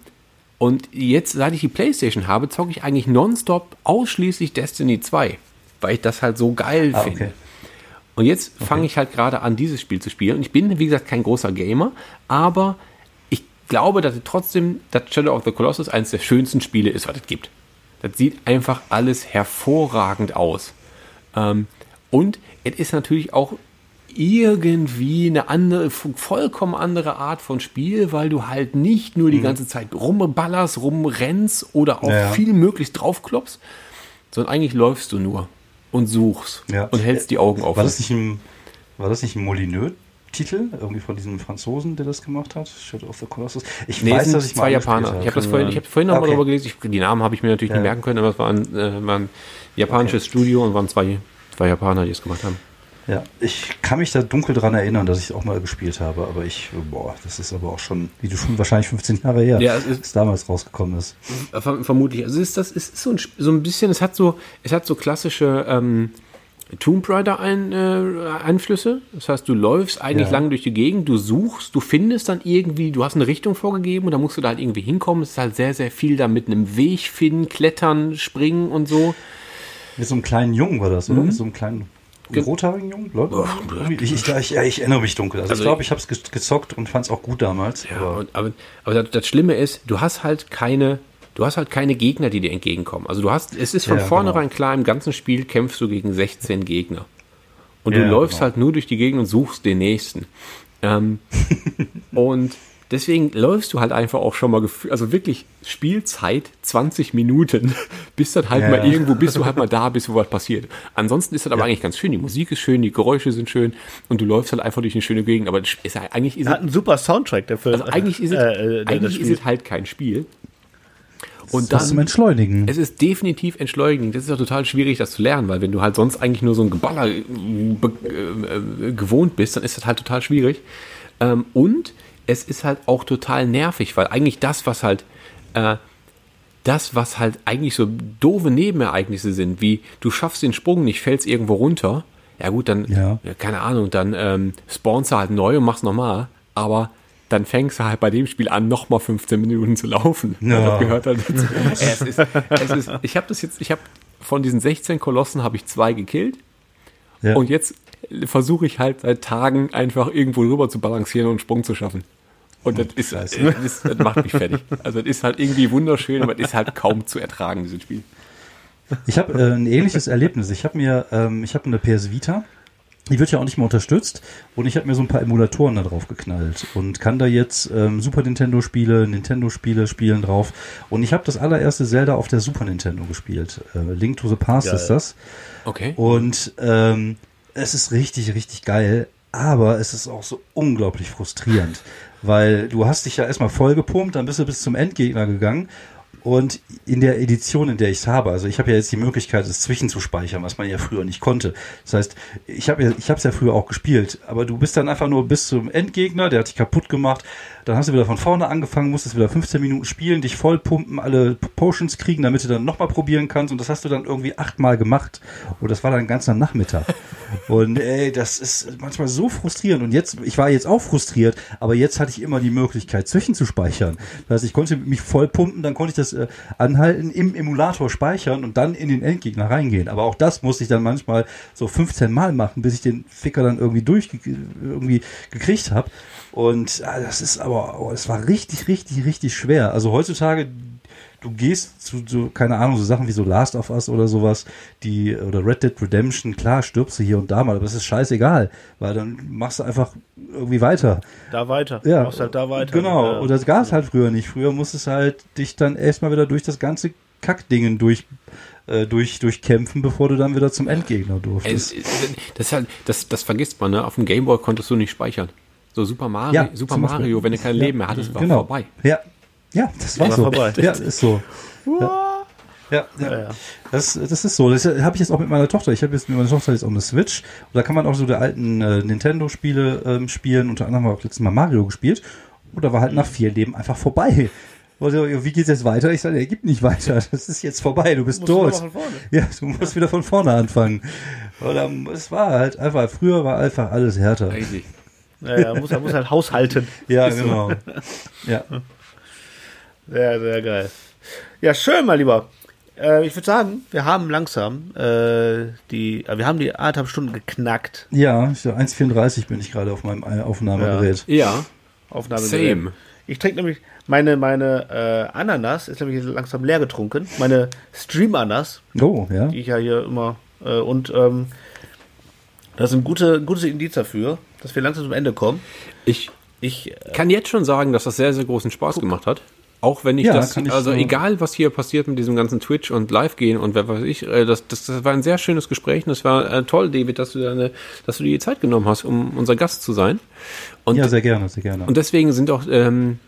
und jetzt, seit ich die Playstation habe, zocke ich eigentlich nonstop ausschließlich Destiny 2, weil ich das halt so geil Ah, finde. okay. Und jetzt fange ich halt gerade an, dieses Spiel zu spielen. Und ich bin, wie gesagt, kein großer Gamer, aber glaube, dass es trotzdem, dass Shadow of the Colossus eines der schönsten Spiele ist, was es gibt. Das sieht einfach alles hervorragend aus. Ähm, und es ist natürlich auch irgendwie eine andere, vollkommen andere Art von Spiel, weil du halt nicht nur die ganze Zeit rumballerst, rumrennst oder auch Ja. viel möglichst draufklopfst, sondern eigentlich läufst du nur und suchst Ja. und hältst die Augen auf. War das nicht ein, war das nicht ein Molineux-Titel? Irgendwie von diesem Franzosen, der das gemacht hat? Shadow of the Colossus? Ich Nee, weiß, dass ich zwei Japaner. Ich habe das vorhin, ich habe vorhin noch mal Okay. darüber gelesen. Ich, die Namen habe ich mir natürlich Ja. nicht merken können, aber es war ein, äh, war ein japanisches Studio und waren zwei, zwei Japaner, die es gemacht haben. Ja, ich kann mich da dunkel dran erinnern, dass ich es auch mal gespielt habe, aber ich, boah, das ist aber auch schon, wie du schon wahrscheinlich 15 Jahre her, Ja, es ist- es damals rausgekommen ist. Verm vermutlich. Also es ist das ist so ein, so ein bisschen, es hat so, es hat so klassische ähm, Tomb Raider ein, äh, Einflüsse. Das heißt, du läufst eigentlich Ja. lang durch die Gegend, du suchst, du findest dann irgendwie, du hast eine Richtung vorgegeben und da musst du da halt irgendwie hinkommen. Es ist halt sehr, sehr viel da mit einem Weg finden, klettern, springen und so. Mit so einem kleinen Jungen war das, Mhm. oder? Mit so einem kleinen rothaarigen Jungen? Leute, ich, ich, ich, ich erinnere mich dunkel. Also, Also ich glaube, ich habe es ge gezockt und fand es auch gut damals. Ja, aber aber, aber das, das Schlimme ist, du hast halt keine, du hast halt keine Gegner, die dir entgegenkommen. Also du hast, es ist von Ja, vornherein genau. klar, im ganzen Spiel kämpfst du gegen 16 Gegner. Und du Ja, läufst genau. halt nur durch die Gegend und suchst den nächsten. Ähm, und deswegen läufst du halt einfach auch schon mal, also wirklich Spielzeit 20 Minuten, bis dann halt Ja, mal irgendwo, bis du halt mal da bist, wo was passiert. Ansonsten ist das aber eigentlich ganz schön. Die Musik ist schön, die Geräusche sind schön und du läufst halt einfach durch eine schöne Gegend. Aber ist, eigentlich ist es Hat einen super Soundtrack, Film. also eigentlich ist es, Äh, äh, eigentlich ist es halt kein Spiel. Und das zum Entschleunigen. es ist definitiv entschleunigend. Das ist ja total schwierig, das zu lernen, weil wenn du halt sonst eigentlich nur so ein Geballer äh, äh, äh, gewohnt bist, dann ist das halt total schwierig. Ähm, und es ist halt auch total nervig, weil eigentlich das, was halt, äh, das, was halt eigentlich so doofe Nebenereignisse sind, wie du schaffst den Sprung nicht, fällst irgendwo runter, ja gut, dann, Ja. ja, keine Ahnung, dann ähm, spawnst du halt neu und machst nochmal, aber dann fängst du halt bei dem Spiel an, nochmal 15 Minuten zu laufen. Ja. Das gehört halt dazu. es ist, es ist, ich habe das jetzt, ich habe von diesen 16 Kolossen habe ich zwei gekillt Ja. und jetzt versuche ich halt seit Tagen einfach irgendwo rüber zu balancieren und einen Sprung zu schaffen. Und das ist, das, ist, das macht mich fertig. Also das ist halt irgendwie wunderschön, aber das ist halt kaum zu ertragen, dieses Spiel. Ich habe äh, ein ähnliches Erlebnis. Ich habe mir, ähm, ich habe eine PS Vita. Die wird ja auch nicht mehr unterstützt und ich habe mir so ein paar Emulatoren da drauf geknallt und kann da jetzt ähm, Super Nintendo Spiele, Nintendo Spiele spielen drauf und ich habe das allererste Zelda auf der Super Nintendo gespielt. Äh, Link to the Past Geil. ist das Okay. und ähm, es ist richtig, richtig geil, aber es ist auch so unglaublich frustrierend, weil du hast dich ja erstmal vollgepumpt, dann bist du bis zum Endgegner gegangen und in der Edition, in der ich es habe, also ich habe ja jetzt die Möglichkeit, es zwischenzuspeichern, was man ja früher nicht konnte. Das heißt, ich habe ja, ich habe es ja früher auch gespielt, aber du bist dann einfach nur bis zum Endgegner, der hat dich kaputt gemacht, dann hast du wieder von vorne angefangen, musstest wieder 15 Minuten spielen, dich vollpumpen, alle Potions kriegen, damit du dann nochmal probieren kannst und das hast du dann irgendwie achtmal gemacht und das war dann ein ganzer Nachmittag. Und ey, das ist manchmal so frustrierend und jetzt, ich war jetzt auch frustriert, aber jetzt hatte ich immer die Möglichkeit, zwischenzuspeichern. Das heißt, ich konnte mich vollpumpen, dann konnte ich das äh, anhalten, im Emulator speichern und dann in den Endgegner reingehen. Aber auch das musste ich dann manchmal so 15 Mal machen, bis ich den Ficker dann irgendwie durch irgendwie gekriegt habe. Und ah, das ist aber, oh, es war richtig, richtig, richtig schwer. Also heutzutage, du gehst zu, so, keine Ahnung, so Sachen wie so Last of Us oder sowas, die, oder Red Dead Redemption, klar, stirbst du hier und da mal, aber es ist scheißegal, weil dann machst du einfach irgendwie weiter. Da weiter. Ja, Du machst halt da weiter. Genau, Ja. und das gab es halt früher nicht. Früher musstest du halt dich dann erstmal wieder durch das ganze Kackdingen durch, äh, durch, durchkämpfen, bevor du dann wieder zum Endgegner durftest. Es, das, ist halt, das, das vergisst man, ne? Auf dem Gameboy konntest du nicht speichern. So Super Mario, Ja, Super. Mario, wenn du kein Ja, Leben mehr hattest, war genau. vorbei. Ja, ja, das war War so. vorbei. Ja, ist so. Ja. Ja, ja. ja. Das, das ist so. Das habe ich jetzt auch mit meiner Tochter. Ich habe jetzt mit meiner Tochter jetzt auch eine Switch. Und da kann man auch so die alten äh, Nintendo-Spiele ähm, spielen. Unter anderem habe ich letztes Mal Mario gespielt. Und da war halt nach vier Leben einfach vorbei. Also, wie geht's jetzt weiter? Ich sage, er gibt nicht weiter. Das ist jetzt vorbei. Du bist du tot. Ja, du musst wieder von vorne anfangen. Oder es war halt einfach, früher war einfach alles härter. Richtig. Ja, ja, muss, muss halt haushalten. Ja, genau. Ja. Sehr, sehr geil. Ja, schön, mein Lieber. Äh, ich würde sagen, wir haben langsam äh, die, äh, wir haben die anderthalb Stunden geknackt. Ja, ich- 1,34 bin ich gerade auf meinem äh, Aufnahmegerät. Ja, Aufnahme. Same. Ich trinke nämlich, meine, meine äh, Ananas ist nämlich langsam leer getrunken. Meine Stream-Ananas, Oh, ja. die ich ja hier immer, äh, und ähm, Das ist ein gute, gutes Indiz dafür, dass wir langsam zum Ende kommen. Ich Ich, äh, kann jetzt schon sagen, dass das sehr, sehr großen Spaß gemacht hat. Auch wenn ich Ja, das, ich also so- egal was hier passiert mit diesem ganzen Twitch und Live-Gehen und wer weiß ich, äh, das, das, das war ein sehr schönes Gespräch und es war äh, toll, David, dass du, deine, dass du dir die Zeit genommen hast, um unser Gast zu sein. Und, ja, sehr gerne, sehr gerne. und deswegen sind auch, ähm,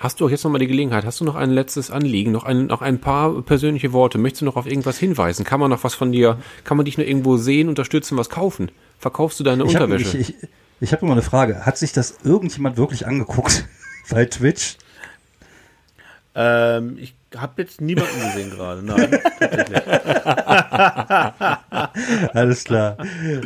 hast du auch jetzt nochmal die Gelegenheit, hast du noch ein letztes Anliegen, noch ein, noch ein paar persönliche Worte, möchtest du noch auf irgendwas hinweisen? Kann man noch was von dir, kann man dich noch irgendwo sehen, unterstützen, was kaufen? Verkaufst du deine ich habe Unterwäsche? ich, ich, ich hab immer eine Frage. Hat sich das irgendjemand wirklich angeguckt bei Twitch? Ähm, ich habe jetzt niemanden gesehen gerade. Nein, tatsächlich. Alles klar.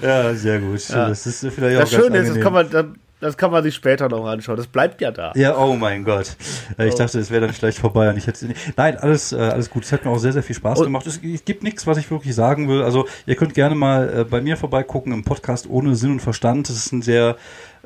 Ja, sehr gut. Das ist vielleicht auch Das Schöne ist, das kann man dann, das kann man sich später noch anschauen. Das bleibt ja da. Ja, oh mein Gott. Ich dachte, es wäre dann vielleicht vorbei und ich hätte. Nein, alles, äh, alles gut. Es hat mir auch sehr, sehr viel Spaß gemacht. Es, es gibt nichts, was ich wirklich sagen will. Also, ihr könnt gerne mal äh, bei mir vorbeigucken im Podcast ohne Sinn und Verstand. Das ist ein sehr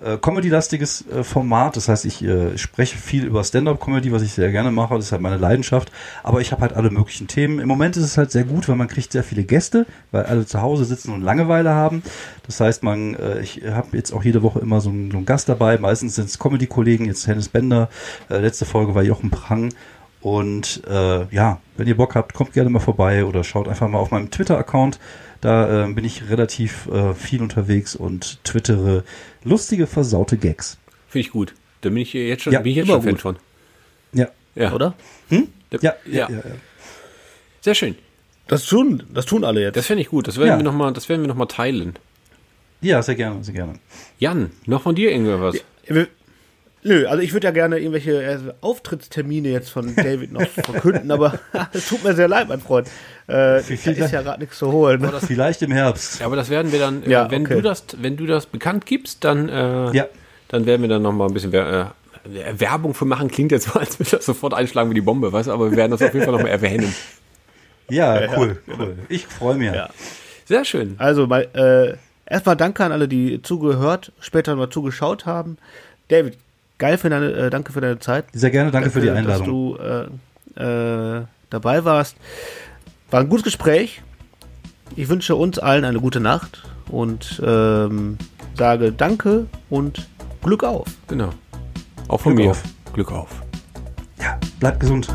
äh, Comedy-lastiges äh, Format. Das heißt, ich äh, spreche viel über Stand-Up-Comedy, was ich sehr gerne mache. Das ist halt meine Leidenschaft. Aber ich habe halt alle möglichen Themen. Im Moment ist es halt sehr gut, weil man kriegt sehr viele Gäste, weil alle zu Hause sitzen und Langeweile haben. Das heißt, man, ich habe jetzt auch jede Woche immer so einen, Gast dabei. Meistens sind es Comedy-Kollegen, jetzt Hennes Bender. Letzte Folge war Jochen Prang. Und äh, ja, wenn ihr Bock habt, kommt gerne mal vorbei oder schaut einfach mal auf meinem Twitter-Account. Da äh, bin ich relativ äh, viel unterwegs und twittere lustige, versaute Gags. Finde ich gut. Da bin ich jetzt schon, Ja, bin ich jetzt immer schon Fan gut. von. Ja, Ja. Oder? ja, Ja. ja, ja. ja. Sehr schön. Das tun, das tun alle jetzt. Das fände ich gut. Das werden Ja. wir noch mal, das werden wir noch mal teilen. ja sehr gerne, sehr gerne. Jan, noch von dir irgendwas? Wir- Nö, also ich würde ja gerne irgendwelche äh, Auftrittstermine jetzt von David noch verkünden, aber es tut mir sehr leid, mein Freund. Äh, Wie da viel- ist ja gerade nichts zu holen. Ne? Vielleicht im Herbst. Ja, aber das werden wir dann, äh, Ja, wenn okay. du das, wenn du das bekannt gibst, dann, äh, Ja. dann werden wir dann noch mal ein bisschen Wer äh, Werbung für machen. Klingt jetzt so, als würde das sofort einschlagen wie die Bombe, weißt du? Aber wir werden das auf jeden Fall noch mal erwähnen. Ja, cool, cool. Ich freue mich. Ja. Sehr schön. Also mal, äh, erstmal danke an alle, die zugehört, später mal zugeschaut haben. David, geil für deine, äh, danke für deine Zeit. Sehr gerne, danke für die Einladung. Dass du äh, äh, dabei warst. War ein gutes Gespräch. Ich wünsche uns allen eine gute Nacht und ähm, sage Danke und Glück auf. Genau. Auch von Glück mir. auf. Glück auf. Ja, bleibt gesund.